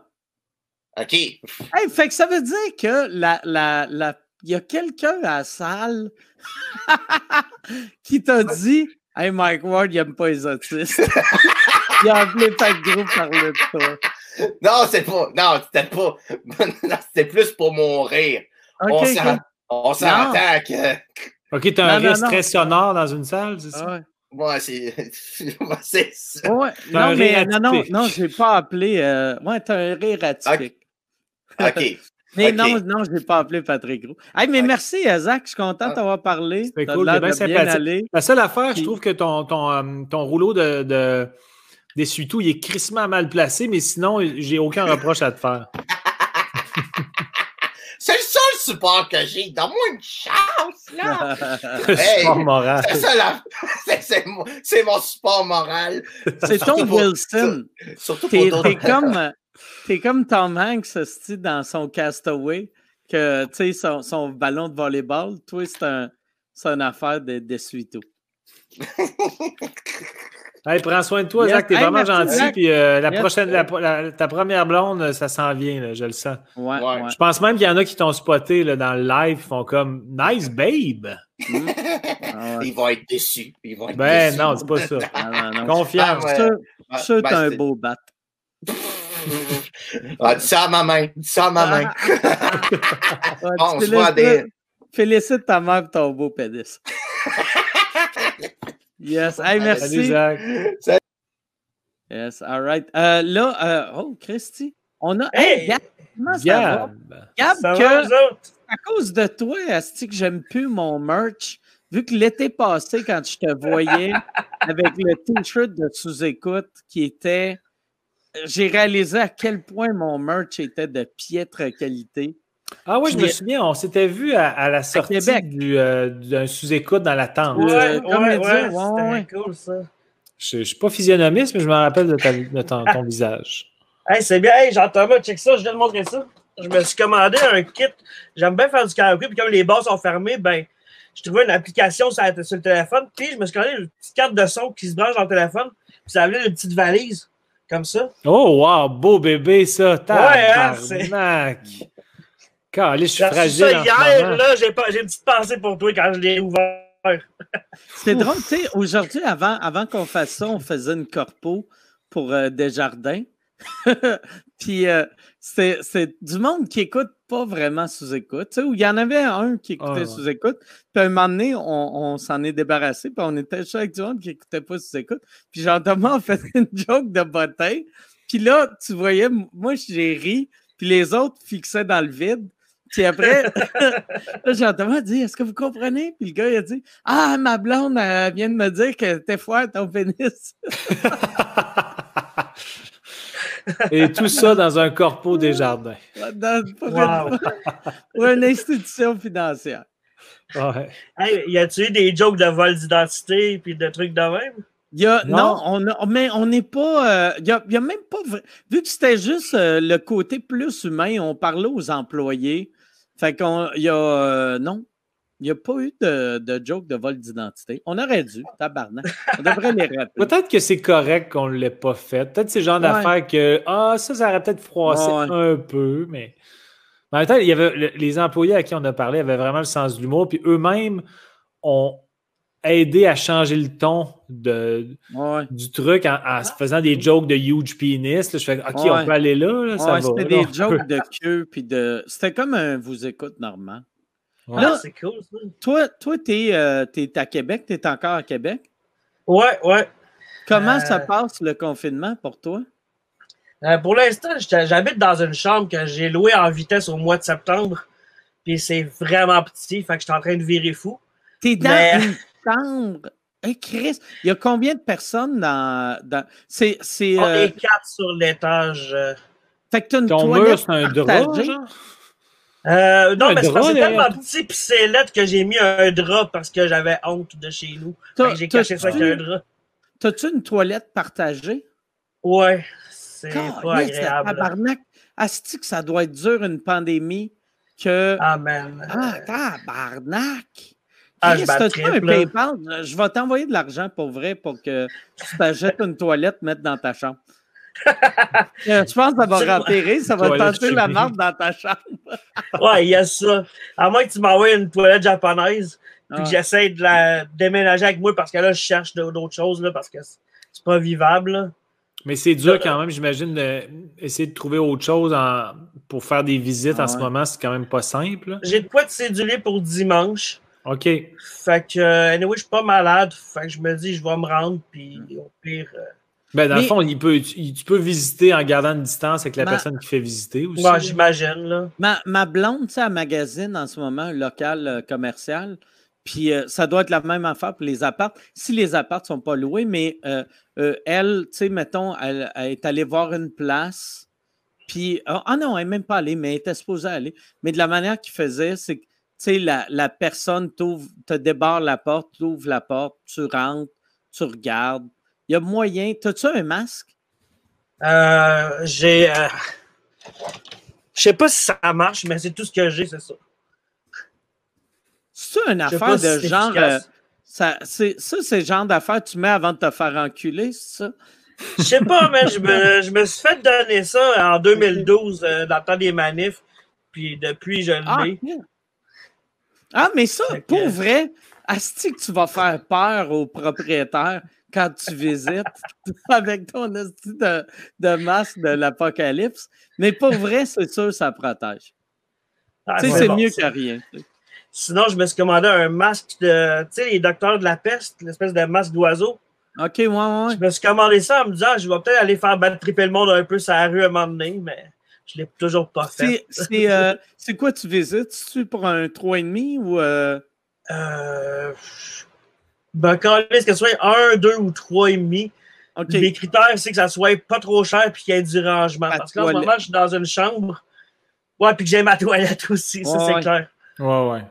OK. Hey, fait que ça veut dire que la, la, la, il y a quelqu'un à la salle (laughs) qui t'a dit Hey, Mike Ward, il n'aime pas les autistes. (laughs) il a appelé Patrick Gros parler de toi. Non, c'est pas. Non, c'était pas. (laughs) c'était plus pour mon rire. on s'entend que. OK, t'as un rire très sonore dans une salle, c'est ça? Ouais. Ouais, c'est. (laughs) c'est ça. Ouais. Non, mais non, non, non, je n'ai pas appelé. Euh... Ouais, t'as un rire atypique. OK. (laughs) mais non, non, je n'ai pas appelé Patrick Gros. Hey, mais merci, Zach. Je suis content de t'avoir parlé. C'est cool, bien sympathique. La seule affaire, je trouve que ton, ton, euh, ton rouleau de, de d'essuie-tout, il est crissement mal placé, mais sinon, j'ai aucun reproche à te faire. (laughs) C'est le seul support que j'ai. Donne-moi une chance, là. (laughs) hey, support moral. (laughs) C'est mon support moral. C'est ton Wilson. Surtout T'es comme, es comme Tom Hanks dans son Castaway, que tu sais, son, son, ballon de volleyball, toi, c'est un, une affaire d'essuie-tout. (laughs) Hey, prends soin de toi, Zach. T'es vraiment gentil. Puis euh, la prochaine, ta première blonde, ça s'en vient, je le sens. Ouais, ouais. Je pense même qu'il y en a qui t'ont spoté là, dans le live, ils font comme Nice babe. Mm. Ils vont être déçus. Ils vont être ben déçus. non, c'est pas ça. (laughs) non, non, Confiance. Ah, ça, ben, un beau bat. (laughs) ah, dis ça à ma main. Dis ça à ma main. (laughs) on se voit des. Félicite ta mère pour ton beau pénis. Yes. Hey, merci. Salut, Zach. Yes, all right. Euh, là, euh, oh, Christy, on a. Hey, Gab, comment Gab, Gab ça que, va, à cause de toi, est-ce que j'aime plus mon merch? Vu que l'été passé, quand je te voyais (laughs) avec le t-shirt de sous-écoute qui était. J'ai réalisé à quel point mon merch était de piètre qualité. Ah oui, je me souviens, on s'était vu à, la sortie euh, d'un sous-écoute dans la tente. Ouais, ouais, ouais, c'était cool ça. Je ne suis pas physionomiste, mais je me rappelle de, ton, (laughs) visage. Hey, c'est bien. Hey, Jean-Thomas, check ça, je viens de montrer ça. Je me suis commandé un kit. J'aime bien faire du karaoké, puis comme les bars sont fermés, ben, je trouvais une application sur, le téléphone, puis je me suis commandé une petite carte de son qui se branche dans le téléphone, puis ça avait une petite valise, comme ça. Oh, wow, beau bébé, ça. Ouais, hein, c'est je suis fragile. Ça hier, là, j'ai, pas, j'ai une petite pensée pour toi quand je l'ai ouvert. (laughs) C'est drôle, tu sais, aujourd'hui, avant, avant qu'on fasse ça, on faisait une corpo pour euh, Desjardins. (laughs) Puis euh, c'est, du monde qui écoute pas vraiment. Tu sais, où il y en avait un qui écoutait ah, sous-écoute. Puis à un moment donné, on, s'en est débarrassé. Puis on était avec du monde qui écoutait pas sous-écoute. Puis Jean-Thomas a fait une joke de bottin. Puis là, tu voyais, moi, j'ai ri. Puis les autres fixaient dans le vide. Puis après, (laughs) là, Jean-Thomas dit Est-ce que vous comprenez? Puis le gars, il a dit Ah, ma blonde, elle vient de me dire que t'es fort ton pénis. (laughs) Et tout ça dans un corpo des jardins. (laughs) Dans, pour, une, pour, une, institution financière. Ouais. Hey, y a-tu eu des jokes de vol d'identité et de trucs de même? Il y a, non. on mais on n'est pas. Euh, il, y a, y a, même pas. Vu que c'était juste euh, le côté plus humain, on parlait aux employés. Fait qu'on y a euh, non, il n'y a pas eu de, de joke de vol d'identité. On aurait dû, (laughs) tabarnak. On devrait les rappeler. Peut-être que c'est correct qu'on ne l'ait pas fait. Peut-être c'est le genre d'affaire que ah, ça, ça aurait peut-être froissé un peu, mais. En même temps, il y avait, les employés à qui on a parlé avaient vraiment le sens de l'humour, puis eux-mêmes ont aidé à changer le ton de, du truc en, faisant des jokes de huge penis. je fais OK, on peut aller là. ça C'était des jokes de queue. Puis de... C'était comme un vous écoute normal. Là, c'est cool. Ça. Toi, toi tu es, euh, à Québec. Tu es encore à Québec? Ouais, ouais. Comment ça euh, passe le confinement pour toi? Euh, pour l'instant, j'habite dans une chambre que j'ai louée en vitesse au mois de septembre. Puis c'est vraiment petit. Fait que je suis en train de virer fou. T'es dans une chambre Chris, il y a combien de personnes dans. dans... C'est. c'est On est quatre sur l'étage. Euh. Fait que tu as une Ton toilette mur, c'est un drap, genre? Euh, non, mais c'est parce que c'est tellement petit pis c'est lettre que j'ai mis un drap parce que j'avais honte de chez nous. J'ai caché ça avec un drap. T'as-tu une toilette partagée? Ouais, c'est pas agréable. Tabarnak. Asti que ça doit être dur une pandémie que. Amen. Ah, tabarnak! Ah, je, un PayPal? je vais t'envoyer de l'argent pour vrai pour que tu t'achètes une toilette, mettre dans ta chambre. (laughs) Euh, je pense que ça va remplir, ça va tenter la marque dans ta chambre. (laughs) ouais, il y a ça. À moins que tu m'envoies une toilette japonaise, puis que j'essaie de la déménager avec moi parce que là, je cherche d'autres choses, là, parce que c'est pas vivable. Mais c'est dur quand même, j'imagine, d'essayer de trouver autre chose pour faire des visites en ce moment. C'est quand même pas simple. J'ai de quoi te céduler pour dimanche. OK. Fait que, euh, anyway, je suis pas malade. Fait que je me dis, je vais me rendre, puis au pire. Euh, ben, dans le fond, il peut, tu peux visiter en gardant une distance avec la personne qui fait visiter aussi. Ouais, j'imagine. Là. Ma, ma blonde, tu sais, elle magazine en ce moment un local euh, commercial. Puis ça doit être la même affaire pour les apparts. Si les apparts ne sont pas loués, mais elle, tu sais, mettons, elle, est allée voir une place. Puis, ah, ah non, elle n'est même pas allée, mais elle était supposée aller. Mais de la manière qu'il faisait, c'est que sais, la, la, personne te débarre la porte, tu ouvres la porte, tu rentres, tu regardes. Il y a moyen. T'as-tu un masque? Euh, j'ai. Euh, je sais pas si ça marche, mais c'est tout ce que j'ai, c'est ça. C'est une affaire de genre. Euh, ça, c'est, ça, c'est le genre d'affaire que tu mets avant de te faire enculer, c'est ça? Je sais pas, mais je me, je me, suis fait donner ça en 2012, euh, dans le temps des manifs. Puis depuis, je l'ai. Ah, ah, mais ça, pour vrai, Asti que tu vas faire peur aux propriétaires quand tu visites (laughs) avec ton asti de, de masque de l'apocalypse. Mais pour vrai, c'est sûr, ça protège. Ah, tu sais, c'est mieux que rien. Sinon, je me suis commandé un masque de, tu sais, les docteurs de la peste, l'espèce de masque d'oiseau. OK, ouais, ouais. Je me suis commandé ça en me disant, je vais peut-être aller faire battre triper le monde un peu sur la rue à un moment donné, mais je ne l'ai toujours pas fait. Euh, c'est quoi tu visites? C'est pour un 3,5 ou. Euh... Euh, ben, quand est-ce que ce soit 1, 2 ou 3,5, okay. les critères, c'est que ça soit pas trop cher et qu'il y ait du rangement. Parce qu'en ce moment, je suis dans une chambre. Ouais, puis que j'ai ma toilette (laughs) aussi, ça, c'est clair. Ouais, ouais.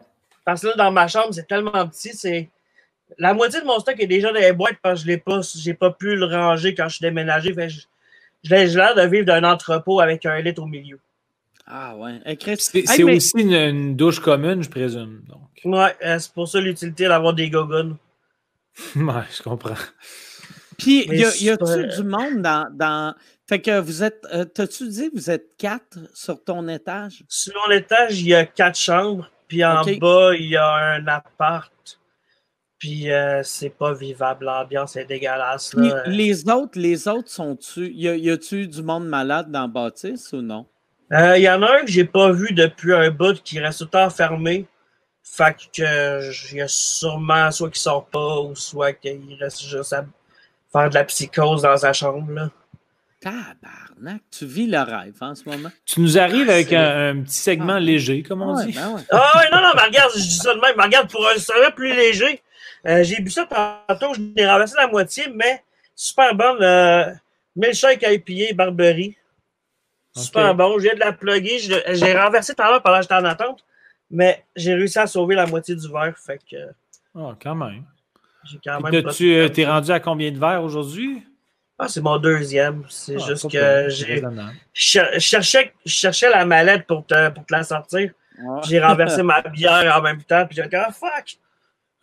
Parce que là, dans ma chambre, c'est tellement petit, c'est. La moitié de mon stock est déjà dans les boîtes parce que je n'ai pas, pas pu le ranger quand je suis déménagé. Fait j'ai l'air de vivre d'un entrepôt avec un litre au milieu. Ah ouais. c'est aussi une, douche commune, je présume. Donc. Ouais, euh, c'est pour ça l'utilité d'avoir des gogoons. (laughs) ouais, je comprends. Puis, y a-tu du monde dans, dans, Fait que vous êtes. Euh, t'as-tu dit vous êtes quatre sur ton étage? Sur l'étage, il y a quatre chambres. Puis en bas, il y a un appart puis euh, c'est pas vivable, l'ambiance est dégueulasse. Les autres, les autres sont-tu. Y a-tu du monde malade dans Bâtisse ou non? Il euh, y en a un que j'ai pas vu depuis un bout qui reste tout le temps fermé. Fait que il y a sûrement soit qu'il sort pas ou soit qu'il reste juste à faire de la psychose dans sa chambre. Là. Tabarnak, tu vis le rêve en ce moment. Tu nous arrives avec un, petit segment léger, comme on dit. Ben ah non, non, mais regarde, je dis ça de même. Mais regarde, pour un serait plus léger, euh, j'ai bu ça tantôt, je l'ai renversé la moitié, mais super bonne. Euh, milkshake IPA Barberie. Super bon. Je viens de la plugger. J'ai renversé tout à l'heure pendant que j'étais en attente, mais j'ai réussi à sauver la moitié du verre. Fait que. Oh, quand même. J'ai quand même. Tu euh, es rendu à combien de verres aujourd'hui? Ah, c'est mon deuxième. C'est ah, juste que j'ai. Je cherchais, cherchais la mallette pour te, pour te la sortir. J'ai renversé (laughs) ma bière en même temps, puis j'ai dit, ah, fuck!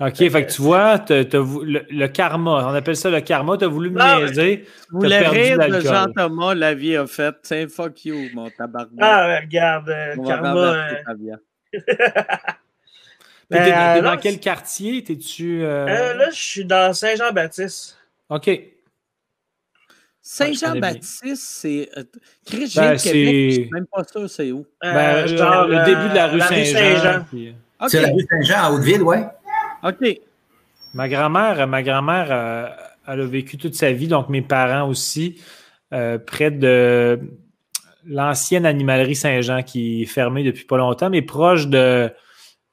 OK, fait que tu vois, le, karma, on appelle ça le karma, tu as voulu me niaiser. Vous voulez rire de Jean-Thomas, la vie a fait. C'est fuck you, mon tabarnak. Ah, regarde, euh, karma. Euh... (laughs) T'es euh, dans quel quartier? T'es-tu. Euh... euh là, je suis dans Saint-Jean-Baptiste. OK. Saint-Jean-Baptiste, c'est. Chris, ben, Québec, même pas sûr, c'est où? Ben, genre, le début de la rue Saint-Jean. C'est la rue Saint-Jean à Hauteville, ouais. OK. Ma grand-mère, ma grand-mère, euh, elle a vécu toute sa vie, donc mes parents aussi, euh, près de l'ancienne animalerie Saint-Jean qui est fermée depuis pas longtemps, mais proche de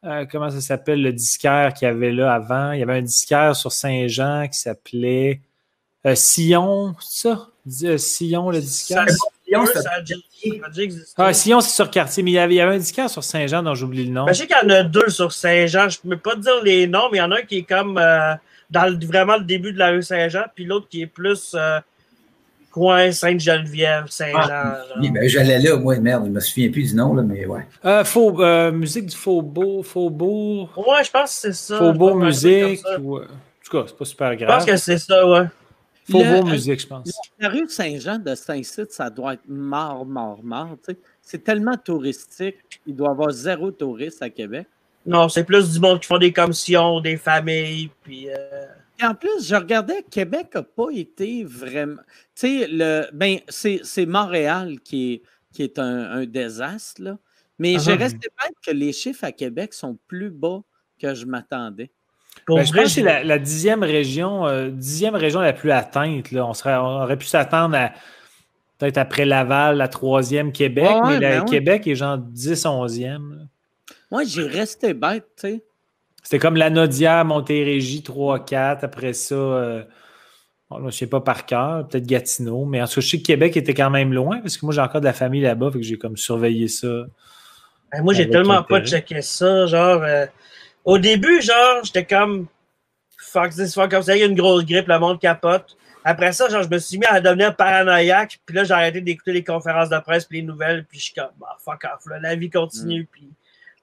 euh, comment ça s'appelle le disquaire qu'il y avait là avant. Il y avait un disquaire sur Saint-Jean qui s'appelait Sillon, c'est ça? Sillon, le disquaire? Sion, ça a déjà existé. Ah, Sion, c'est sur quartier, mais il y avait, il y avait un disquaire sur Saint-Jean dont j'oublie le nom. Ben, je sais qu'il y en a deux sur Saint-Jean. Je ne peux pas dire les noms, mais il y en a un qui est comme euh, dans le, vraiment le début de la rue Saint-Jean, puis l'autre qui est plus euh, coin Sainte-Geneviève, Saint-Jean. Ah, oui, ben, j'allais là, moi, merde, je me souviens plus du nom, là, mais ouais. Euh, faux, euh, musique du Faubourg. Faubourg. Ouais, je pense que c'est ça. Faubourg musique. Ou, en tout cas, c'est pas super grave. Je pense que c'est ça, ouais. Faubourg musique, je pense. La rue Saint-Jean de Saint-Cyr, ça doit être mort, mort, mort. C'est tellement touristique. Il doit y avoir zéro touriste à Québec. Non, c'est plus du monde qui font des commissions, des familles, puis. Euh... Et en plus, je regardais, Québec n'a pas été vraiment. Tu sais, le... ben, c'est Montréal qui est, qui est un, un désastre, là. Mais j'ai resté bête que les chiffres à Québec sont plus bas que je m'attendais. Ben, je pense que c'est la, la, dixième région, euh, dixième région la plus atteinte. Là. On, serait, on aurait pu s'attendre à peut-être après Laval, la troisième Québec, Ah ouais, mais la, ben. Québec est genre 10, 11e. là. Moi, j'ai resté bête, tu sais. C'était comme la Nodière, Montérégie, 3, 4. Après ça, euh, bon, je ne sais pas par cœur, peut-être Gatineau. Mais en tout cas, je sais que Québec était quand même loin parce que moi, j'ai encore de la famille là-bas, fait que j'ai comme surveillé ça. Ben, moi, j'ai tellement pas checké ça. Genre, euh, au début, genre, j'étais comme, fuck this, fuck comme ça, il y a une grosse grippe, le monde capote. Après ça, genre, je me suis mis à devenir paranoïaque, puis là, j'ai arrêté d'écouter les conférences de presse, puis les nouvelles, puis je suis comme, bah, fuck off, là, la vie continue, puis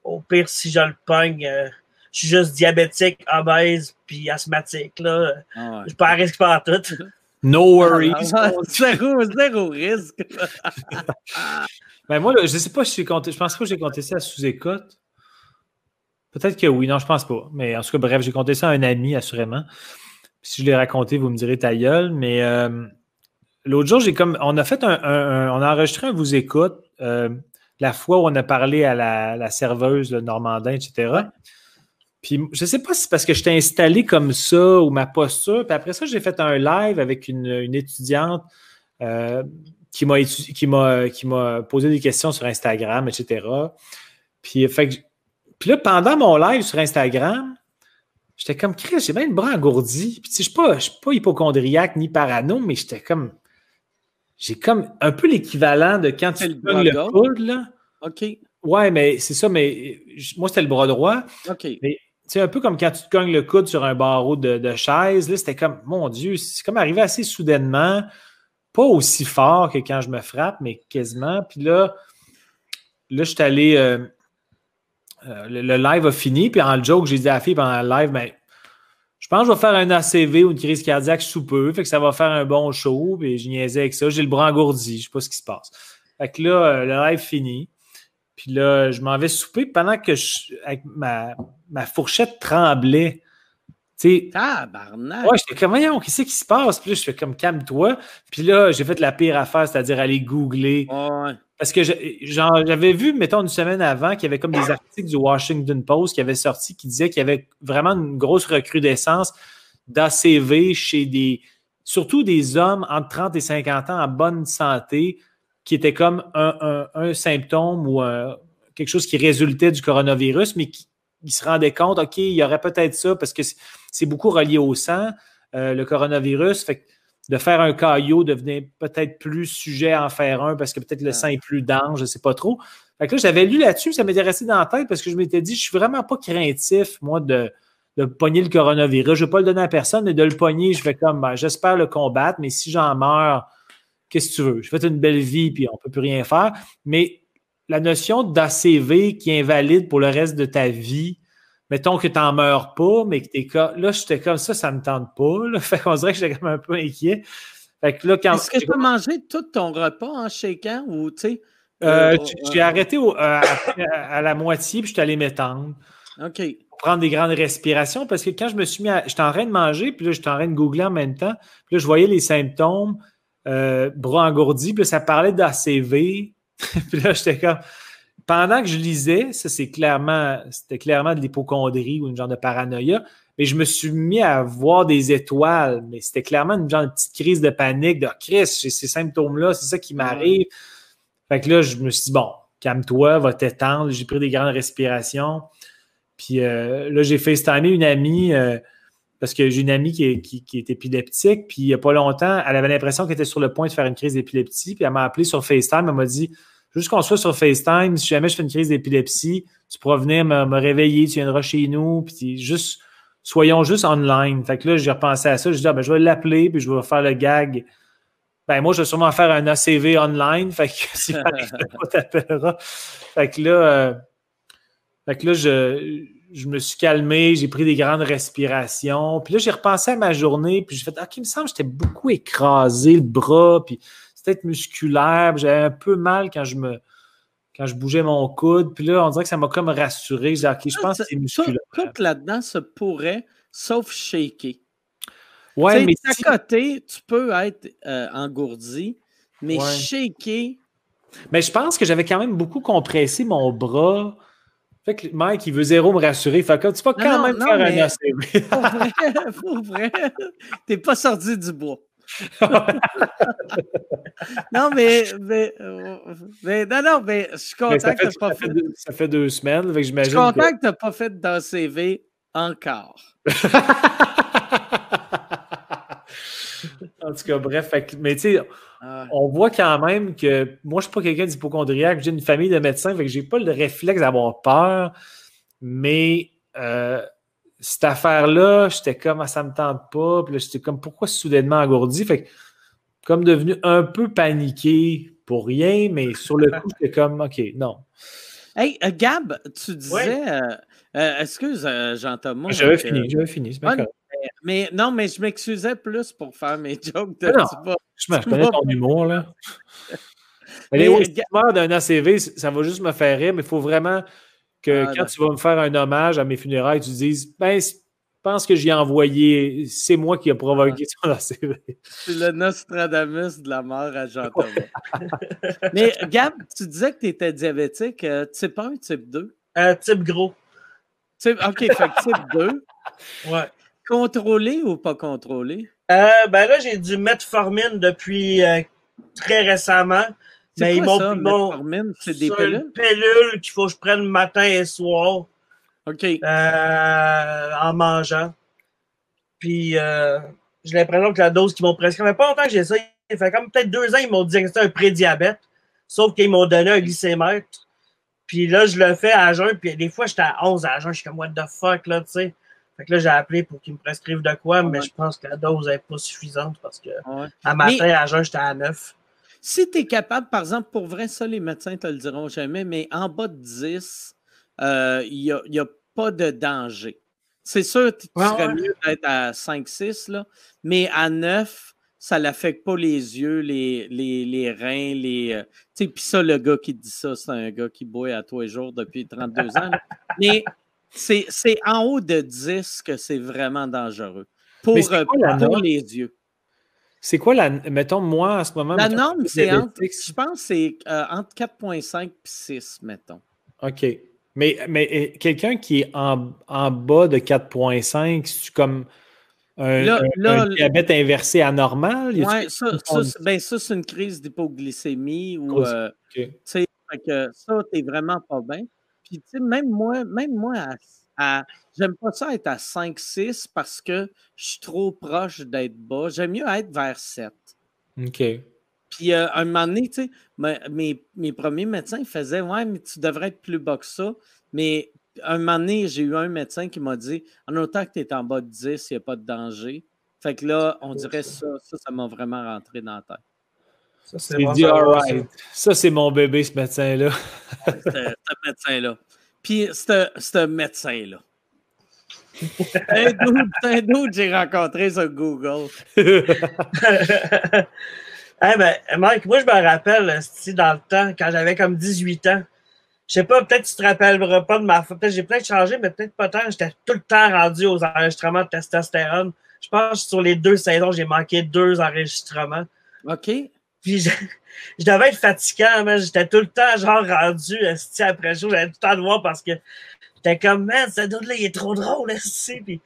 au pire, si je le pogne, euh, je suis juste diabétique, obèse, puis asthmatique, là. Ah ouais. Je suis pas à risque par tout. (laughs) No worries. Ah, zéro, zéro risque. (laughs) Ben moi, là, je ne sais pas si j'ai compté. Je pense pas que j'ai compté ça à sous-écoute. Peut-être que oui, non, je pense pas. Mais en tout cas, bref, j'ai compté ça à un ami, assurément. Puis si je l'ai raconté, vous me direz ta gueule. Mais euh, l'autre jour, j'ai comme. On a fait un, un- un- On a enregistré un vous écoute euh, la fois où on a parlé à la, la serveuse, le Normandin, etc. Puis je sais pas si c'est parce que j'étais installé comme ça ou ma posture. Puis après ça, j'ai fait un live avec une, une étudiante euh, qui m'a étu- qui m'a qui m'a posé des questions sur Instagram, etc. Puis, fait que- puis là, pendant mon live sur Instagram, j'étais comme Chris, j'ai bien le bras engourdi. Puis tu sais, je suis je suis pas hypochondriaque ni parano, mais j'étais comme. J'ai comme un peu l'équivalent de quand tu le bras le coude, là. OK, Ouais, mais c'est ça, mais moi, c'était le bras droit. OK. C'est un peu comme quand tu te cognes le coude sur un barreau de, de chaise. Là, c'était comme, mon Dieu, c'est comme arrivé assez soudainement. Pas aussi fort que quand je me frappe, mais quasiment. Puis là, là, je suis allé. euh, euh, le, live a fini. Puis en joke, j'ai dit à la fille pendant le live, ben, je pense que je vais faire un ACV ou une crise cardiaque sous peu. Fait que ça va faire un bon show. Puis je niaisais avec ça. J'ai le bras engourdi. Je sais pas ce qui se passe. Fait que là, euh, le live fini. Puis là, je m'en vais souper pendant que je, avec ma, ma fourchette tremblait. Sais, Tabarnak. ouais, j'étais comme, voyons, qu'est-ce qui se passe? Puis là, je fais comme, calme-toi. Puis là, j'ai fait la pire affaire, c'est-à-dire aller googler. Ouais. Parce que j'avais vu, mettons, une semaine avant, qu'il y avait comme des articles du Washington Post qui avaient sorti qui disaient qu'il y avait vraiment une grosse recrudescence d'ACV chez des, surtout des hommes entre 30 et 50 ans en bonne santé, qui étaient comme un, un- un symptôme ou un- quelque chose qui résultait du coronavirus, mais qui ils se rendaient compte, OK, il y aurait peut-être ça parce que c'est- beaucoup relié au sang, euh, le coronavirus. Fait que de faire un caillot devenait peut-être plus sujet à en faire un parce que peut-être le sang est plus dense, je ne sais pas trop. Fait que là, j'avais lu là-dessus, ça m'était resté dans la tête parce que je m'étais dit, je suis vraiment pas craintif, moi, de, de pogner le coronavirus. Je ne vais pas le donner à personne, mais de le pogner, je fais comme, ben, j'espère le combattre, mais si j'en meurs, qu'est-ce que tu veux? Je fais une belle vie, puis on ne peut plus rien faire. Mais la notion d'ACV qui invalide pour le reste de ta vie, mettons que tu n'en meurs pas, mais que t'es comme. Là, j'étais comme ça, ça ne me tente pas. Là. (laughs) Fait qu'on dirait que j'étais comme un peu inquiet. Fait que là, quand. Est-ce que tu as mangé tout ton repas en shakeant ou, tu sais? Euh, euh, j'ai- arrêté au- euh, à, la moitié, puis je suis allé m'étendre. OK. pour prendre des grandes respirations parce que quand je me suis mis à. J'étais en train de manger, puis là, j'étais en train de googler en même temps. Puis là, je voyais les symptômes, euh, bras engourdis, puis là, ça parlait d'ACV. (laughs) puis là, j'étais comme. Pendant que je lisais, ça, c'est clairement. C'était clairement de l'hypochondrie ou une genre de paranoïa. Mais je me suis mis à voir des étoiles, mais c'était clairement une genre de petite crise de panique de Chris, j'ai ces symptômes-là, c'est ça qui m'arrive. Fait que là, je me suis dit, bon, calme-toi, va t'étendre. J'ai pris des grandes respirations. Puis euh, là, j'ai FaceTimé une amie euh, parce que j'ai une amie qui est, épileptique, puis il n'y a pas longtemps, elle avait l'impression qu'elle était sur le point de faire une crise d'épilepsie, puis elle m'a appelé sur FaceTime, elle m'a dit juste qu'on soit sur FaceTime, si jamais je fais une crise d'épilepsie, tu pourras venir me, réveiller, tu viendras chez nous, puis juste, soyons juste online. Fait que là, j'ai repensé à ça, je dis, ah, ben, je vais l'appeler, puis je vais faire le gag. Ben, moi, je vais sûrement faire un ACV online, fait que (laughs) si pas t'appellera. Fait que là, euh, fait que là, je, je me suis calmé, j'ai pris des grandes respirations. Puis là, j'ai repensé à ma journée, puis j'ai fait, OK, il me semble que j'étais beaucoup écrasé le bras, puis c'était musculaire, j'avais un peu mal quand je me quand je bougeais mon coude. Puis là, on dirait que ça m'a comme rassuré. J'ai dit, OK, je pense que c'est musculaire. Tout, là-dedans se pourrait, sauf shaker. Ouais, mais à côté, tu peux être euh, engourdi, mais shaker. Mais je pense que j'avais quand même beaucoup compressé mon bras fait que Mike, il veut zéro me rassurer. Fait que tu vas quand même faire un ACV. (laughs) pour vrai, pour vrai, t'es pas sorti du bois. (laughs) non, mais, mais, non, non, mais je suis content que tu pas fait. ça fait deux semaines, fait que. Je suis content que tu n'as pas fait d'ACV encore. (laughs) en tout cas, bref, mais tu sais, ah on voit quand même que moi, je ne suis pas quelqu'un d'hypochondriaque, j'ai une famille de médecins, fait que j'ai pas le réflexe d'avoir peur, mais euh, cette affaire-là, j'étais comme, ah, ça me tente pas, puis là, j'étais comme, pourquoi soudainement engourdi? Fait que, comme devenu un peu paniqué pour rien, mais sur le coup, j'étais comme, OK, non. Hey, euh, Gab, tu disais, euh, excuse Jean-Thomas. J'avais fini, j'avais fini, c'est ah, mais non, mais je m'excusais plus pour faire mes jokes de. Non, je, connais ton humour, là. (laughs) mais, oui, d'un ACV, ça va juste me faire rire, mais il faut vraiment que ah, quand tu vas me faire un hommage à mes funérailles, tu dises Ben, je pense que j'y ai envoyé, c'est moi qui ai provoqué son ACV. C'est le Nostradamus de la mort à Jean-Thomas. (laughs) mais Gab, tu disais que tu étais diabétique, euh, type 1 type 2 euh, Type gros. Type, OK, fait type 2. Ouais. Contrôlé ou pas contrôlé? Euh, ben là, j'ai du metformine depuis euh, très récemment. Mais ils m'ont c'est des pilules? Qu'il faut que je prenne matin et soir. OK. Euh, en mangeant. Puis euh, j'ai l'impression que la dose qu'ils m'ont prescrit, ça fait pas longtemps que j'ai ça. Il fait comme peut-être deux ans, ils m'ont dit que c'était un prédiabète. Sauf qu'ils m'ont donné un glycémètre. Puis là, je le fais à jeun. Puis des fois, j'étais à 11 à jeun. Je suis comme, what the fuck, là, tu sais. Fait que là, j'ai appelé pour qu'ils me prescrivent de quoi, mais je pense que la dose n'est pas suffisante parce que à matin, à jeun, j'étais à 9. Si tu es capable, par exemple, pour vrai, ça, les médecins ne te le diront jamais, mais en bas de 10, il euh, n'y a, pas de danger. C'est sûr, tu serais mieux d'être à 5-6, mais à 9, ça n'affecte pas les yeux, les, les, reins, les. Euh, tu sais, puis ça, le gars qui dit ça, c'est un gars qui boit à tous les jours depuis 32 ans. (laughs) mais c'est en haut de 10 que c'est vraiment dangereux pour, euh, les yeux. C'est quoi la. Mettons, moi, en ce moment. La norme, c'est entre. Je pense c'est euh, entre 4,5 et 6, mettons. OK. Mais, mais quelqu'un qui est en, en bas de 4,5, c'est comme. Un, diabète inversé anormal? Oui, ça, ben, ça c'est une crise d'hypoglycémie ou. Euh, ça, t'es vraiment pas bien. Puis, tu sais, même moi, même moi, à, j'aime pas ça être à 5-6 parce que je suis trop proche d'être bas. J'aime mieux être vers 7. OK. Puis, euh, un moment donné, tu sais, mes, mes, premiers médecins faisaient Ouais, mais tu devrais être plus bas que ça. Mais un moment donné, j'ai eu un médecin qui m'a dit En autant que tu es en bas de 10, il n'y a pas de danger. Fait que là, on dirait ça, ça, ça m'a vraiment rentré dans la tête. Ça, c'est dit, Ça, c'est mon bébé, ce médecin-là. ce médecin-là. Puis, ce médecin-là. c'est un doute que j'ai rencontré sur Google. (laughs) hey, ben, Mike, moi, je me rappelle, dans le temps, quand j'avais comme 18 ans, je sais pas, peut-être que tu te rappelleras pas de ma Peut-être j'ai peut-être changé, mais peut-être pas tant. J'étais tout le temps rendu aux enregistrements de testostérone. Je pense que sur les deux saisons, j'ai manqué deux enregistrements. OK. Puis je, devais être fatiguant, mais j'étais tout le temps genre rendu après jour. J'avais tout le temps de voir parce que j'étais comme, man, ce dude-là, il est trop drôle, esti. Puis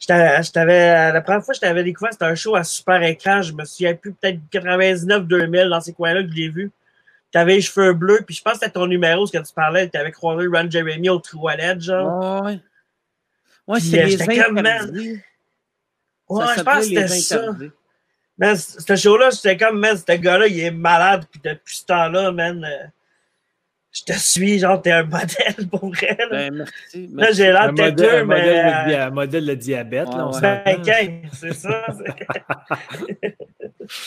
j'avais, la première fois que je t'avais découvert, c'était un show à super écran. Je me souviens plus, peut-être 99-2000 dans ces coins-là que je l'ai vu. Tu avais les cheveux bleus, puis je pense que c'était ton numéro, ce que tu parlais, tu avais croisé Ron Jeremy au toilette, genre. Ouais. Ouais, c'est les comme, Ouais, je pense que c'était ça. Mais ce show-là, c'était comme, man, ce gars-là, il est malade, puis depuis ce temps-là, man, euh, je te suis, genre, t'es un modèle (laughs) pour vrai. Là, ben, merci, là j'ai l'air têteux, mais. Un modèle de diabète, là, on ouais. Ben, c'est ça.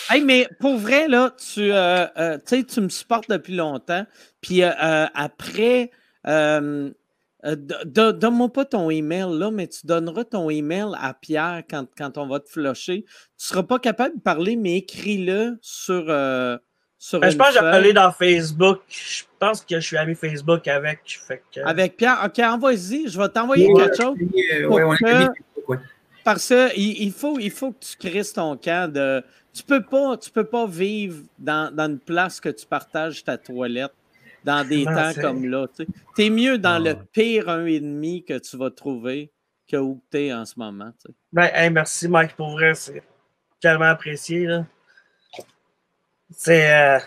(laughs) hey, mais pour vrai, là, tu, euh, euh, tu me supportes depuis longtemps, puis après. Donne-moi pas ton email là, mais tu donneras ton email à Pierre quand, quand on va te flusher. Tu seras pas capable de parler, mais écris-le sur, ben, je pense que j'ai appelé dans Facebook. Je pense que je suis ami Facebook avec. Avec Pierre. OK, envoie-y. Je vais t'envoyer quelque chose. Parce qu'il il faut, il faut que tu crises ton camp de. Tu peux pas, tu peux pas vivre dans, dans une place que tu partages ta toilette dans des temps comme là. Tu es mieux dans le pire un et demi que tu vas trouver que où tu es en ce moment. Ben, merci Mike, pour vrai, c'est tellement apprécié. Là. C'est. Euh,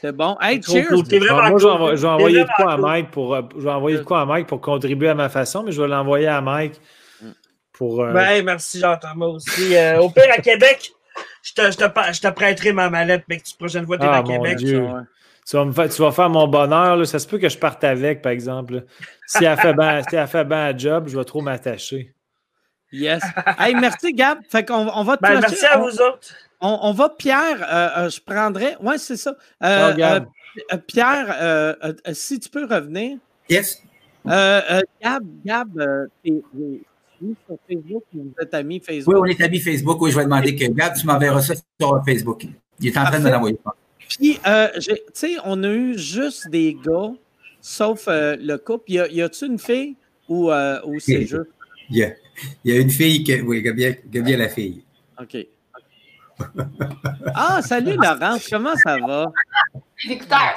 c'est bon. Hey, cheers! Moi, je vais, envoyer de quoi à Mike pour, euh, je vais envoyer de quoi à Mike pour contribuer à ma façon, mais je vais l'envoyer à Mike pour. Euh... Ben, merci Jean-Thomas aussi. Euh, au pire, à Québec, je te, je, te, je te prêterai ma mallette, mais que prochaine fois, tu es ah, à Québec. Tu, vas me faire, tu vas faire mon bonheur. Là. Ça se peut que je parte avec, par exemple. Si elle fait bien si fait ben job, je vais trop m'attacher. Yes. Hey, merci, Gab. Fait qu'on on va te ben, Merci à vous autres. On, va, Pierre, euh, euh, je prendrais. Oui, c'est ça. Euh, Pierre, si tu peux revenir. Yes. Gab, Gab, t'es sur Facebook, vous êtes amis Facebook. Oui, on est amis Facebook. Oui, je vais demander que Gab, tu m'enverras ça sur Facebook. Il est en train de l'envoyer. Puis, tu sais, on a eu juste des gars, sauf le couple. Y a-tu une fille ou, c'est (laughs) juste? Il y, a, il y a une fille, que, oui, Gabriel, Gabriel la fille. OK. Ah, salut Laurence, comment ça va? Les écouteurs.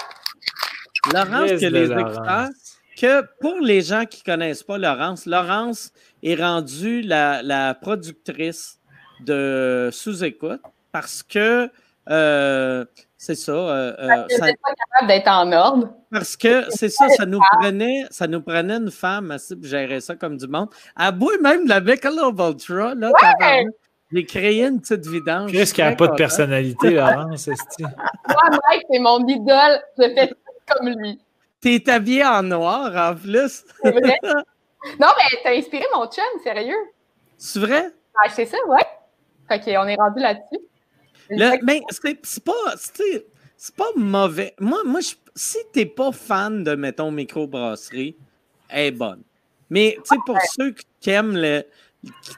Laurence, que les écouteurs. Que pour les gens qui ne connaissent pas Laurence, Laurence est rendue la, productrice de Sous-Écoute parce que euh, c'est ça. Euh, euh pas capable d'être en ordre. Parce que c'est ça, ça nous prenait, ça nous prenait une femme assez pour gérer ça comme du monde. À bout même la Michelob Ultra, là, j'ai créé une petite vidange. Qu'est-ce qu'il n'y a pas de personnalité, Laurence? (laughs) Moi, Mike, c'est mon idole. Je fais comme lui. T'es habillé en noir, en plus. C'est vrai? (laughs) Non, mais t'as inspiré mon chum, sérieux. C'est vrai? Ah, c'est ça, ouais. Fait qu'on est rendu là-dessus. Mais c'est pas, c'est pas mauvais. Moi, moi je, si t'es pas fan de, mettons, microbrasserie, elle est bonne. Mais, tu sais, pour ceux qui aiment le,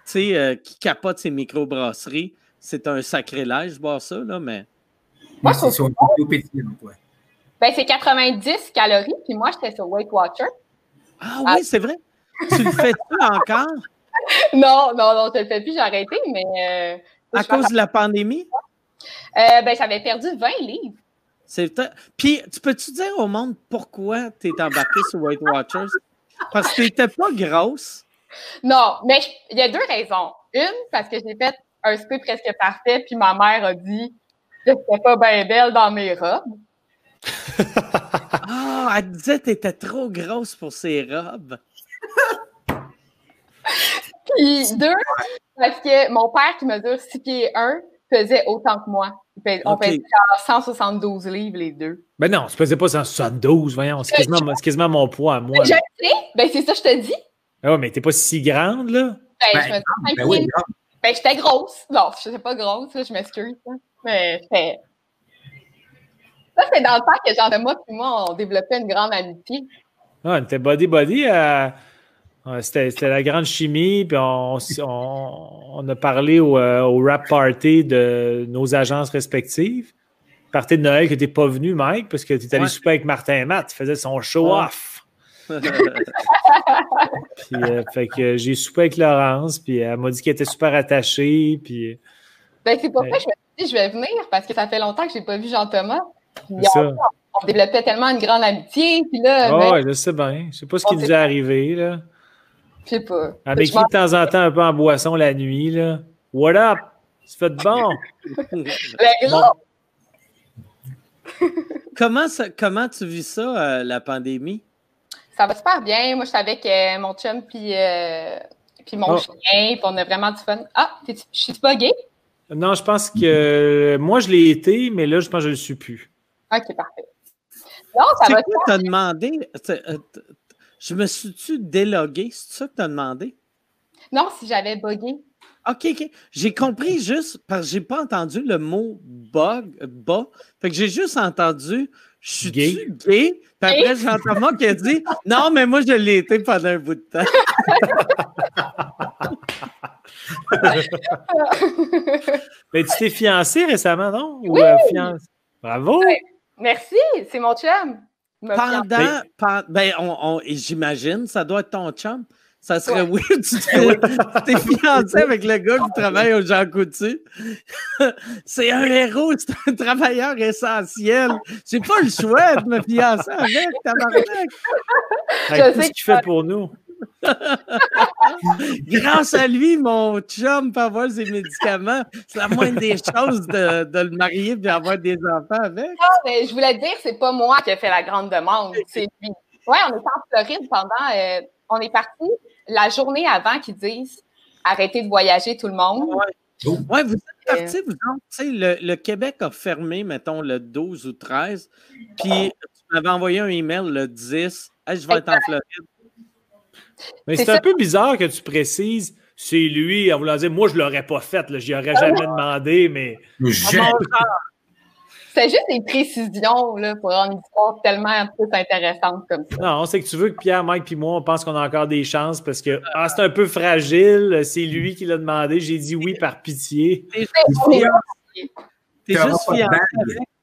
qui, euh, qui capote ses microbrasseries, c'est un sacrilège boire ça, là, mais. Moi, c'est sur Ben, c'est 90 calories, puis moi, j'étais sur Weight Watcher. Ah oui, c'est vrai. tu le fais-tu (laughs) encore? Non, non, non, je le fais plus, j'ai arrêté, mais. Euh, à cause de la pandémie? Euh, ben, j'avais perdu 20 livres. Puis, tu peux-tu dire au monde pourquoi tu es embarqué sur Weight Watchers? Parce que tu n'étais pas grosse. Non, mais il y a deux raisons. Une, parce que j'ai fait un spé presque parfait, puis ma mère a dit que c'était pas bien belle dans mes robes. (laughs) ah, elle disait que t'étais trop grosse pour ses robes. puis deux, parce que mon père qui mesure 6 pieds 1 faisait autant que moi. On faisait 172 livres les deux. Ben non, tu faisais pas 172, voyons. C'est quasiment, quasiment, mon poids à moi. Je sais, ben c'est ça que je te dis. Ah oh, mais t'es pas si grande, là? Ben, ben je me ben, oui, ben, j'étais grosse. Non, je suis pas grosse, je m'excuse. Mais c'est. Ça, c'est dans le temps que Jean de moi et moi, on développait une grande amitié. Ah, on était body-body. Euh, c'était la grande chimie, puis on, on, a parlé au, euh, au, rap party de nos agences respectives. Party de Noël que t'es pas venu, Mike, parce que tu es allé souper avec Martin Matt. Il faisait son show-off. (laughs) puis, euh, fait que j'ai soupé avec Laurence, puis elle m'a dit qu'elle était super attachée. Puis, ben, c'est pour ça que je me suis dit, je vais venir, parce que ça fait longtemps que je n'ai pas vu Jean-Thomas. On, développait tellement une grande amitié. Puis là, oh, ben, je sais bien. Je sais pas ce qui nous est arrivé. Là. Je sais pas. Elle m'écrit de temps en temps un peu en boisson la nuit. Là? What up? C'est fait bon? (laughs) Le gros. (laughs) comment, comment tu vis ça, euh, la pandémie? Ça va super bien. Moi, je suis avec euh, mon chum puis, euh, puis mon oh. chien, puis on a vraiment du fun. Ah, je suis pas gay? Non, je pense que moi, je l'ai été, mais là, je pense que je ne le suis plus. OK, parfait. Non, ça va. quoi t'as demandé? Je me suis-tu délogué? C'est ça que tu as demandé? Non, si j'avais bugué. OK, OK. J'ai compris juste parce que j'ai pas entendu le mot bug, bas. Fait que j'ai juste entendu je suis gay. gay? Puis après, j'entends moi qui a dit Non, mais moi, je l'ai été pendant un bout de temps. (laughs) mais tu t'es fiancé récemment, non? Oui. Euh, Bravo! Merci, c'est mon chum. Pendant, ben, on, j'imagine, ça doit être ton chum. Ça serait oui, tu t'es fiancé avec le gars qui travaille au Jean Coutu. (laughs) c'est un héros, c'est un travailleur essentiel. J'ai pas le choix de me fiancer avec, tabarnak. Qu'est-ce qu'il fait pour nous? (laughs) Grâce à lui, mon chum peut avoir ses médicaments. C'est la moindre des choses de, de le marier et avoir des enfants avec. Non, ah, mais je voulais te dire, c'est pas moi qui ai fait la grande demande, c'est lui. Ouais, on est en Floride pendant. Euh, on est parti la journée avant qu'ils disent arrêtez de voyager tout le monde. Ouais. vous êtes parti, vous le, le, Québec a fermé, mettons, le 12 ou 13, puis tu m'avais envoyé un email le 10, je vais être en Floride. Mais c'est un peu bizarre que tu précises c'est lui en voulant dire moi je l'aurais pas fait, je n'y aurais ah jamais demandé, mais. (laughs) C'est juste des précisions là, pour rendre une histoire tellement plus intéressante comme ça. Non, c'est que tu veux que Pierre, Mike et moi, on pense qu'on a encore des chances parce que ah, c'est un peu fragile, c'est lui qui l'a demandé, j'ai dit oui par pitié. T'es juste fiancé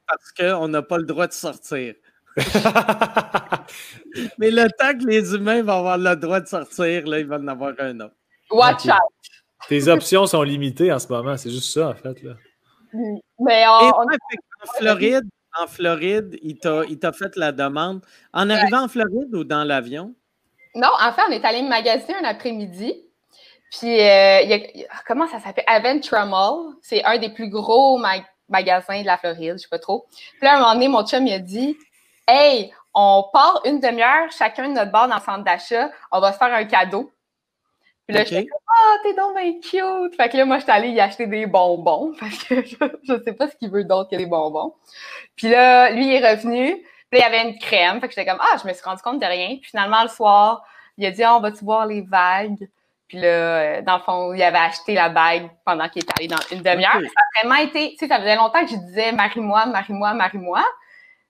parce qu'on n'a pas le droit de sortir. (laughs) Mais le temps que les humains vont avoir le droit de sortir, là, ils vont en avoir un autre. Watch out! Tes options sont limitées en ce moment, c'est juste ça, en fait. Là. Mais en Floride, en Floride, il t'a fait la demande. En arrivant en Floride ou dans l'avion? Non, en fait, on est allé magasiner un après-midi. Puis, euh, comment ça s'appelle? Aventura Mall. C'est un des plus gros magasins de la Floride, je sais pas trop. Puis là, à un moment donné, mon chum, il a dit Hey, on part une demi-heure, chacun de notre bord dans le centre d'achat, on va se faire un cadeau. Puis là, je j'étais comme, ah, t'es donc bien cute. Fait que là, moi, j'étais allée y acheter des bonbons. (laughs) Parce que je, je sais pas ce qu'il veut d'autre que des bonbons. Puis là, lui, il est revenu. Puis là, il y avait une crème. Fait que j'étais comme, ah, je me suis rendu compte de rien. Puis finalement, le soir, il a dit, ah, on va-tu voir les vagues? Puis là, euh, dans le fond, il avait acheté la bague pendant qu'il était allé dans une demi-heure. Ça a vraiment été, tu sais, ça faisait longtemps que je disais, marie-moi, marie-moi, marie-moi.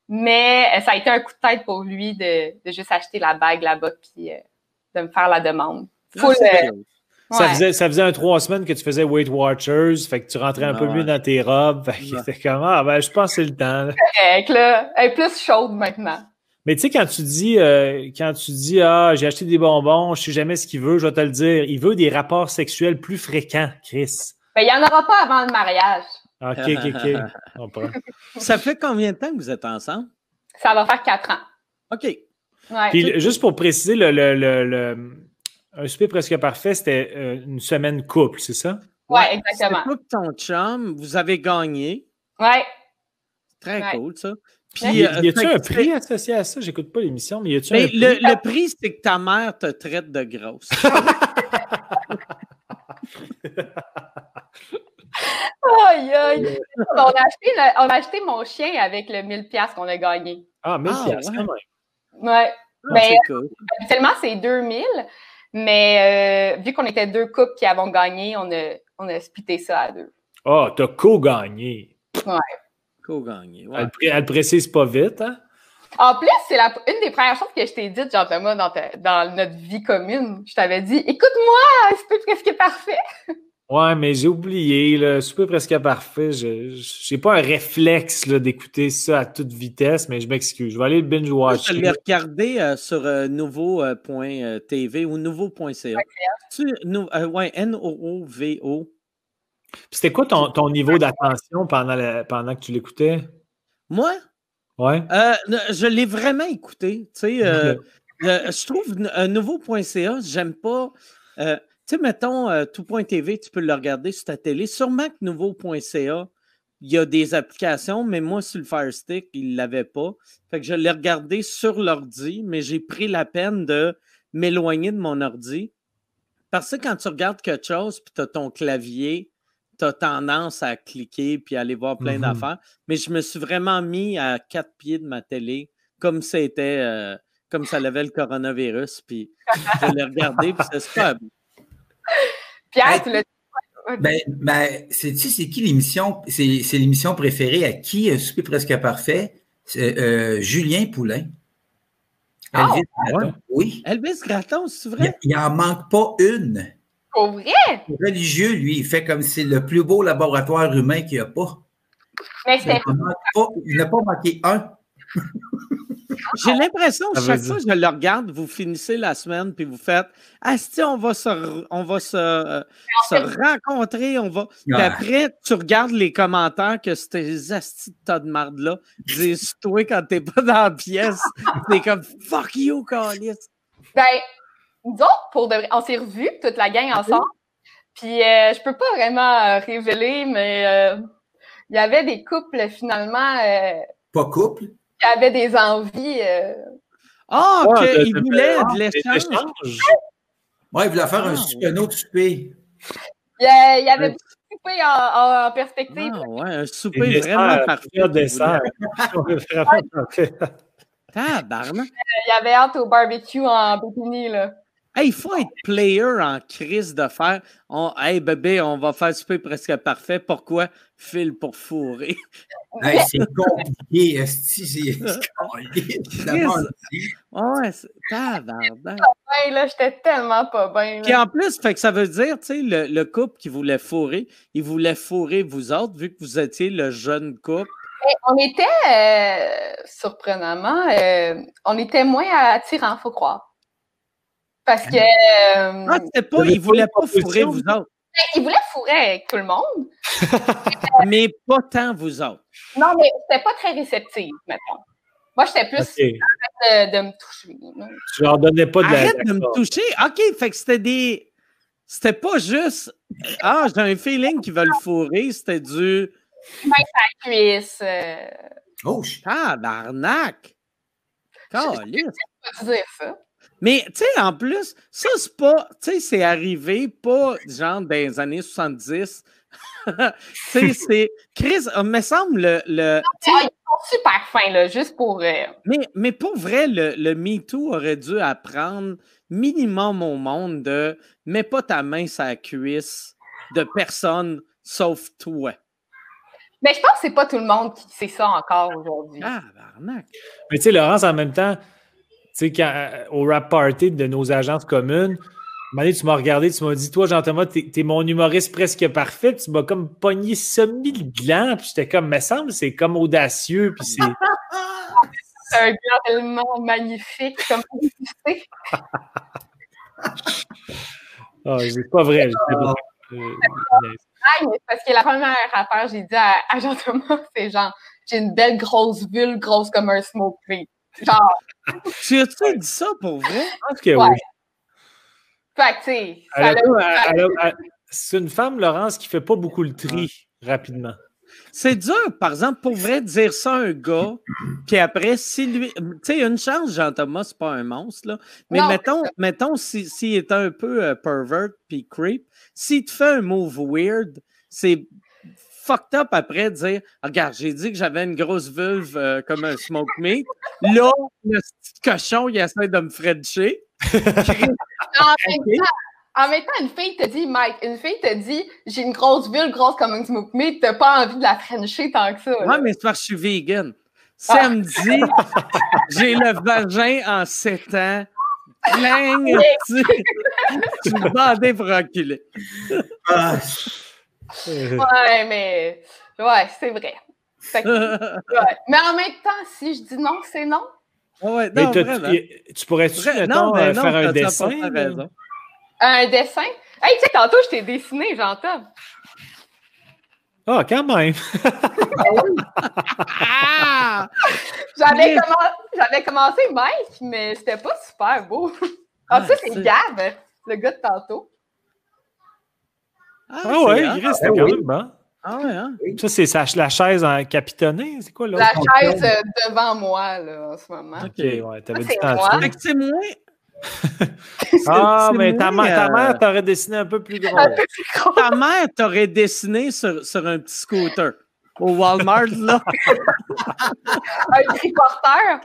Mais euh, ça a été un coup de tête pour lui de, de juste acheter la bague là-bas puis euh, de me faire la demande. Ça, faisait, ça faisait un trois semaines que tu faisais Weight Watchers, fait que tu rentrais un peu mieux dans tes robes. Fait que c'était comme, ah, ben, je pense que c'est le temps. Correct, là. Elle est plus chaude maintenant. Mais tu sais, quand tu dis, euh, quand tu dis, ah, j'ai acheté des bonbons, je sais jamais ce qu'il veut, je vais te le dire. Il veut des rapports sexuels plus fréquents, Chris. Ben, il n'y en aura pas avant le mariage. OK, OK, OK. (laughs) Ça fait combien de temps que vous êtes ensemble? Ça va faire quatre ans. OK. Ouais. Puis, juste pour préciser, le, le, le un souper presque parfait, c'était euh, une semaine couple, c'est ça? Oui, ouais, exactement. C'est que ton chum, vous avez gagné. Oui. Très cool, ça. Puis, y, a, t il un prix associé à ça? J'écoute pas l'émission, mais y a-tu un prix? Le, le prix, c'est que ta mère te traite de grosse. (laughs) (laughs) aïe, aïe. On a, acheté on a acheté mon chien avec le 1000$ qu'on a gagné. Ah, 1000$ ah, ouais. quand même. Ouais. Ah, mais cool. habituellement, c'est 2000. Mais euh, vu qu'on était deux couples qui avons gagné, on a, on a splitté ça à deux. Ah, oh, t'as co-gagné. Ouais. Co-gagné. Ouais. Elle, elle, précise pas vite, hein? En plus, c'est une des premières choses que je t'ai dites, Jean-Thomas, dans, dans notre vie commune. Je t'avais dit, écoute-moi, c'est presque parfait. Ouais, mais j'ai oublié, le super presque parfait. Je n'ai pas un réflexe d'écouter ça à toute vitesse, mais je m'excuse. Je vais aller le binge-watch. Je l'ai regardé euh, sur euh, nouveau.tv euh, ou nouveau.ca. ouais, N-O-O-V-O. C'était quoi ton, ton niveau d'attention pendant, pendant que tu l'écoutais? Moi? Ouais. je l'ai vraiment écouté. Tu sais, je trouve nouveau.ca, j'aime pas. Tu sais, mettons, euh, tout.tv, tu peux le regarder sur ta télé. Sûrement que nouveau.ca, il y a des applications, mais moi, sur le Fire Stick, il ne l'avait pas. Fait que je l'ai regardé sur l'ordi, mais j'ai pris la peine de m'éloigner de mon ordi Parce que quand tu regardes quelque chose, puis tu as ton clavier, tu as tendance à cliquer puis aller voir plein mm-hmm. d'affaires. Mais je me suis vraiment mis à quatre pieds de ma télé, comme c'était, euh, comme ça avait le coronavirus. Puis je l'ai regardé, puis c'est super Pierre, tu l'as ben, ben c'est qui l'émission? C'est l'émission préférée à qui? Un souper presque parfait? Euh, Julien Poulain. Ah, Elvis Gratton. Oui. Elvis Gratton, c'est vrai? Il n'en manque pas une. Pour vrai? Religieux, lui, il fait comme si c'est le plus beau laboratoire humain qu'il n'y a pas. Mais c'est. Il n'a pas manqué un. (laughs) J'ai l'impression que chaque fois que je le regarde, vous finissez la semaine puis vous faites Asti, on va se, on va se, euh, se rencontrer, on va. Puis après, tu regardes les commentaires que ces Asti de tas de marde-là disent toi quand t'es pas dans la pièce. T'es comme fuck you, Carlis. Ben, nous pour de vrai, on s'est revus, toute la gang ensemble. Puis euh, je peux pas vraiment euh, révéler, mais il y avait des couples finalement. pas couples? Qui avaient des envies. Ah, oh, qu'il voulait de l'échange. Ouais, il voulait faire un, ah, un, autre souper. Il y, avait beaucoup de souper en, en, perspective. Ah, ouais, un souper vraiment parfait. dessert. (laughs) Tabarnak. Il y avait hâte au barbecue en bikini, là. Hey, il faut être player en crise de faire. hey, bébé, on va faire souper presque parfait. Pourquoi? File pour fourrer? hey, (laughs) c'est compliqué. C'est (laughs) compliqué. Ouais, c'est là, j'étais tellement pas bien. Puis en plus, fait que ça veut dire, tu sais, le, le, couple qui voulait fourrer, il voulait fourrer vous autres, vu que vous étiez le jeune couple. on était, euh, surprenamment, euh, on était moins attirants, faut croire. Parce que. Euh, ah, c'était pas, il voulait pas fourrer vous autres. Ben, il voulait fourrer avec tout le monde. (laughs) mais pas tant vous autres. Non, mais c'était pas très réceptif, mettons. Moi, j'étais plus de, de, me toucher. Tu leur donnais pas de Arrête de me toucher. OK, fait que c'était des. C'était pas juste. Ah, j'ai un feeling qu'ils veulent fourrer. C'était du. Main à cuisse. Euh... Oh, tabarnak! Calice! Je dire ça. Mais, tu sais, en plus, ça, c'est pas, tu sais, c'est arrivé pas, genre, dans les années 70. (laughs) tu sais, c'est. Chris, il me semble, le. le ah, ils sont super fins, là, juste pour. Euh, mais, mais pour vrai, le, le MeToo aurait dû apprendre minimum au monde de mets pas ta main sur la cuisse de personne sauf toi. Mais je pense que c'est pas tout le monde qui sait ça encore aujourd'hui. Ah, barnac. Mais tu sais, Laurence, en même temps, sais, euh, au rap party de nos agences communes, tu m'as regardé, tu m'as dit, toi, Jean-Thomas, t'es, es mon humoriste presque parfait. tu m'as comme pogné semi le gland. Puis j'étais comme, me semble, c'est comme audacieux. Puis c'est. (laughs) c'est un gars tellement magnifique, comme oh, (laughs) c'est pas vrai. pas... Euh, parce que la première affaire, j'ai dit à, Jean-Thomas, c'est genre, j'ai une belle grosse bulle, grosse comme un smoke Genre. tu as-tu dit ça pour vrai? Je que oui. Fait que, tu C'est une femme, Laurence, qui fait pas beaucoup le tri rapidement. C'est dur, par exemple, pour vrai, dire ça à un gars, puis après, si lui. Tu sais, une chance, Jean-Thomas, c'est pas un monstre, là. Mais mettons, mettons s'il si, est un peu euh, pervert puis creep, s'il te fait un move weird, c'est fucked up après de dire Regarde, j'ai dit que j'avais une grosse vulve euh, comme un smoke meat. (laughs) Là, le petit cochon, il essaie de me frencher. (laughs) en, même temps, une fille te dit, Mike, une fille te dit J'ai une grosse vulve grosse comme un smoke meat, t'as pas envie de la frencher tant que ça. Ouais, mais c'est parce que je suis vegan. Samedi, j'ai le vagin en 7 ans. Plein, (laughs) tu, tu me bandais pour reculer. Ah. Ouais, mais ouais, c'est vrai. (laughs) Mais en même temps, si je dis non, c'est non. Ouais, non, tu pourrais-tu, mettons, euh, faire un dessin? Un dessin? Hey, tu sais, tantôt, je t'ai dessiné, j'entends. Ah, quand même! ah! (laughs) J'avais, commencé, commencé Mike, mais c'était pas super beau. Ah, ça, c'est Gab, le gars de tantôt. Ah, ah ouais, il reste quand même hein? Ah ouais, hein? Ça, c'est la chaise en capitonnée, c'est quoi là? La chaise euh, devant moi, là, en ce moment. OK, ouais, t'avais dit temps C'est moins, (laughs) ah, mais ta, ta mère t'aurait dessiné un peu plus gros. ta mère t'aurait dessiné sur, sur un petit scooter au Walmart, là. (laughs) un triporteur.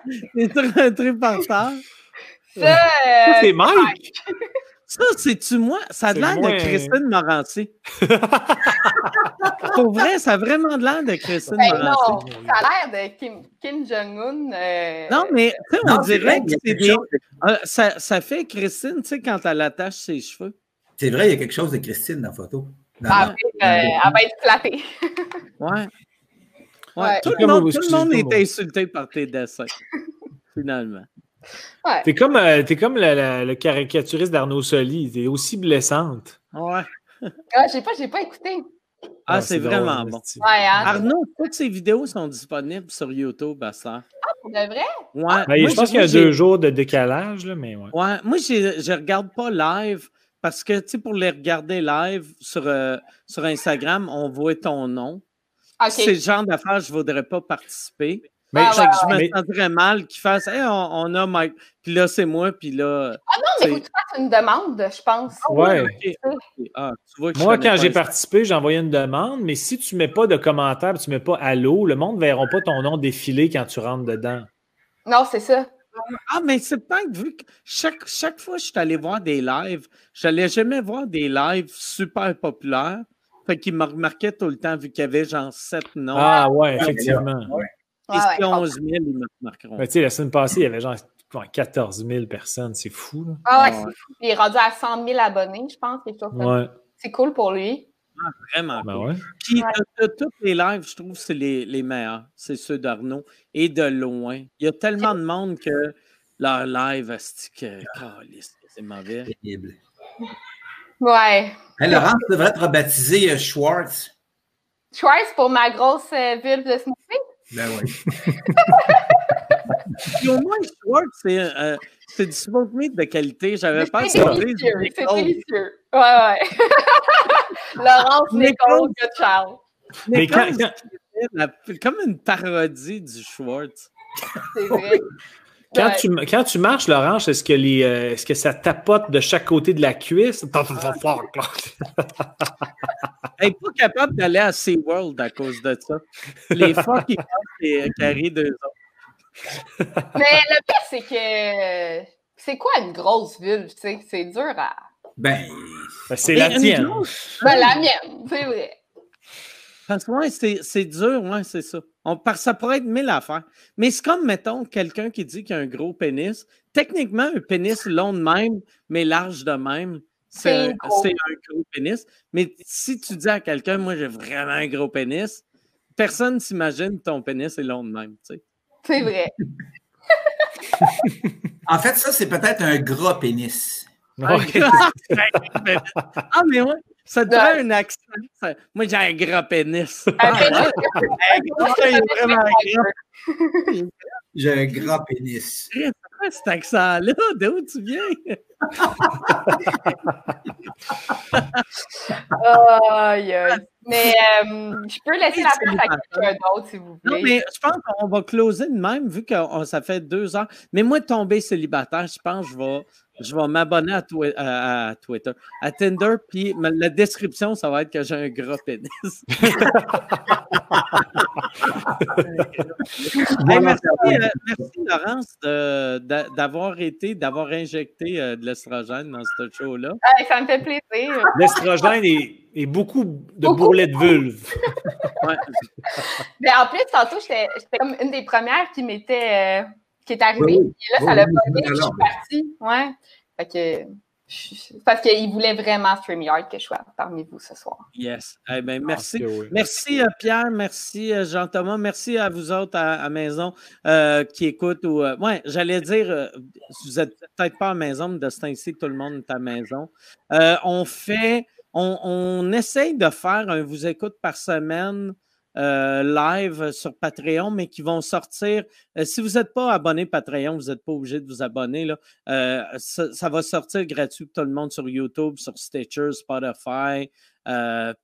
Un triporteur. Ça, c'est Mike. Ça, c'est-tu moi? Ça a l'air de Christine Morancy. (laughs) Pour vrai, ça a vraiment l'air de Christine ben Non, ça a l'air de Kim, Kim Jong-un. Euh... Non, mais on dirait que c'est des. Euh, ça, ça, fait Christine, tu sais, quand elle attache ses cheveux. C'est vrai, il y a quelque chose de Christine dans la photo. Dans ah, euh, elle va être flattée. ouais. Ouais. Tout, le monde, tout le monde est insulté par tes dessins, finalement. T'es comme, euh, es comme le caricaturiste d'Arnaud Soli. T'es aussi blessante. Ouais. Ah, j'ai pas, pas écouté. Ah, ah c'est vraiment bon. Hein. Arnaud, toutes ces vidéos sont disponibles sur YouTube à ça. Ah, pour de vrai? Ouais. Ben, je pense qu'il y a deux jours de décalage, là, mais ouais. Ouais, moi, je regarde pas live parce que, tu sais, pour les regarder live sur, euh, sur Instagram, on voit ton nom. C'est le genre d'affaires, je ne voudrais pas participer. Mais ah, je me sentirais mal qu'il fasse hey, on, a Mike. Puis là, c'est moi. Puis là. Ah non, mais faut que tu fasses une demande, je pense. Ah ouais. Ah, moi, quand j'ai participé, j'ai envoyé une demande, mais si tu ne mets pas de commentaire, tu ne mets pas allô, le monde ne verra pas ton nom défiler quand tu rentres dedans. Non, c'est ça. Ah, mais c'est pas vu que chaque, chaque fois que je suis allé voir des lives, je n'allais jamais voir des lives super populaires. Fait qu'il me remarquait tout le temps vu qu'il y avait genre sept noms. Ah ouais, effectivement. Et ouais, 11 000, ils me remarqueront. tu sais, la semaine passée, il y avait genre 14 000 personnes. C'est fou. Là. Ah ouais, c'est fou. Il est rendu à 100 000 abonnés, je pense. Ouais. C'est cool pour lui. Ah, vraiment. Ben ouais. Puis de, tous les lives, je trouve que c'est les, les, meilleurs. C'est ceux d'Arnaud. Et de loin. Il y a tellement de monde que leur live, c'est c'est mauvais. Terrible. Ouais. Hey, Laurent, tu devrais te rebaptiser euh, Schwartz. Schwartz pour ma grosse euh, vulve de smoothie? Ben oui. (laughs) Puis au moins, Schwartz, c'est euh, du smoke meat de qualité. J'avais pas C'est délicieux. C'est délicieux. Ouais, ouais. (laughs) Laurence Nicole Goodchild. Mais quand, comme une parodie du Schwartz. C'est vrai. Quand, tu, quand tu marches, Laurence, est-ce que, les, euh, est-ce que ça tapote de chaque côté de la cuisse? Elle n'est pas capable d'aller à SeaWorld à cause de ça. Les fois qui passent et carré deux ans. Mais le pire, c'est que c'est quoi une grosse vulve? C'est dur à. Ben, ben c'est la tienne. Ben, la mienne, c'est vrai. Parce que ouais, c'est dur, ouais, c'est ça. On, ça pourrait être mille affaires. Mais c'est comme, mettons, quelqu'un qui dit qu'il a un gros pénis. Techniquement, un pénis long de même, mais large de même, c'est un, gros pénis. Mais si tu dis à quelqu'un, moi, j'ai vraiment un gros pénis, personne ne s'imagine que ton pénis est long de même, tu sais. C'est vrai. (laughs) en fait, ça, c'est peut-être un gros pénis. (laughs) ah, mais ouais. Ça te fait un accent. Moi, j'ai un gros pénis. Ah, j'ai un gros pénis. Cet accent-là? D'où tu viens? Mais euh, je peux laisser la place à quelqu'un d'autre, si vous voulez. Non, mais je pense qu'on va closer de même, vu que ça fait deux heures. Mais moi, tomber célibataire, je pense que je vais je vais m'abonner à, Twitter, à Tinder, puis la description, ça va être que j'ai un gros pénis. (laughs) (laughs) merci, euh, merci, Laurence, d'avoir été, d'avoir injecté euh, de l'estrogène dans ce show-là. ça me fait plaisir. L'estrogène est, beaucoup de bourrelets de vulve. (laughs) Mais en plus, tantôt, j'étais comme une des premières qui m'était. Euh, qui est arrivé. Et là, ça l'a pas je suis partie. Ouais. Fait que, parce qu'il voulait vraiment StreamYard que je sois parmi vous ce soir. Yes. Eh ben, merci. Merci euh, Pierre, merci euh, Jean-Thomas, merci à vous autres à, la maison euh, qui écoutent. Ou, ouais, j'allais dire, vous n'êtes peut-être pas à maison, mais de ce temps-ci, tout le monde est à la maison. on fait, on, on, essaye de faire un vous écoute par semaine. Euh, live sur Patreon, mais qui vont sortir. Euh, si vous n'êtes pas abonné Patreon, vous n'êtes pas obligé de vous abonner. Là. Euh, ça, va sortir gratuit pour tout le monde sur YouTube, sur Stitcher, Spotify,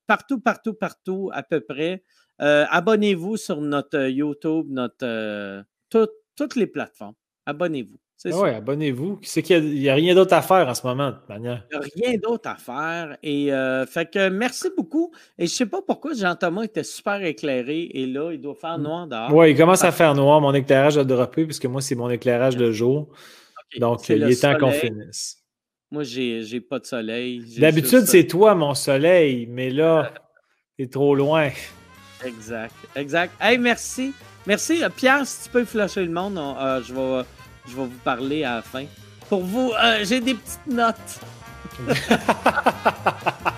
partout, partout, partout, à peu près. Abonnez-vous sur notre YouTube, notre toutes les plateformes. Abonnez-vous. Ah oui, abonnez-vous. C'est qu'il n'y a, rien d'autre à faire en ce moment, de toute manière. Il n'y a rien d'autre à faire. Et euh, fait que merci beaucoup. Et je ne sais pas pourquoi Jean-Thomas était super éclairé et là, il doit faire noir dehors. Oui, il commence à faire noir. Mon éclairage a droppé puisque moi, c'est mon éclairage de jour. Donc, il est temps qu'on finisse. Moi, j'ai n'ai pas de soleil. D'habitude, c'est toi, mon soleil, mais là, (laughs) c'est trop loin. Exact, exact. Hey, merci. Merci. Euh, Pierre, si tu peux flasher le monde, euh, je vais je vais vous parler à la fin. Pour vous, euh, j'ai des petites notes. (laughs)